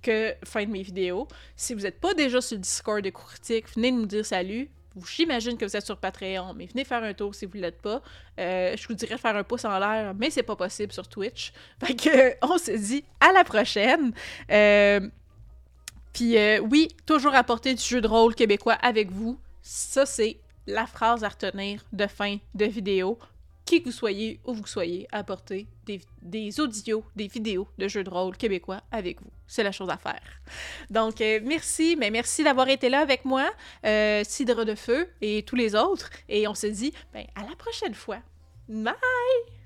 que fin de mes vidéos. Si vous n'êtes pas déjà sur le Discord de Critique, venez nous dire salut. J'imagine que vous êtes sur Patreon, mais venez faire un tour si vous ne l'êtes pas. Euh, je vous dirais de faire un pouce en l'air, mais c'est pas possible sur Twitch. Fait on se dit à la prochaine. Euh, puis euh, oui, toujours apporter du jeu de rôle québécois avec vous. Ça, c'est la phrase à retenir de fin de vidéo qui que vous soyez, où vous soyez, apporter des, des, audios, des vidéos de jeux de rôle québécois avec vous. C'est la chose à faire. Donc, euh, merci, mais merci d'avoir été là avec moi, euh, Cidre de Feu et tous les autres. Et on se dit, ben, à la prochaine fois. Bye!